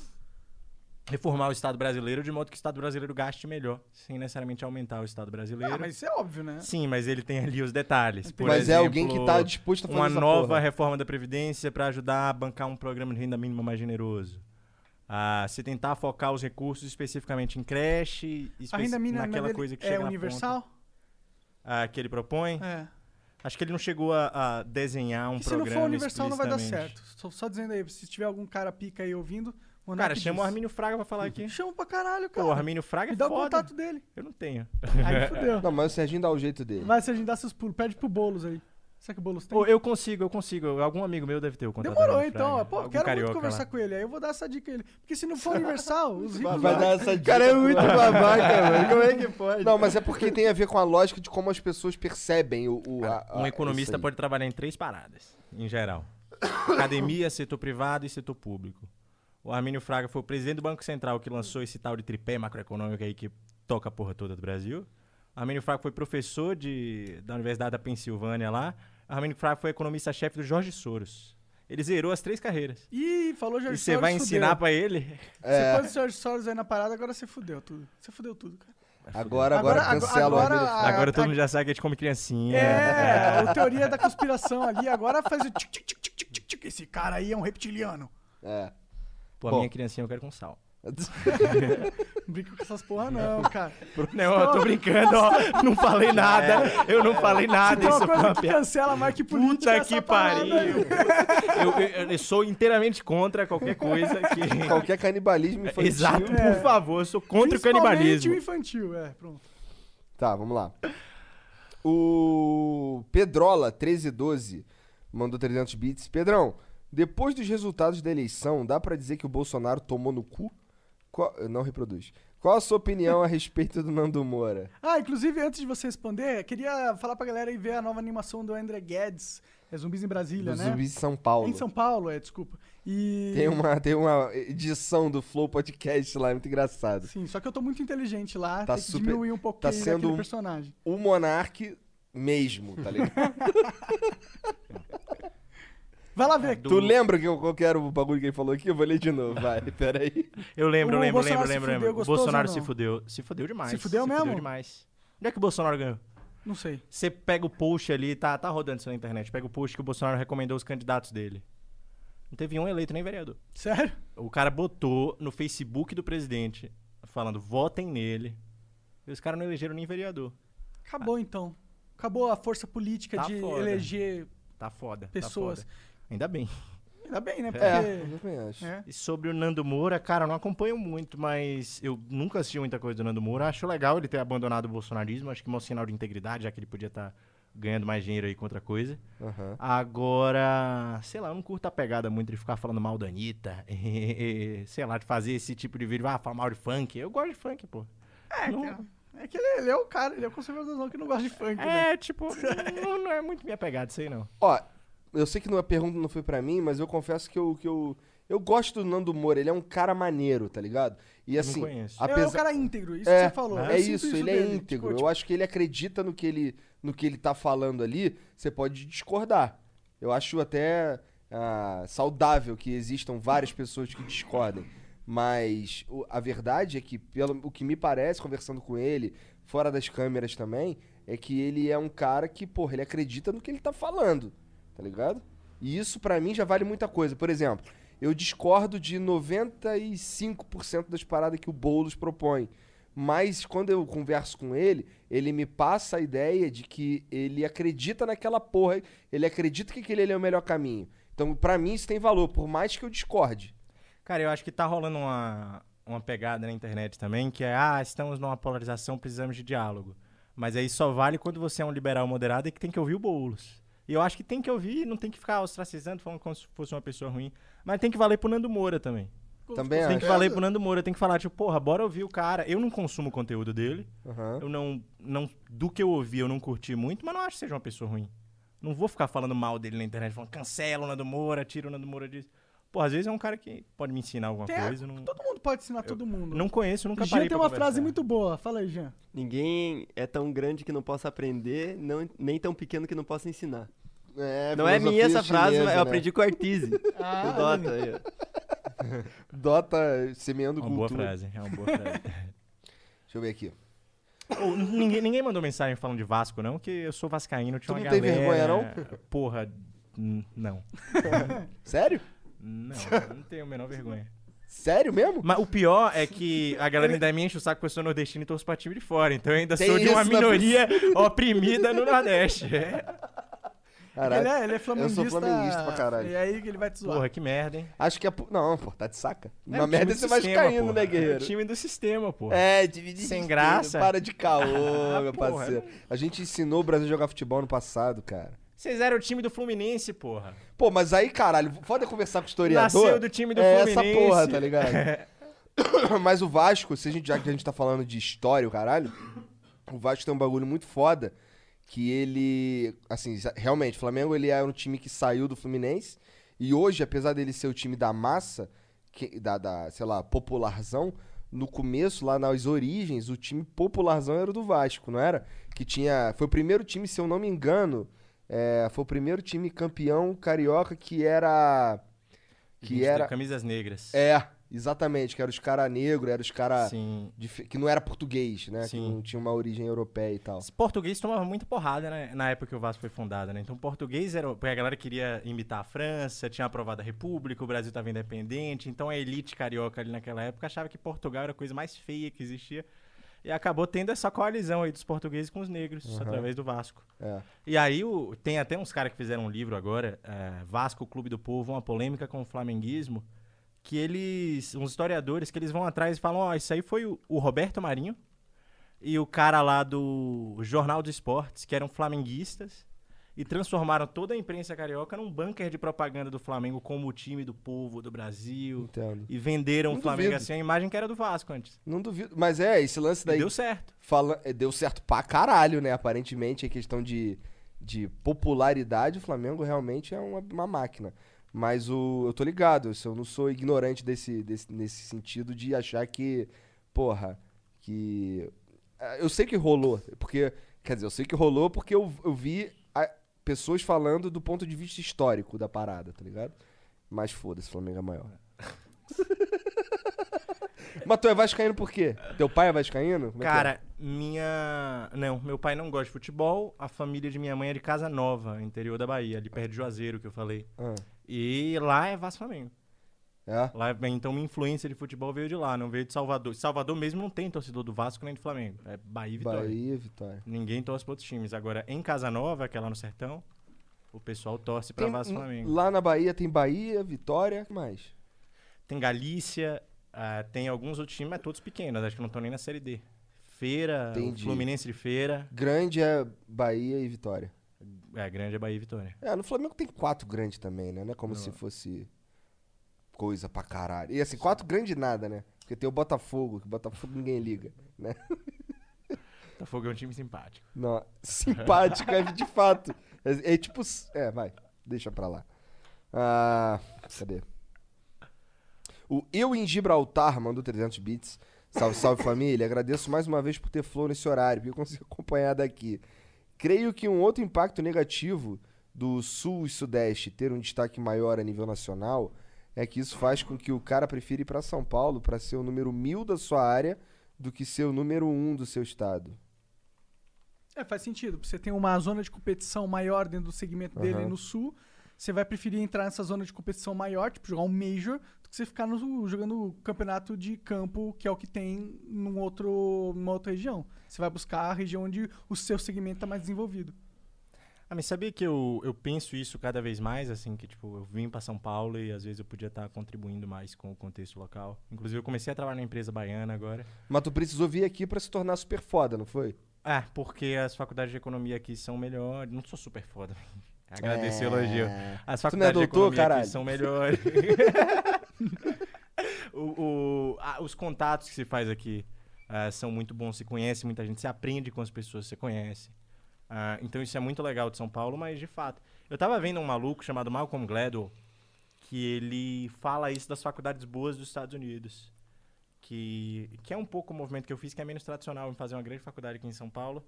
Reformar o Estado brasileiro de modo que o Estado brasileiro gaste melhor, sem necessariamente aumentar o Estado brasileiro. Ah, mas isso é óbvio, né? Sim, mas ele tem ali os detalhes. Por Mas é alguém que exemplo, tá disposto a fazer uma essa nova porra. reforma da Previdência para ajudar a bancar um programa de renda mínima mais generoso. Ah, se tentar focar os recursos especificamente em creche, A espe- renda mínima naquela coisa que é chega na universal? ponta, ah, que ele propõe. É. Acho que ele não chegou a, a desenhar um E se não programa for universal, não vai dar certo. Só, só dizendo aí, se tiver algum cara pica aí ouvindo, Cara, chama o. Armínio Fraga pra falar aqui. Chama pra caralho, cara. Pô, o Armínio Fraga Me é dá o foda. contato dele. Eu não tenho. Aí fudeu. Não, mas o Serginho dá o jeito dele. Vai, se a gente dá seus pulos, pede pro Boulos aí. Será que o Boulos tem? Pô, eu consigo, eu consigo. Algum amigo meu deve ter o contato Demorou então. Fraga. Pô, Algum quero muito carioca conversar lá. com ele. Aí eu vou dar essa dica a ele. Porque se não for universal, os ricos. Vai dar essa O cara é muito babaca, mano. Como é que pode? Não, mas é porque tem a ver com a lógica de como as pessoas percebem o. o a- a- Um economista pode trabalhar em três paradas, em geral: academia, setor privado e setor público. O Armínio Fraga foi o presidente do Banco Central que lançou esse tal de tripé macroeconômico aí que toca a porra toda do Brasil. O Armínio Fraga foi professor de, da Universidade da Pensilvânia lá. O Armínio Fraga foi economista-chefe do Jorge Soros. Ele zerou as três carreiras. Ih, falou Jorge e você Soros, vai fudeu. ensinar pra ele? É. Você pôs o Jorge Soros aí na parada, agora você fudeu tudo. Você fudeu tudo, cara. Agora, agora, Agora- cancela o agora-. Agora a- todo mundo já sabe que a gente come criancinha. É, a teoria da conspiração ali. Agora faz o tic, tic, tic, tic, tic, tic, tic. Esse cara aí é um reptiliano. É. Pô, a Bom. minha criancinha eu quero com sal. Não brinca com essas porra, não, cara. Não, eu tô brincando, ó. Não falei nada. Eu não falei nada. Isso foi uma piada. cancela mais que política. é Puta que pariu. Eu, eu- eu sou inteiramente contra qualquer coisa que. Qualquer canibalismo infantil. Exato, É. por favor, eu sou contra o canibalismo. o infantil, é, pronto. Tá, vamos lá. O Pedrola 1312 mandou 300 bits. Pedrão, depois dos resultados da eleição, dá pra dizer que o Bolsonaro tomou no cu? Qual- Não reproduz. Qual a sua opinião a respeito do Nando Moura? Ah, inclusive, antes de você responder, queria falar pra galera aí ver a nova animação do André Guedes, é Zumbis em Brasília, Do né? Zumbi de São Paulo. Em São Paulo, é, desculpa. E... Tem uma, tem uma edição do Flow Podcast lá, muito engraçado. Sim, só que eu tô muito inteligente lá, Tá tem que super- diminuir um pouquinho tá sendo personagem. O Monark mesmo, tá ligado? Vai lá ver. Do- tu lembra que, eu- qual que era o bagulho que ele falou aqui? Eu vou ler de novo, vai, peraí. Eu lembro, O lembro, lembro, se lembro, fudeu, lembro. O Bolsonaro se fudeu. Se fudeu demais. Se fudeu mesmo? demais. Onde é que o Bolsonaro ganhou? Não sei. Você pega o post ali, tá, tá rodando isso na internet. Pega o post que o Bolsonaro recomendou os candidatos dele. Não teve um eleito nem vereador. Sério? O cara botou no Facebook do presidente, falando, votem nele. E os caras não elegeram nem vereador. Acabou então. Acabou a força política Tá de foda. eleger. Tá foda. tá Pessoas. foda. Ainda bem. Ainda bem, né? É, Porque. eu também acho. É. E sobre o Nando Moura, cara, eu não acompanho muito, mas eu nunca assisti muita coisa do Nando Moura. Acho legal ele ter abandonado o bolsonarismo. Acho que é um sinal de integridade, já que ele podia estar ganhando mais dinheiro aí com outra coisa. Aham. Agora, sei lá, eu não curto a pegada muito de ficar falando mal da Anitta. sei lá, de fazer esse tipo de vídeo. Ah, falar mal de funk. Eu gosto de funk, pô. É, Não- cara. É que ele, ele é o cara, ele é o conservadorzão que não gosta de funk, né? É, tipo, não, não é muito minha pegada, sei não. Ó, eu sei que não- a pergunta não foi pra mim, mas eu confesso que eu, que eu, eu gosto do Nando Moura. Ele é um cara maneiro, tá ligado? E não assim, conheço. Ele é um cara íntegro, isso é, que você falou. É Eu sinto isso, ele é dele. íntegro. Tipo, eu acho que ele acredita no que ele, no que ele tá falando ali. Você pode discordar. Eu acho até ah, saudável que existam várias pessoas que discordem. Mas o- a verdade é que, pelo o que me parece, conversando com ele, fora das câmeras também, é que ele é um cara que, porra, ele acredita no que ele tá falando, tá ligado? E isso pra mim já vale muita coisa. Por exemplo, eu discordo de 95% das paradas que o Boulos propõe. Mas quando eu converso com ele, ele me passa a ideia de que ele acredita naquela porra, ele acredita que aquele é o melhor caminho. Então, pra mim, isso tem valor, por mais que eu discorde. Cara, eu acho que tá rolando uma, uma pegada na internet também, que é, ah, estamos numa polarização, precisamos de diálogo. Mas aí só vale quando você é um liberal moderado e que tem que ouvir o Boulos. E eu acho que tem que ouvir, não tem que ficar ostracizando, falando como se fosse uma pessoa ruim. Mas tem que valer pro Nando Moura também. Também Tem acho. que valer pro Nando Moura, tem que falar, tipo, porra, bora ouvir o cara. Eu não consumo o conteúdo dele. Aham. Eu não, não. Do que eu ouvi, eu não curti muito, mas não acho que seja uma pessoa ruim. Não vou ficar falando mal dele na internet, falando cancela o Nando Moura, tira o Nando Moura disso. Pô, às vezes é um cara que pode me ensinar alguma Tem- coisa. Não, Todo mundo pode ensinar todo mundo. não conheço, nunca Jean parei tem pra uma frase conversar. muito boa. Fala aí, Jean. Ninguém é tão grande que não possa aprender, não, nem tão pequeno que não possa ensinar. É, não é minha essa frase, chinesa, mas eu né? aprendi com o Artise. Ah, do Dota aí, ó. Dota semeando Uma boa cultura. frase, é uma boa frase. Deixa eu ver aqui. Ô, ninguém, ninguém mandou mensagem falando de Vasco, não, que eu sou vascaíno, tinha Tu uma não tem galera... vergonha, Porra, n- não. Sério? Não, não tenho a menor vergonha. Sério mesmo? Mas o pior é que a galera ainda me enche o saco com eu sou nordestino e torço pra time de fora. Então eu ainda Tem sou de uma isso na minoria oprimida no Nordeste. É. Caralho. Ele é, ele é flamenguista. flamenguista pra caralho. E aí que ele vai te zoar. Porra, que merda, hein? Acho que é. Não, pô, tá de saca. É, o merda é você vai caindo, porra. né, É guerreiro? o time do sistema, pô. É, dividir Sem graça. Para de caô, Ah, meu porra. parceiro. A gente ensinou o Brasil a jogar futebol no passado, cara. Vocês eram o time do Fluminense, porra. Pô, mas aí, caralho, foda conversar com o historiador. Nasceu do time do é Fluminense. essa porra, tá ligado? mas o Vasco, se a gente, já que a gente tá falando de história, o caralho, o Vasco tem um bagulho muito foda que ele, assim, realmente, o Flamengo ele é um time que saiu do Fluminense e hoje, apesar dele ser o time da massa, que- da, da, sei lá, popularzão, no começo, lá nas origens, o time popularzão era o do Vasco, não era? Que tinha, foi o primeiro time, se eu não me engano, é, foi o primeiro time campeão carioca que era que Gente, era Camisas negras. é, exatamente, que era os cara negro, era os cara que não era português, né? Que Sim. não tinha uma origem europeia e tal. Esse português tomava muita porrada né, na época que o Vasco foi fundado, né? Então, português era. Porque a galera queria imitar a França, tinha aprovado a República, o Brasil estava independente. Então, a elite carioca ali naquela época achava que Portugal era a coisa mais feia que existia. E acabou tendo essa coalizão aí dos portugueses com os negros, através do Vasco. É. E aí, o- tem até uns caras que fizeram um livro agora, é, Vasco, Clube do Povo, uma polêmica com o flamenguismo, que eles, uns historiadores, que eles vão atrás e falam, ó, isso aí foi o, o Roberto Marinho e o cara lá do Jornal dos Esportes, que eram flamenguistas, e transformaram toda a imprensa carioca num bunker de propaganda do Flamengo como o time do povo do Brasil. Entendo. E venderam Não o Flamengo duvido. assim, a imagem que era do Vasco antes. Não duvido. Mas é, esse lance daí. deu certo. Fala, é, deu certo pra caralho, né? Aparentemente, a questão de, de popularidade, o Flamengo realmente é uma, uma máquina. Mas o, eu tô ligado, eu não sou ignorante desse, desse, nesse sentido de achar que, porra, que. é, Eu sei que rolou, porque. Quer dizer, eu sei que rolou porque eu, eu vi a- pessoas falando do ponto de vista histórico da parada, tá ligado? Mas foda-se, o Flamengo é maior. Mas tu é vascaíno por quê? Teu pai é vascaíno? Como é é? Cara, minha. Não, meu pai não gosta de futebol. A família de minha mãe é de Casa Nova, interior da Bahia, ali perto de Juazeiro, que eu falei. Ah. E lá é Vasco Flamengo. É? Lá, então minha influência de futebol veio de lá, não veio de Salvador. Salvador mesmo não tem torcedor do Vasco nem do Flamengo. É Bahia e Vitória. Bahia, Vitória. Ninguém torce para outros times. Agora, em Casa Nova, que é lá no Sertão, o pessoal torce para Vasco e Flamengo. Lá na Bahia tem Bahia, Vitória, o que mais? Tem Galícia, ah, tem alguns outros times, mas todos pequenos, acho que não estão nem na Série D. Feira, Entendi. Fluminense de Feira, Grande é Bahia e Vitória. É grande é Bahia e Vitória. É, no Flamengo tem quatro grandes também, né? Não é como Não. se fosse coisa pra caralho. E assim, quatro grandes nada, né? Porque tem o Botafogo, que o Botafogo ninguém liga, né? Botafogo é um time simpático. Não, simpático, é de fato. É, é tipo. É, vai, deixa pra lá. Ah, cadê? O Eu em Gibraltar mandou 300 bits. Salve, salve família. Agradeço mais uma vez por ter flow nesse horário, porque eu consigo acompanhar daqui. Creio que um outro impacto negativo do Sul e Sudeste ter um destaque maior a nível nacional é que isso faz com que o cara prefira ir pra São Paulo pra ser o número mil da sua área do que ser o número um do seu estado. É, faz sentido. Você tem uma zona de competição maior dentro do segmento dele Aham. no sul. Você vai preferir entrar nessa zona de competição maior, tipo jogar um Major, que você ficar no- jogando campeonato de campo, que é o que tem num outro, numa outra região. Você vai buscar a região onde o seu segmento está mais desenvolvido. Ah, mas sabia que eu, eu penso isso cada vez mais, assim, que tipo, eu vim pra São Paulo e às vezes eu podia estar contribuindo mais com o contexto local. Inclusive eu comecei a trabalhar na empresa baiana agora. Mas tu precisou vir aqui pra se tornar super foda, não foi? Ah, porque as faculdades de economia aqui são melhores. Não sou super foda. Agradecer o É. elogio. As Tu não é faculdades de doutor, economia caralho? aqui são melhores. O- o- ah, os contatos que se faz aqui ah, são muito bons. Se conhece muita gente, se aprende com as pessoas que você conhece. Ah, então isso é muito legal de São Paulo, mas de fato. Eu tava vendo um maluco chamado Malcolm Gladwell que ele fala isso das faculdades boas dos Estados Unidos. Que, que é um pouco o movimento que eu fiz, que é menos tradicional em fazer uma grande faculdade aqui em São Paulo.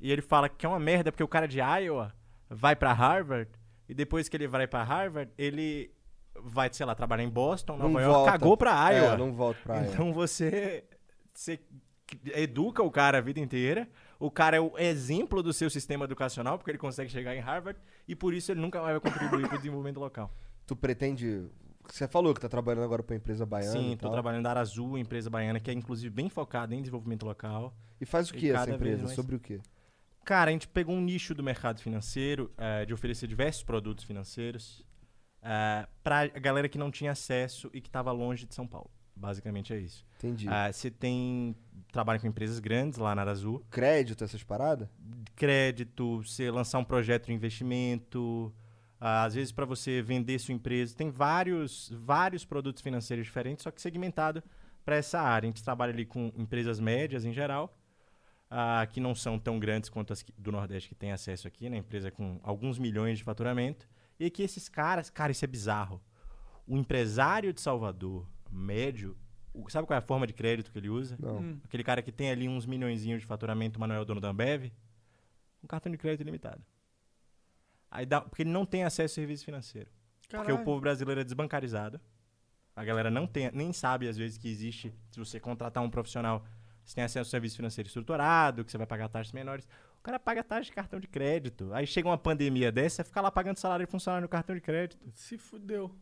E ele fala que é uma merda porque o cara de Iowa vai pra Harvard e depois que ele vai pra Harvard, ele vai, sei lá, trabalhar em Boston, Nova Não York, volta. cagou pra Iowa. É, não volto pra Iowa. Então você, você educa o cara a vida inteira. O cara é o exemplo do seu sistema educacional, porque ele consegue chegar em Harvard, e por isso ele nunca mais vai contribuir para o desenvolvimento local. Tu pretende. Você falou que tá trabalhando agora pra empresa baiana. Sim, e tal. trabalhando na Arazul, empresa baiana, que é inclusive bem focada em desenvolvimento local. E faz o que essa empresa? mais- Sobre o quê? Cara, a gente pegou um nicho do mercado financeiro, eh, de oferecer diversos produtos financeiros, para a galera que não tinha acesso e que estava longe de São Paulo. Basicamente é isso. Entendi. Ah, Você tem. Trabalha com empresas grandes lá na Arazul. Crédito, essas paradas? crédito, você lançar um projeto de investimento, ah, às vezes para você vender sua empresa. Tem vários, vários produtos financeiros diferentes, só que segmentado para essa área. A gente trabalha ali com empresas médias em geral, ah, que não são tão grandes quanto as do Nordeste que tem acesso aqui, né? Empresa com alguns milhões de faturamento. E que esses caras, cara, isso é bizarro. O empresário de Salvador, médio, o- sabe qual é a forma de crédito que ele usa? Não. Hum. Aquele cara que tem ali uns milhõeszinhos de faturamento, o Manuel dono da Ambev, um cartão de crédito ilimitado. Aí dá, porque ele não tem acesso a serviço financeiro. Porque o Caralho. povo brasileiro é desbancarizado. A galera não tem, nem sabe, às vezes, que existe, se você contratar um profissional, você tem acesso ao serviço financeiro estruturado, que você vai pagar taxas menores. O cara paga taxa de cartão de crédito. Aí chega uma pandemia dessa, você fica lá pagando salário de funcionário no cartão de crédito. Se fudeu.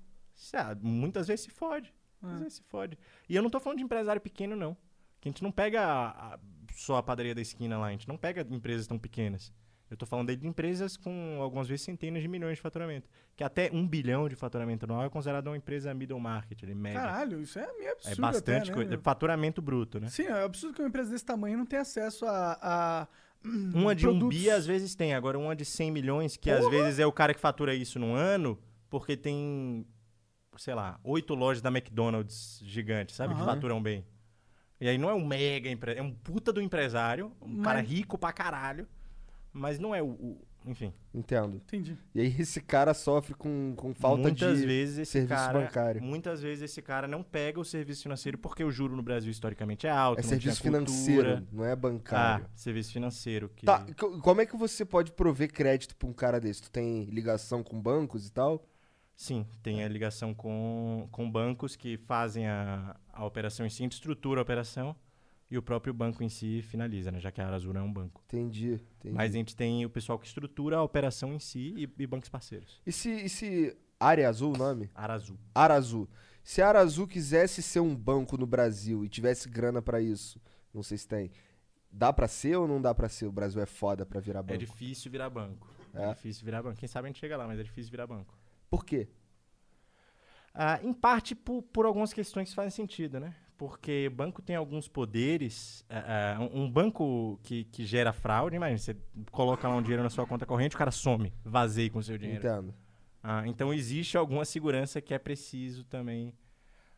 Ah, muitas vezes se fode. Muitas É. vezes se fode. E eu não tô falando de empresário pequeno, não. Que a gente não pega a- a- só a padaria da esquina lá, a gente não pega empresas tão pequenas. Eu tô falando de empresas com algumas vezes centenas de milhões de faturamento. Que até um bilhão de faturamento anual é considerado uma empresa middle market, média. Caralho, isso é meio absurdo. é bastante até, né, coisa. É meu? faturamento bruto, né? Sim, é absurdo que uma empresa desse tamanho não tenha acesso a. a Uma de um produtos. bi às vezes tem, agora uma de 100 milhões, que às vezes é o cara que fatura isso num ano, porque tem, sei lá, oito lojas da McDonald's gigantes, sabe? Que faturam bem. E aí não é um mega empresário, é um puta do empresário, um cara Mas- rico pra caralho, mas não é o. o- enfim. Entendo. Entendi. E aí esse cara sofre com, com falta muitas de vezes esse serviço cara, bancário. Muitas vezes esse cara não pega o serviço financeiro porque o juro no Brasil historicamente é alto. É não serviço financeiro, não é Ah, bancário. serviço financeiro. Que... Tá, co- como é que você pode prover crédito pra um cara desse? Tu tem ligação com bancos e tal? Sim, tem a ligação com, com bancos que fazem a, a operação em si, estrutura a operação e o próprio banco em si finaliza, né? Já que a Azul não é um banco. Entendi, entendi. Mas a gente tem o pessoal que estrutura a operação em si e, e bancos parceiros. E se, e se Área Azul o nome? Arazu. Arazu. Se a Arazu quisesse ser um banco no Brasil e tivesse grana pra isso, não sei se tem, dá pra ser ou não dá pra ser? O Brasil é foda pra virar É banco. difícil virar banco. É? É difícil virar banco. Quem sabe a gente chega lá, mas é difícil virar banco. Por quê? Ah, em parte por, por algumas questões que fazem sentido, né? Porque o banco tem alguns poderes. ah, ah, um um banco que, que gera fraude, imagina, você coloca lá um dinheiro na sua conta corrente, o cara some, vazei com o seu dinheiro. Entendo. Ah, então existe alguma segurança que é preciso também,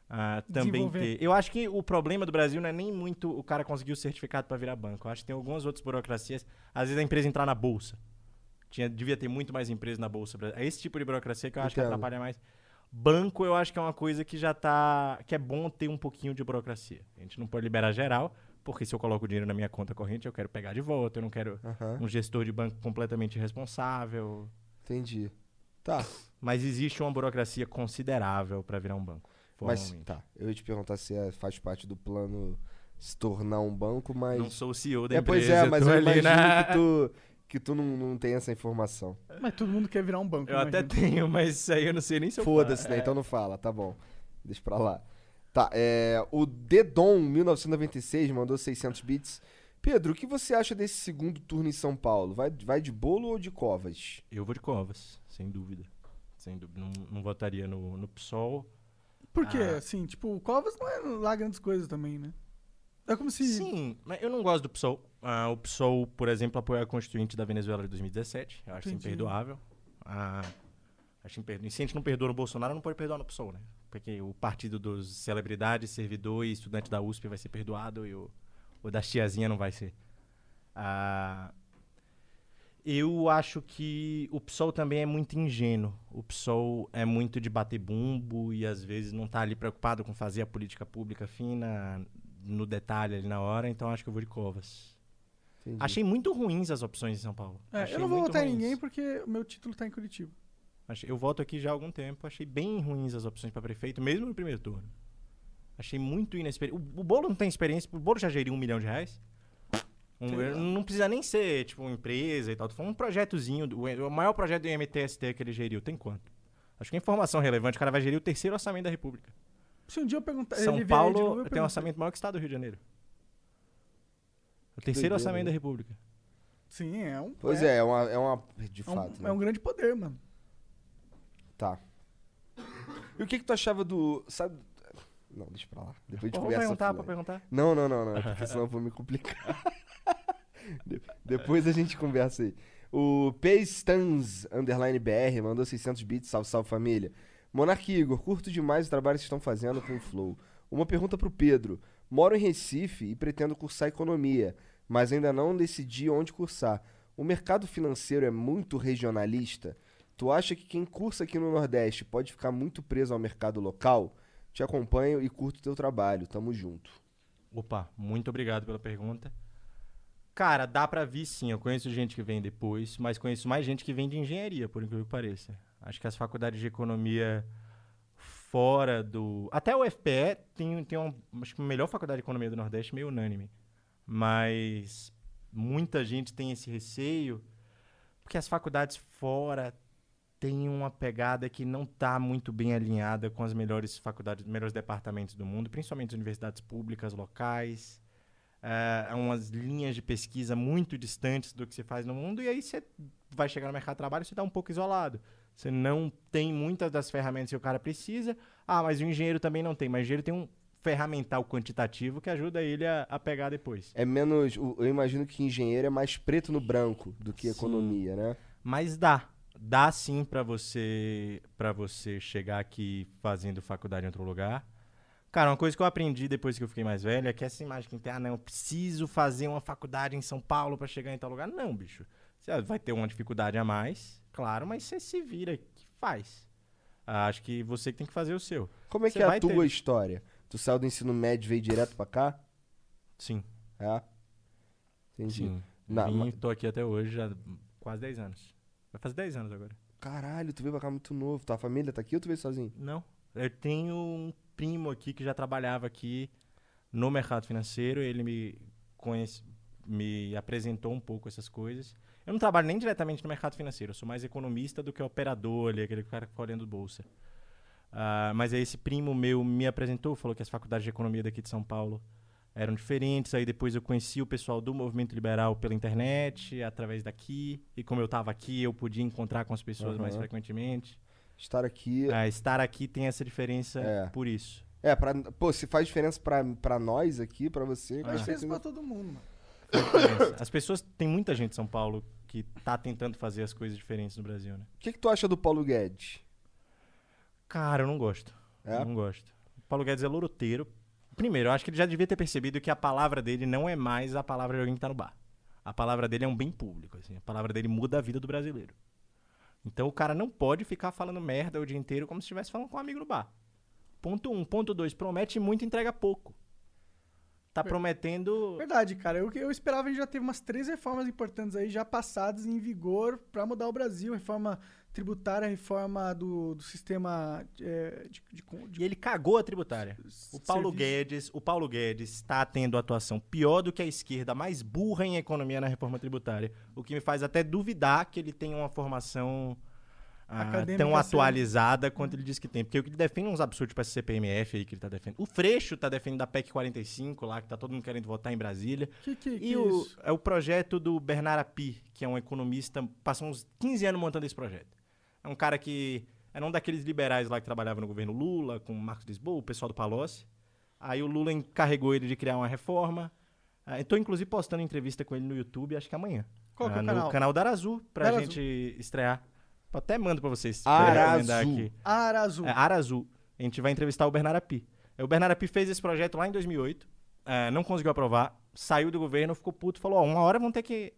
ah, também ter. Eu acho que o problema do Brasil não é nem muito o cara conseguir o certificado para virar banco. Eu acho que tem algumas outras burocracias. Às vezes a empresa entrar na bolsa. Tinha, devia ter muito mais empresas na bolsa. É esse tipo de burocracia que eu acho que Entendo. atrapalha mais. Banco eu acho que é uma coisa que já tá. que é bom ter um pouquinho de burocracia. A gente não pode liberar geral, porque se eu coloco o dinheiro na minha conta corrente, eu quero pegar de volta, eu não quero Aham. um gestor de banco completamente irresponsável. Entendi. Tá. Mas existe uma burocracia considerável para virar um banco. Mas tá. Eu ia te perguntar se é- faz parte do plano se tornar um banco, mas. Não sou o CEO da é, empresa. pois é, mas eu imagino na- que tu, que tu não, não tem essa informação. Mas todo mundo quer virar um banco. Eu até tenho, mas isso aí eu não sei nem se eu Foda-se, né? Então não fala, tá bom. Deixa pra lá. Tá, é. O Dedon 1996 mandou 600 bits. Pedro, o que você acha desse segundo turno em São Paulo? Vai, vai de bolo ou de covas? Eu vou de Covas, sem dúvida. Sem dúvida. Não, não votaria no, no PSOL. Porque, Ah. assim, tipo, o Covas não é lá grandes coisas também, né? É como se. Sim, mas eu não gosto do PSOL. Ah, o PSOL, por exemplo, apoia a Constituinte da Venezuela de 2017. Eu acho Entendi. imperdoável. Ah, acho imperdoável. E se a gente não perdoa no Bolsonaro, não pode perdoar no PSOL, né? Porque o partido dos celebridades, servidor e estudante da USP vai ser perdoado e o, o da tiazinha não vai ser. Ah, eu acho que o PSOL também é muito ingênuo. O PSOL é muito de bater bumbo e às vezes não tá ali preocupado com fazer a política pública fina no detalhe ali na hora, então acho que eu vou de Covas. Entendi. Achei muito ruins as opções em São Paulo. É, Achei eu não vou votar em ruins. ninguém porque o meu título tá em Curitiba. Achei- eu voto aqui já há algum tempo, achei bem ruins as opções para prefeito, mesmo no primeiro turno. Achei muito inexperiente. O, o Bolo não tem experiência, o Bolo já geriu um milhão de reais. Um- não precisa nem ser, tipo, uma empresa e tal. Falando um projetozinho, do- o maior projeto do MTST que ele geriu, tem quanto? Acho que é informação relevante, o cara vai gerir o terceiro orçamento da República. Se um dia eu perguntar. São Paulo novo, eu tem um orçamento maior que o Estado do Rio de Janeiro. O terceiro doideira, orçamento né? da República. Sim, é um. Pois é, é uma. É uma de É um, fato. né? é um grande poder, mano. Tá. E o que que tu achava do. Sabe. Não, deixa pra lá. Depois a gente Pode conversa. perguntar, pode perguntar. Não, não, não, não. Porque senão eu vou me complicar. De- Depois a gente conversa aí. O Pastans underline BR mandou 600 bits. Salve, salve família. Monark e Igor, curto demais o trabalho que vocês estão fazendo com o Flow. Uma pergunta pro Pedro. Moro em Recife e pretendo cursar economia, mas ainda não decidi onde cursar. O mercado financeiro é muito regionalista? Tu acha que quem cursa aqui no Nordeste pode ficar muito preso ao mercado local? Te acompanho e curto teu trabalho. Tamo junto. Opa, muito obrigado pela pergunta. Cara, dá pra vir sim. Eu conheço gente que vem depois, mas conheço mais gente que vem de engenharia, por incrível que pareça. Acho que as faculdades de economia fora do. Até o FPE tem, tem uma, acho que a melhor faculdade de economia do Nordeste, meio unânime. Mas muita gente tem esse receio, porque as faculdades fora têm uma pegada que não está muito bem alinhada com as melhores faculdades, melhores departamentos do mundo, principalmente as universidades públicas locais. É, é umas linhas de pesquisa muito distantes do que se faz no mundo, e aí você vai chegar no mercado de trabalho e você está um pouco isolado. Você não tem muitas das ferramentas que o cara precisa. Ah, mas o engenheiro também não tem. Mas o engenheiro tem um ferramental quantitativo que ajuda ele a, a pegar depois. É menos. Eu imagino que engenheiro é mais preto no branco do que Sim. economia, né? Mas dá. Dá sim pra você para você chegar aqui fazendo faculdade em outro lugar. Cara, uma coisa que eu aprendi depois que eu fiquei mais velho é que essa imagem que tem, ah, não, eu preciso fazer uma faculdade em São Paulo pra chegar em tal lugar. Não, bicho. Você vai ter uma dificuldade a mais, claro, mas você se vira que faz. Ah, Acho que você que tem que fazer o seu. Como é Você que é a tua ter. história? Tu saiu do ensino médio e veio direto pra cá? Sim, É? Entendi. sim. Na- Vim, tô aqui até hoje já quase 10 anos. Vai fazer 10 anos agora. Caralho, tu veio pra cá muito novo. Tua família tá aqui ou tu veio sozinho? Não. Eu tenho um primo aqui que já trabalhava aqui no mercado financeiro. Ele me conhece. me apresentou um pouco essas coisas. Eu não trabalho nem diretamente no mercado financeiro, eu sou mais economista do que operador ali, aquele cara que fica olhando bolsa. Ah, mas aí esse primo meu me apresentou, falou que as faculdades de economia daqui de São Paulo eram diferentes. Aí depois eu conheci o pessoal do movimento liberal pela internet, através daqui. E como eu estava aqui, eu podia encontrar com as pessoas mais Aham. frequentemente. Estar aqui. Ah, estar aqui tem essa diferença É. por isso. É, pra, pô, se faz diferença pra, pra nós aqui, pra você. Faz com diferença pra todo mundo, mano. As pessoas. Tem muita gente em São Paulo que tá tentando fazer as coisas diferentes no Brasil, né? O que, que tu acha do Paulo Guedes? Cara, eu não gosto. É? Eu não gosto. O Paulo Guedes é loroteiro. Primeiro, eu acho que ele já devia ter percebido que a palavra dele não é mais a palavra de alguém que tá no bar. A palavra dele é um bem público, assim. A palavra dele muda a vida do brasileiro. Então o cara não pode ficar falando merda o dia inteiro como se estivesse falando com um amigo no bar. Ponto um. Ponto dois. Promete muito, entrega pouco. Tá prometendo. Verdade, cara. Eu, eu esperava, a gente já teve umas três reformas importantes aí já passadas em vigor pra mudar o Brasil. Reforma tributária, reforma do, do sistema é, de, de, de- E ele cagou a tributária. O Paulo serviço. Guedes, o Paulo Guedes está tendo atuação pior do que a esquerda, mais burra em economia na reforma tributária, o que me faz até duvidar que ele tenha uma formação ah, tão atualizada quanto ele diz que tem, porque o que ele defende é uns absurdos para esse CPMF aí que ele tá defendendo. O Freixo tá defendendo a PEC 45 lá, que tá todo mundo querendo votar em Brasília. Que, que, que E o, isso? é o projeto do Bernard Api, que é um economista, passou uns 15 anos montando esse projeto. É um cara que era um daqueles liberais lá que trabalhava no governo Lula, com o Marcos Lisboa, o pessoal do Palocci. Aí o Lula encarregou ele de criar uma reforma. Ah, tô inclusive postando entrevista com ele no YouTube, acho que amanhã. Qual que é Ah, o no canal? canal da Arazu, pra Da gente estrear. Até mando pra vocês. Arazu. aqui. Arazu. É, Arazu. A gente vai entrevistar o Bernard Api. O Bernard Api fez esse projeto lá em 2008, é, não conseguiu aprovar, saiu do governo, ficou puto, falou, ó, uma hora vão ter que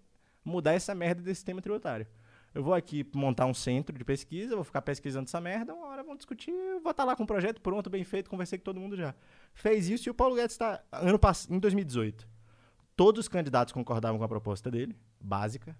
mudar essa merda desse sistema tributário. Eu vou aqui montar um centro de pesquisa, vou ficar pesquisando essa merda, uma hora vão discutir, eu vou estar lá com o projeto pronto, bem feito, conversei com todo mundo já. Fez isso e o Paulo Guedes está, ano pass- em 2018, todos os candidatos concordavam com a proposta dele, básica.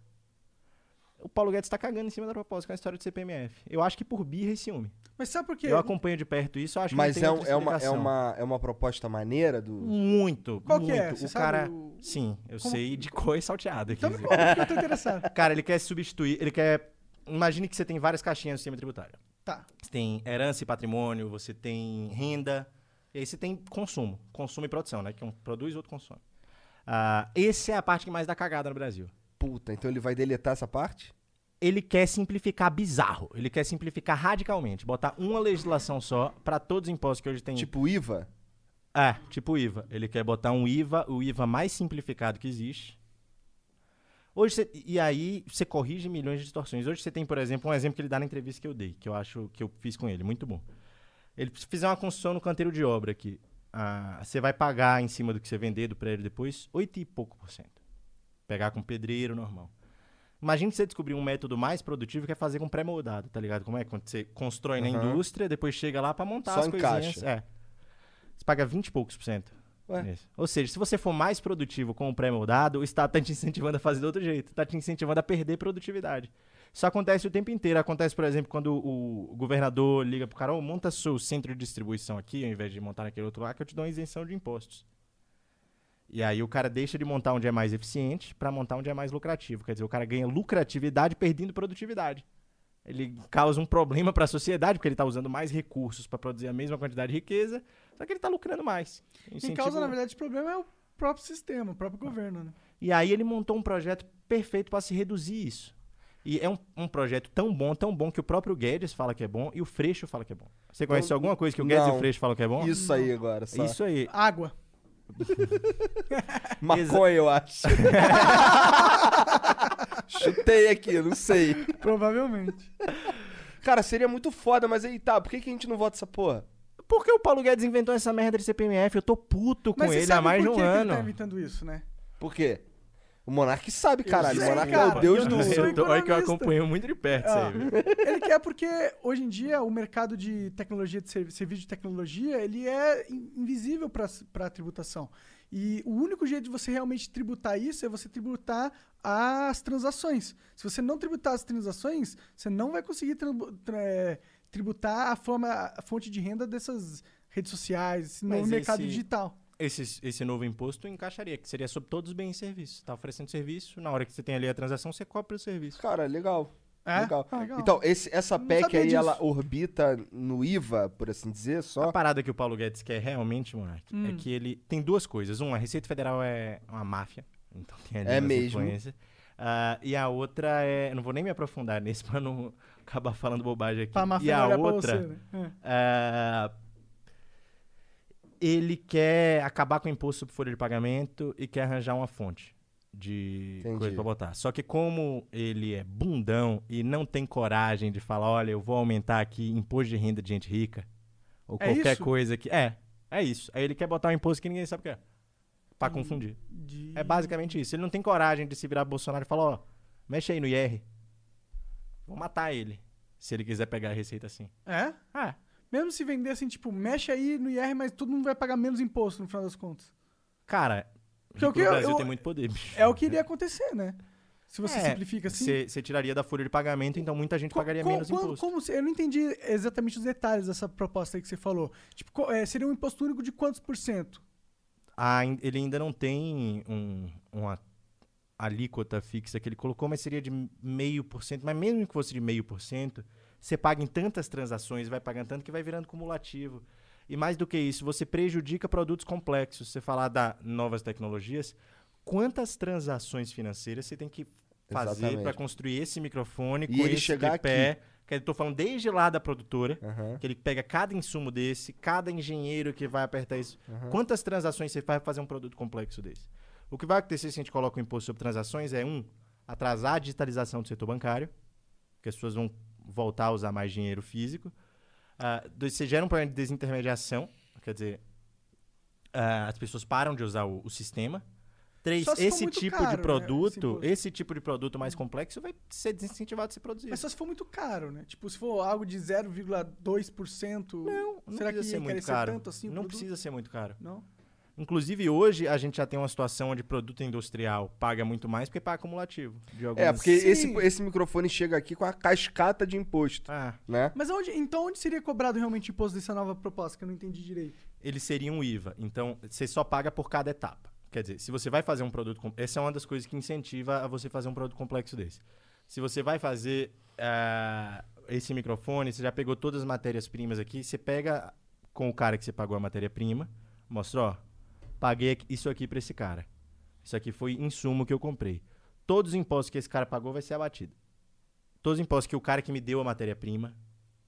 O Paulo Guedes está cagando em cima da proposta com a história do CPMF. Eu acho que por birra e ciúme. Mas sabe por quê? Eu acompanho de perto isso, eu acho Mas que não é, tem um- é, uma, é, uma, é uma proposta maneira do. Muito, Qual muito. que é? Você O sabe cara... o- Sim, eu Como- sei de cor e salteado aqui. Então me conta, eu tô interessado. Cara, ele quer substituir, ele quer... Imagine que você tem várias caixinhas no sistema tributário. Tá. Você tem herança e patrimônio, você tem renda, e aí você tem consumo. Consumo e produção, né? Que um produz e outro consome. Ah, essa é a parte que mais dá cagada no Brasil. Puta, então ele vai deletar essa parte? Ele quer simplificar bizarro. Ele quer simplificar radicalmente. Botar uma legislação só para todos os impostos que hoje tem. Tipo IVA? É, tipo IVA. Ele quer botar um IVA, o IVA mais simplificado que existe. Hoje você- e aí você corrige milhões de distorções. Hoje você tem, por exemplo, um exemplo que ele dá na entrevista que eu dei, que eu acho que eu fiz com ele, muito bom. Ele fizer uma construção no canteiro de obra aqui, ah, você vai pagar em cima do que você vender do prédio depois, oito e pouco por cento. Pegar com pedreiro normal. Imagina você descobrir um método mais produtivo que é fazer com pré-moldado, tá ligado? Como é? Quando você constrói na Aham. indústria, depois chega lá pra montar Só as encaixa. coisinhas. É. Você paga 20 e poucos por cento. Ou seja, se você for mais produtivo com o pré-moldado, o Estado tá te incentivando a fazer do outro jeito. Tá te incentivando a perder produtividade. Isso acontece o tempo inteiro. Acontece, por exemplo, quando o, governador liga pro cara, ô, monta seu centro de distribuição aqui, ao invés de montar naquele outro lá, que eu te dou uma isenção de impostos. E aí o cara deixa de montar onde é mais eficiente para montar onde é mais lucrativo. Quer dizer, o cara ganha lucratividade perdendo produtividade. Ele causa um problema para a sociedade, porque ele está usando mais recursos para produzir a mesma quantidade de riqueza, só que ele está lucrando mais. Quem Incentivo- causa, na verdade, esse problema é o próprio sistema, o próprio governo, né? E aí ele montou um projeto perfeito para se reduzir isso. E é um, um projeto tão bom, tão bom, que o próprio Guedes fala que é bom e o Freixo fala que é bom. Você conhece Não- alguma coisa que o Guedes e não. o Freixo falam que é bom? Isso aí agora, só. Isso aí. Água. Maconha, eu acho. Chutei aqui, não sei. Provavelmente. Cara, seria muito foda, mas aí tá, por que, que a gente não vota essa porra? Por que o Paulo Guedes inventou essa merda de CPMF? Eu tô puto com Mas ele há mais de um que que ano. ele tá inventando isso, né? Por quê? O Monark sabe, caralho. sei, o Monark é cara. o deus Eu do. Eu tô- Olha que eu acompanho muito de perto isso Ah. aí, viu? Ele quer porque hoje em dia o mercado de tecnologia, de servi- serviço de tecnologia, ele é in- invisível para a tributação. E o único jeito de você realmente tributar isso é você tributar as transações. Se você não tributar as transações, você não vai conseguir é, tributar a, forma, a fonte de renda dessas redes sociais no Mas mercado esse- digital. Esse, esse novo imposto encaixaria, que seria sobre todos os bens e serviços. Tá oferecendo serviço, na hora que você tem ali a transação, você cobra o serviço. Cara, legal. É? Legal. Ah, legal. Então, esse, essa Não PEC aí, disso. ela orbita no IVA, por assim dizer, só. A parada que o Paulo Guedes quer realmente, Monark, é Hum. que ele tem duas coisas. Uma, a Receita Federal é uma máfia, então tem ali É mesmo. Ah, e a outra é. eu Não vou nem me aprofundar nesse pra não acabar falando bobagem aqui. Pra e a outra. você, né? É. Ah, ele quer acabar com o imposto sobre folha de pagamento e quer arranjar uma fonte de Entendi. coisa pra botar. Só que como ele é bundão e não tem coragem de falar, olha, eu vou aumentar aqui imposto de renda de gente rica ou É qualquer isso? coisa que é, é isso. Aí ele quer botar um imposto que ninguém sabe o que é. Pra confundir. De- É basicamente isso. Ele não tem coragem de se virar Bolsonaro e falar, ó, mexe aí no IR. Vou matar ele. Se ele quiser pegar a receita assim. É? Ah, Mesmo se vender assim, tipo, mexe aí no IR, mas todo mundo vai pagar menos imposto no final das contas. cara, Porque o que eu- Brasil eu- tem muito poder, bicho. É o que iria acontecer, né? Se você É, simplifica assim. Você você tiraria da folha de pagamento, então muita gente Co- pagaria co- menos quando- imposto. como se- eu não entendi exatamente os detalhes dessa proposta aí que você falou. Tipo, co- é, seria um imposto único de quantos por cento? Ah, ele ainda não tem um- uma alíquota fixa que ele colocou, mas seria de meio por cento. Mas mesmo que fosse de meio por cento, você paga em tantas transações, vai pagando tanto que vai virando cumulativo. E mais do que isso, você prejudica produtos complexos. Você falar da novas tecnologias, quantas transações financeiras você tem que fazer para construir esse microfone E com ele esse chegar tripé? Que eu tô falando desde lá da produtora, Aham. que ele pega cada insumo desse, cada engenheiro que vai apertar isso. Quantas transações você faz para fazer um produto complexo desse? O que vai acontecer se a gente coloca o imposto sobre transações é, um, atrasar a digitalização do setor bancário, que as pessoas vão voltar a usar mais dinheiro físico. Dois, você gera um problema de desintermediação, quer dizer, ah, as pessoas param de usar o, o sistema. Três, esse tipo caro, né, de esse produto, imposto. esse tipo de produto mais complexo vai ser desincentivado de ser produzido. Mas só se for muito caro, né? Tipo, se for algo de 0,2%. Não, não será que precisa ser muito caro. tanto assim não produto? precisa ser muito caro. Não? Inclusive, hoje a gente já tem uma situação onde produto industrial paga muito mais porque paga acumulativo. De É, porque esse, Sim. esse microfone chega aqui com a cascata de imposto, Ah, né? Mas onde, então onde seria cobrado realmente o imposto dessa nova proposta, que eu não entendi direito? ele seria um IVA. Então, você só paga por cada etapa. Quer dizer, se você vai fazer um produto... com- Essa é uma das coisas que incentiva a você fazer um produto complexo desse. Se você vai fazer ah, esse microfone, você já pegou todas as matérias-primas aqui, você pega com o cara que você pagou a matéria-prima, mostra, ó, paguei isso aqui pra esse cara. Isso aqui foi insumo que eu comprei. Todos os impostos que esse cara pagou vai ser abatido. Todos os impostos que o cara que me deu a matéria-prima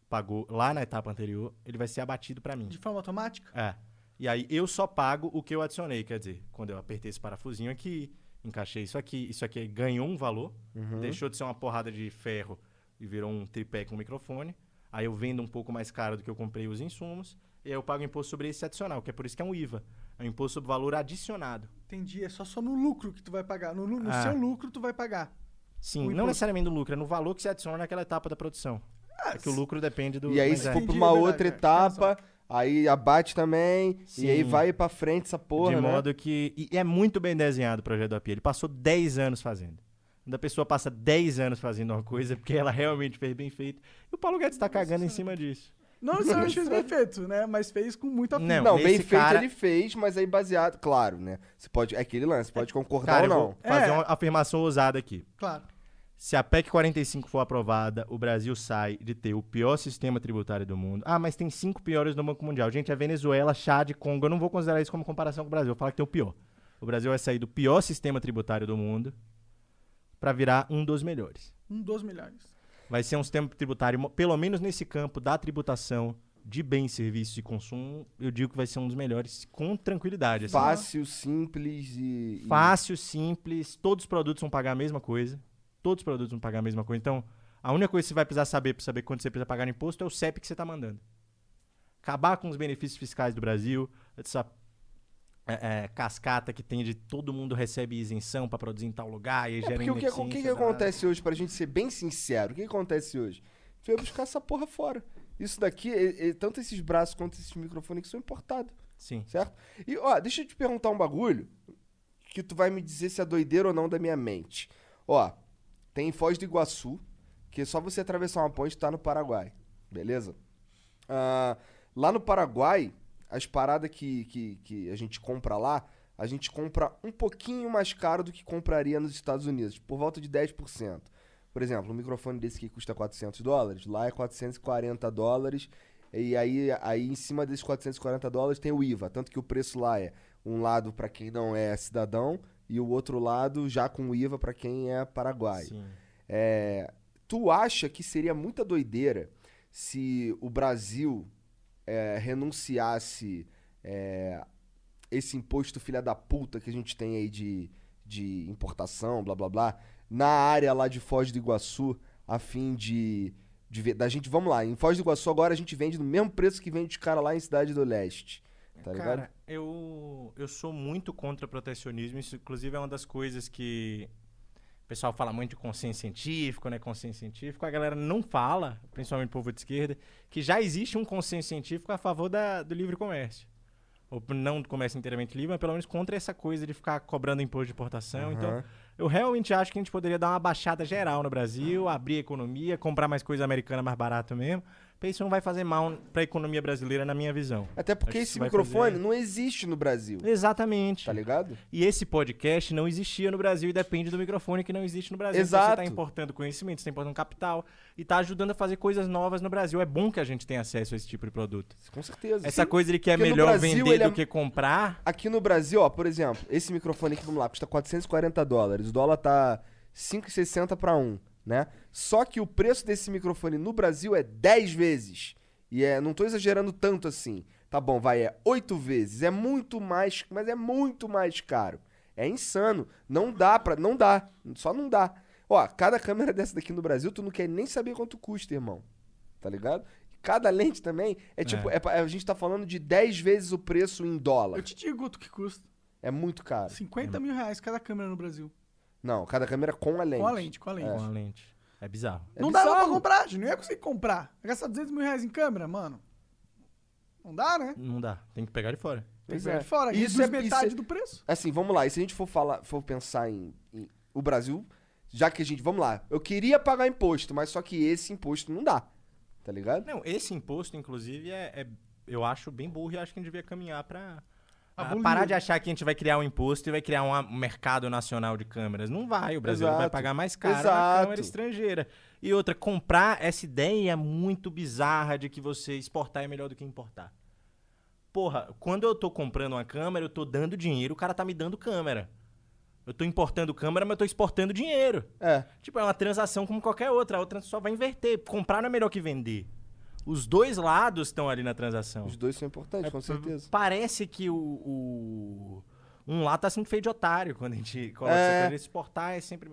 pagou lá na etapa anterior, ele vai ser abatido pra mim. De forma automática? É. E aí eu só pago o que eu adicionei. Quer dizer, quando eu apertei esse parafusinho aqui, encaixei isso aqui, isso aqui ganhou um valor, deixou de ser uma porrada de ferro e virou um tripé com microfone. Aí eu vendo um pouco mais caro do que eu comprei os insumos, e aí eu pago imposto sobre esse adicional, que é por isso que é um IVA. É um imposto sobre valor adicionado. Entendi. É só, só no lucro que tu vai pagar. No, no Ah. seu lucro tu vai pagar. Sim, O não necessariamente no lucro, é no valor que você adiciona naquela etapa da produção. é que o lucro depende do. E aí, se é. for pra Entendi, uma é verdade, outra é, tem etapa, aí abate também, e aí Sim. vai pra frente essa porra, de né? modo que. E é muito bem desenhado o projeto do API. Ele passou 10 anos fazendo. Quando a pessoa passa 10 anos fazendo uma coisa, porque ela realmente fez bem feito. E o Paulo Guedes tá cagando em cima disso. Não necessariamente fez bem feito, né? Mas fez com muita Não, Não, bem esse feito cara- ele fez, mas aí baseado, claro, né? Você pode, é aquele lance, pode concordar Cara, ou eu não. vou fazer É. uma afirmação ousada aqui. Claro. Se a PEC 45 for aprovada, o Brasil sai de ter o pior sistema tributário do mundo. Ah, mas tem cinco piores no Banco Mundial. Gente, é Venezuela, Chad, Congo. Eu não vou considerar isso como comparação com o Brasil. Eu vou falar que tem o pior. O Brasil vai sair do pior sistema tributário do mundo para virar um dos melhores. Um dos melhores. Vai ser um sistema tributário, pelo menos nesse campo da tributação de bens, serviços e consumo, eu digo que vai ser um dos melhores com tranquilidade. assim. Fácil, simples e. e- Fácil, simples, todos os produtos vão pagar a mesma coisa. Todos os produtos vão pagar a mesma coisa. Então, a única coisa que você vai precisar saber para saber quanto você precisa pagar no imposto é o CEP que você está mandando. Acabar com os benefícios fiscais do Brasil, essa é, é, cascata que tem de todo mundo recebe isenção para produzir em tal lugar e É gera porque o que, o que, que da- acontece hoje, pra gente ser bem sincero, o que, que acontece hoje? Vai buscar essa porra fora. Isso daqui, é- é- tanto esses braços quanto esses microfones que são importados, Sim. certo? E, ó, deixa eu te perguntar um bagulho que tu vai me dizer se é doideira ou não da minha mente. Ó, tem em Foz do Iguaçu, que é só você atravessar uma ponte tá no Paraguai, beleza? Ah, lá no Paraguai, as paradas que, que, que a gente compra lá, a gente compra um pouquinho mais caro do que compraria nos Estados Unidos, por volta de 10%. Por exemplo, um microfone desse que custa 400 dólares, lá é 440 dólares, e aí, aí em cima desses 440 dólares tem o IVA, tanto que o preço lá é um lado para quem não é cidadão e o outro lado já com IVA para quem é paraguaio. É, tu acha que seria muita doideira se o Brasil é, renunciasse é, esse imposto filha da puta que a gente tem aí de, de importação, blá blá blá, na área lá de Foz do Iguaçu, a fim de, de da gente, vamos lá, em Foz do Iguaçu agora a gente vende no mesmo preço que vende os caras lá em Cidade do Leste, tá ligado? Cara, eu, eu sou muito contra protecionismo. Isso, inclusive, é uma das coisas que o pessoal fala muito de consenso científico, né? Consenso científico. A galera não fala, principalmente o povo de esquerda, que já existe um consenso científico a favor da, do livre comércio. Ou não do comércio inteiramente livre, mas pelo menos contra essa coisa de ficar cobrando imposto de importação. Então, Aham. eu realmente acho que a gente poderia dar uma baixada geral no Brasil, abrir a economia, comprar mais coisa americana mais barato mesmo. Isso não vai fazer mal pra economia brasileira, na minha visão. Até porque esse microfone fazer- não existe no Brasil, Exatamente. tá ligado? E esse podcast não existia no Brasil e depende do microfone que não existe no Brasil. Então Exato. você está importando conhecimento, você está importando capital e está ajudando a fazer coisas novas no Brasil. É bom que a gente tenha acesso a esse tipo de produto. Com certeza. Essa Sim. coisa de que é Porque melhor Brasil, vender é- do que comprar. Aqui no Brasil, ó, por exemplo, esse microfone aqui, vamos lá, custa 440 dólares. O dólar tá 5,60 para 1, né? Só que o preço desse microfone no Brasil é 10 vezes. E é, não tô exagerando tanto assim. Tá bom, vai, é 8 vezes. É muito mais, mas é muito mais caro. É insano. Não dá pra, não dá. Só não dá. Ó, cada câmera dessa daqui no Brasil, tu não quer nem saber quanto custa, irmão. Tá ligado? Cada lente também é tipo, é. pra- a gente tá falando de 10 vezes o preço em dólar. Eu te digo quanto que custa. É muito caro. 50 mil reais cada câmera no Brasil. Não, cada câmera com a lente. Com a lente, com a lente. Com a lente. É bizarro. É não dava pra comprar, a gente não ia conseguir comprar. Gastar 200 mil reais em câmera, mano. Não dá, né? Não dá. Tem que pegar de fora. Tem que ver é. de fora. Isso Isso é- é metade isso é- do preço. Assim, vamos lá. E se a gente for falar, for pensar em, em- o Brasil, já que a gente, vamos lá. Eu queria pagar imposto, mas só que esse imposto não dá. Tá ligado? Não, esse imposto, inclusive, é, é- eu acho bem burro e acho que a gente devia caminhar pra. A- Abolir. parar de achar que a gente vai criar um imposto e vai criar um mercado nacional de câmeras. Não vai, o Brasil vai Exato. pagar mais caro Exato. câmera estrangeira. E outra, comprar essa ideia muito bizarra de que você exportar é melhor do que importar. Porra, quando eu tô comprando uma câmera, eu tô dando dinheiro, o cara tá me dando câmera. Eu tô importando câmera, mas eu tô exportando dinheiro. É. Tipo, é uma transação como qualquer outra. A outra só vai inverter. Comprar não é melhor que vender. Os dois lados estão ali na transação. Os dois são importantes, com certeza. Parece que o, o- um lá tá sendo feito de otário quando a gente coloca É. essa exportar é sempre.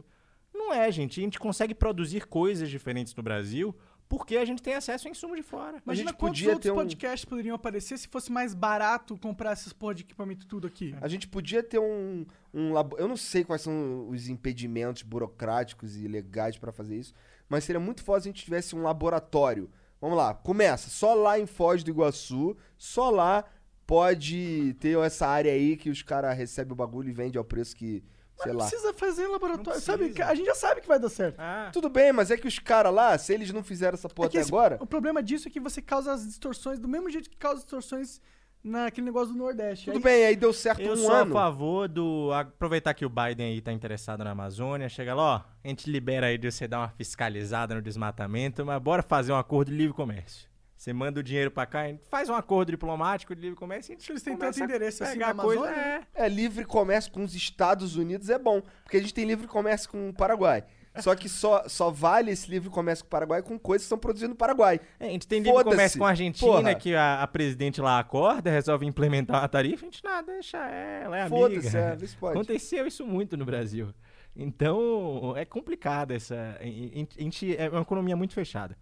Não é, gente. A gente consegue produzir coisas diferentes no Brasil porque a gente tem acesso a insumo de fora. Imagina gente quantos podia outros ter um- podcasts poderiam aparecer se fosse mais barato comprar esses porra de equipamento tudo aqui. A gente podia ter um, um labo... Eu não sei quais são os impedimentos burocráticos e legais pra fazer isso, mas seria muito foda se a gente tivesse um laboratório. Vamos lá, começa. Só lá em Foz do Iguaçu, só lá pode ter essa área aí que os caras recebem o bagulho e vendem ao preço que, Mas sei não lá. precisa fazer laboratório. Sabe, a gente já sabe que vai dar certo. Ah, Tudo bem, mas é que os caras lá, se eles não fizeram essa porra É até esse- agora, O problema disso é que você causa as distorções do mesmo jeito que causa distorções naquele negócio do Nordeste. tudo Aí- bem, aí deu certo eu um sou ano. a favor do. Aproveitar que o Biden aí tá interessado na Amazônia. Chega lá, ó. A gente libera aí de você dar uma fiscalizada no desmatamento, mas bora fazer um acordo de livre comércio. Você manda o dinheiro pra cá, a gente faz um acordo diplomático de livre comércio e a gente Eles têm tanto endereço assim pegar na coisa. Amazônia, É. É, livre comércio com os Estados Unidos é bom, porque a gente tem livre comércio com o Paraguai. Só que só, só vale esse livre comércio com o Paraguai com coisas que são produzidas no Paraguai. É, a gente tem livre comércio com a Argentina, Porra. que a, a presidente lá acorda, resolve implementar uma tarifa, a gente nada, deixa ela, é amiga. Foda-se, é, se pode. Aconteceu isso muito no Brasil. Então, é complicado essa. A gente é uma economia muito fechada.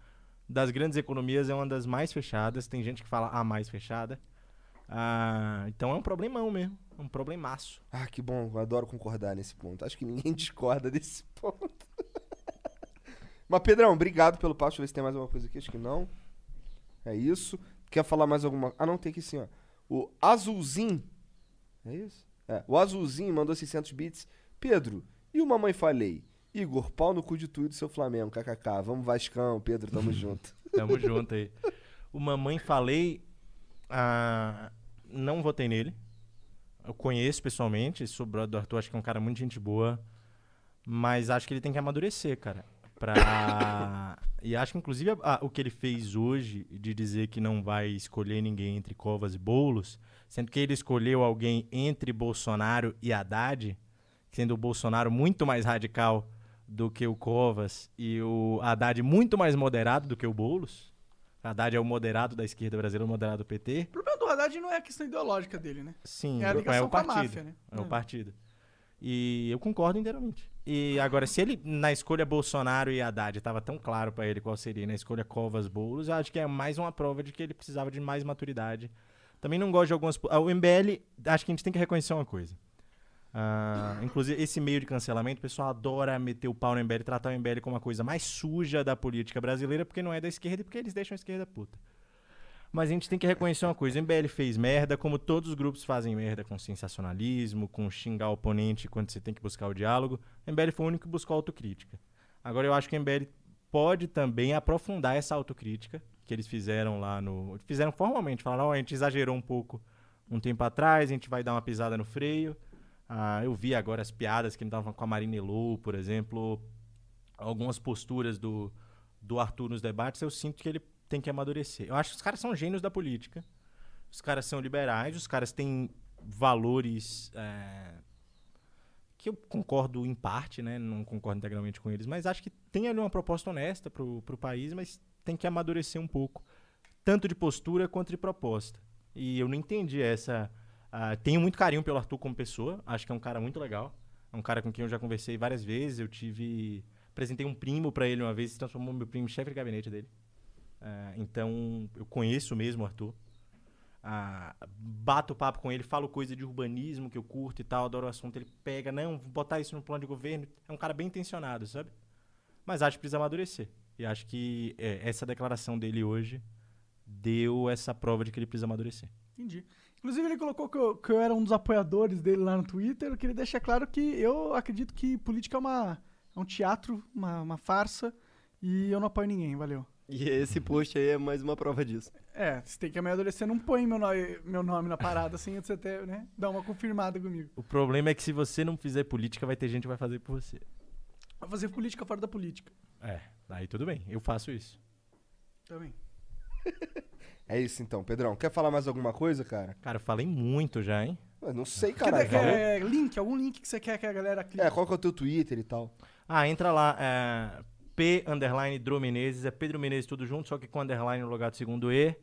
Das grandes economias, é uma das mais fechadas. Tem gente que fala a mais fechada. Ah, então é um problemão mesmo. Um problemaço. Ah, que bom, eu adoro concordar nesse ponto. Acho que ninguém discorda desse ponto. Mas, Pedrão, obrigado pelo papo. Deixa eu ver se tem mais alguma coisa aqui. Acho que não. É isso. Quer falar mais alguma Ah, não, tem aqui sim, ó. O Azulzinho. É isso? É. O Azulzinho mandou 600 bits. Pedro, e o Mamãe Falei? Igor, pau no cu de tudo, seu Flamengo. KKK. Vamos, Vascão. Pedro, tamo junto. Tamo junto aí. O Mamãe Falei. ah, não votei nele. Eu conheço pessoalmente, sou brother do Arthur, acho que é um cara muito gente boa. Mas acho que ele tem que amadurecer, cara. Pra... e acho que, inclusive, a- o que ele fez hoje, de dizer que não vai escolher ninguém entre Covas e Boulos, sendo que ele escolheu alguém entre Bolsonaro e Haddad, sendo o Bolsonaro muito mais radical do que o Covas e o Haddad muito mais moderado do que o Boulos. Haddad é o moderado da esquerda brasileira, o moderado do PT. O problema Haddad não é a questão ideológica dele, né? Sim, É a é, ligação o com a partido. máfia, né? É o É. partido. E eu concordo inteiramente. E agora, se ele, na escolha Bolsonaro e Haddad, estava tão claro pra ele qual seria, na escolha Covas Boulos, eu acho que é mais uma prova de que ele precisava de mais maturidade. Também não gosto de algumas. O MBL, acho que a gente tem que reconhecer uma coisa. Ah, inclusive, esse meio de cancelamento, o pessoal adora meter o pau no MBL, tratar o MBL como a coisa mais suja da política brasileira, porque não é da esquerda e porque eles deixam a esquerda puta. Mas a gente tem que reconhecer uma coisa: o MBL fez merda, como todos os grupos fazem merda com sensacionalismo, com xingar o oponente quando você tem que buscar o diálogo. O MBL foi o único que buscou autocrítica. Agora eu acho que o MBL pode também aprofundar essa autocrítica que eles fizeram lá no. Fizeram formalmente, falaram: "Ó, a gente exagerou um pouco um tempo atrás, a gente vai dar uma pisada no freio. Ah, eu vi agora as piadas que ele tava com a Marina Elô, por exemplo, algumas posturas do, do Arthur nos debates, eu sinto que ele tem que amadurecer. Eu acho que os caras são gênios da política. Os caras são liberais, os caras têm valores é, que eu concordo em parte, né? Não concordo integralmente com eles, mas acho que tem ali uma proposta honesta pro, pro país, mas tem que amadurecer um pouco, tanto de postura quanto de proposta. E eu não entendi essa. ah, tenho muito carinho pelo Arthur como pessoa, acho que é um cara muito legal. É um cara com quem eu já conversei várias vezes. Eu tive. Apresentei um primo pra ele uma vez, se transformou meu primo chefe de gabinete dele. Ah, então, eu conheço mesmo o Arthur. Ah, bato papo com ele, falo coisa de urbanismo que eu curto e tal, adoro o assunto. Ele pega, não, vou botar isso no plano de governo. É um cara bem intencionado, sabe? Mas acho que precisa amadurecer. E acho que é, essa declaração dele hoje deu essa prova de que ele precisa amadurecer. Entendi. Inclusive, ele colocou que eu, que eu era um dos apoiadores dele lá no Twitter. Eu queria deixar claro que eu acredito que política é, uma, é um teatro, uma, uma farsa, e eu não apoio ninguém, valeu. E esse post aí é mais uma prova disso. É, você tem que amadurecer, não põe meu nome, meu nome na parada assim, antes de você ter, né, dar uma confirmada comigo. O problema é que se você não fizer política, vai ter gente que vai fazer por você. Vai fazer política fora da política. É, aí tudo bem, eu faço isso. Também. É isso então, Pedrão. Quer falar mais alguma coisa, cara? Cara, eu falei muito já, hein? Eu não sei, falou? quer link? Algum link que você quer que a galera clique? É, qual que é o teu Twitter e tal? Ah, entra lá, é, P underline Dro Menezes, é Pedro Menezes tudo junto, só que com underline no lugar do segundo E.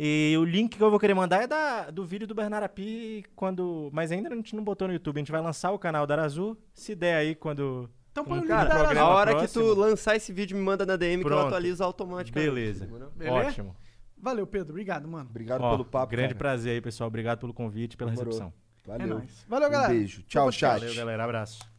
E o link que eu vou querer mandar é da, do vídeo do Bernardo Api, quando. Mas ainda a gente não botou no YouTube, a gente vai lançar o canal da Arazu. Se der aí quando. Então põe o link Cara, da programa a hora próximo. que tu lançar esse vídeo, me manda na DM que eu Pronto. atualizo automaticamente. Beleza. Beleza? Ótimo. Valeu, Pedro. Obrigado, mano. Obrigado Ó, pelo papo, grande cara. prazer aí, pessoal. Obrigado pelo convite, pela Demorou. recepção. Valeu. É nóis. Valeu, galera. Um beijo. Tchau, chat. Valeu, galera. Abraço.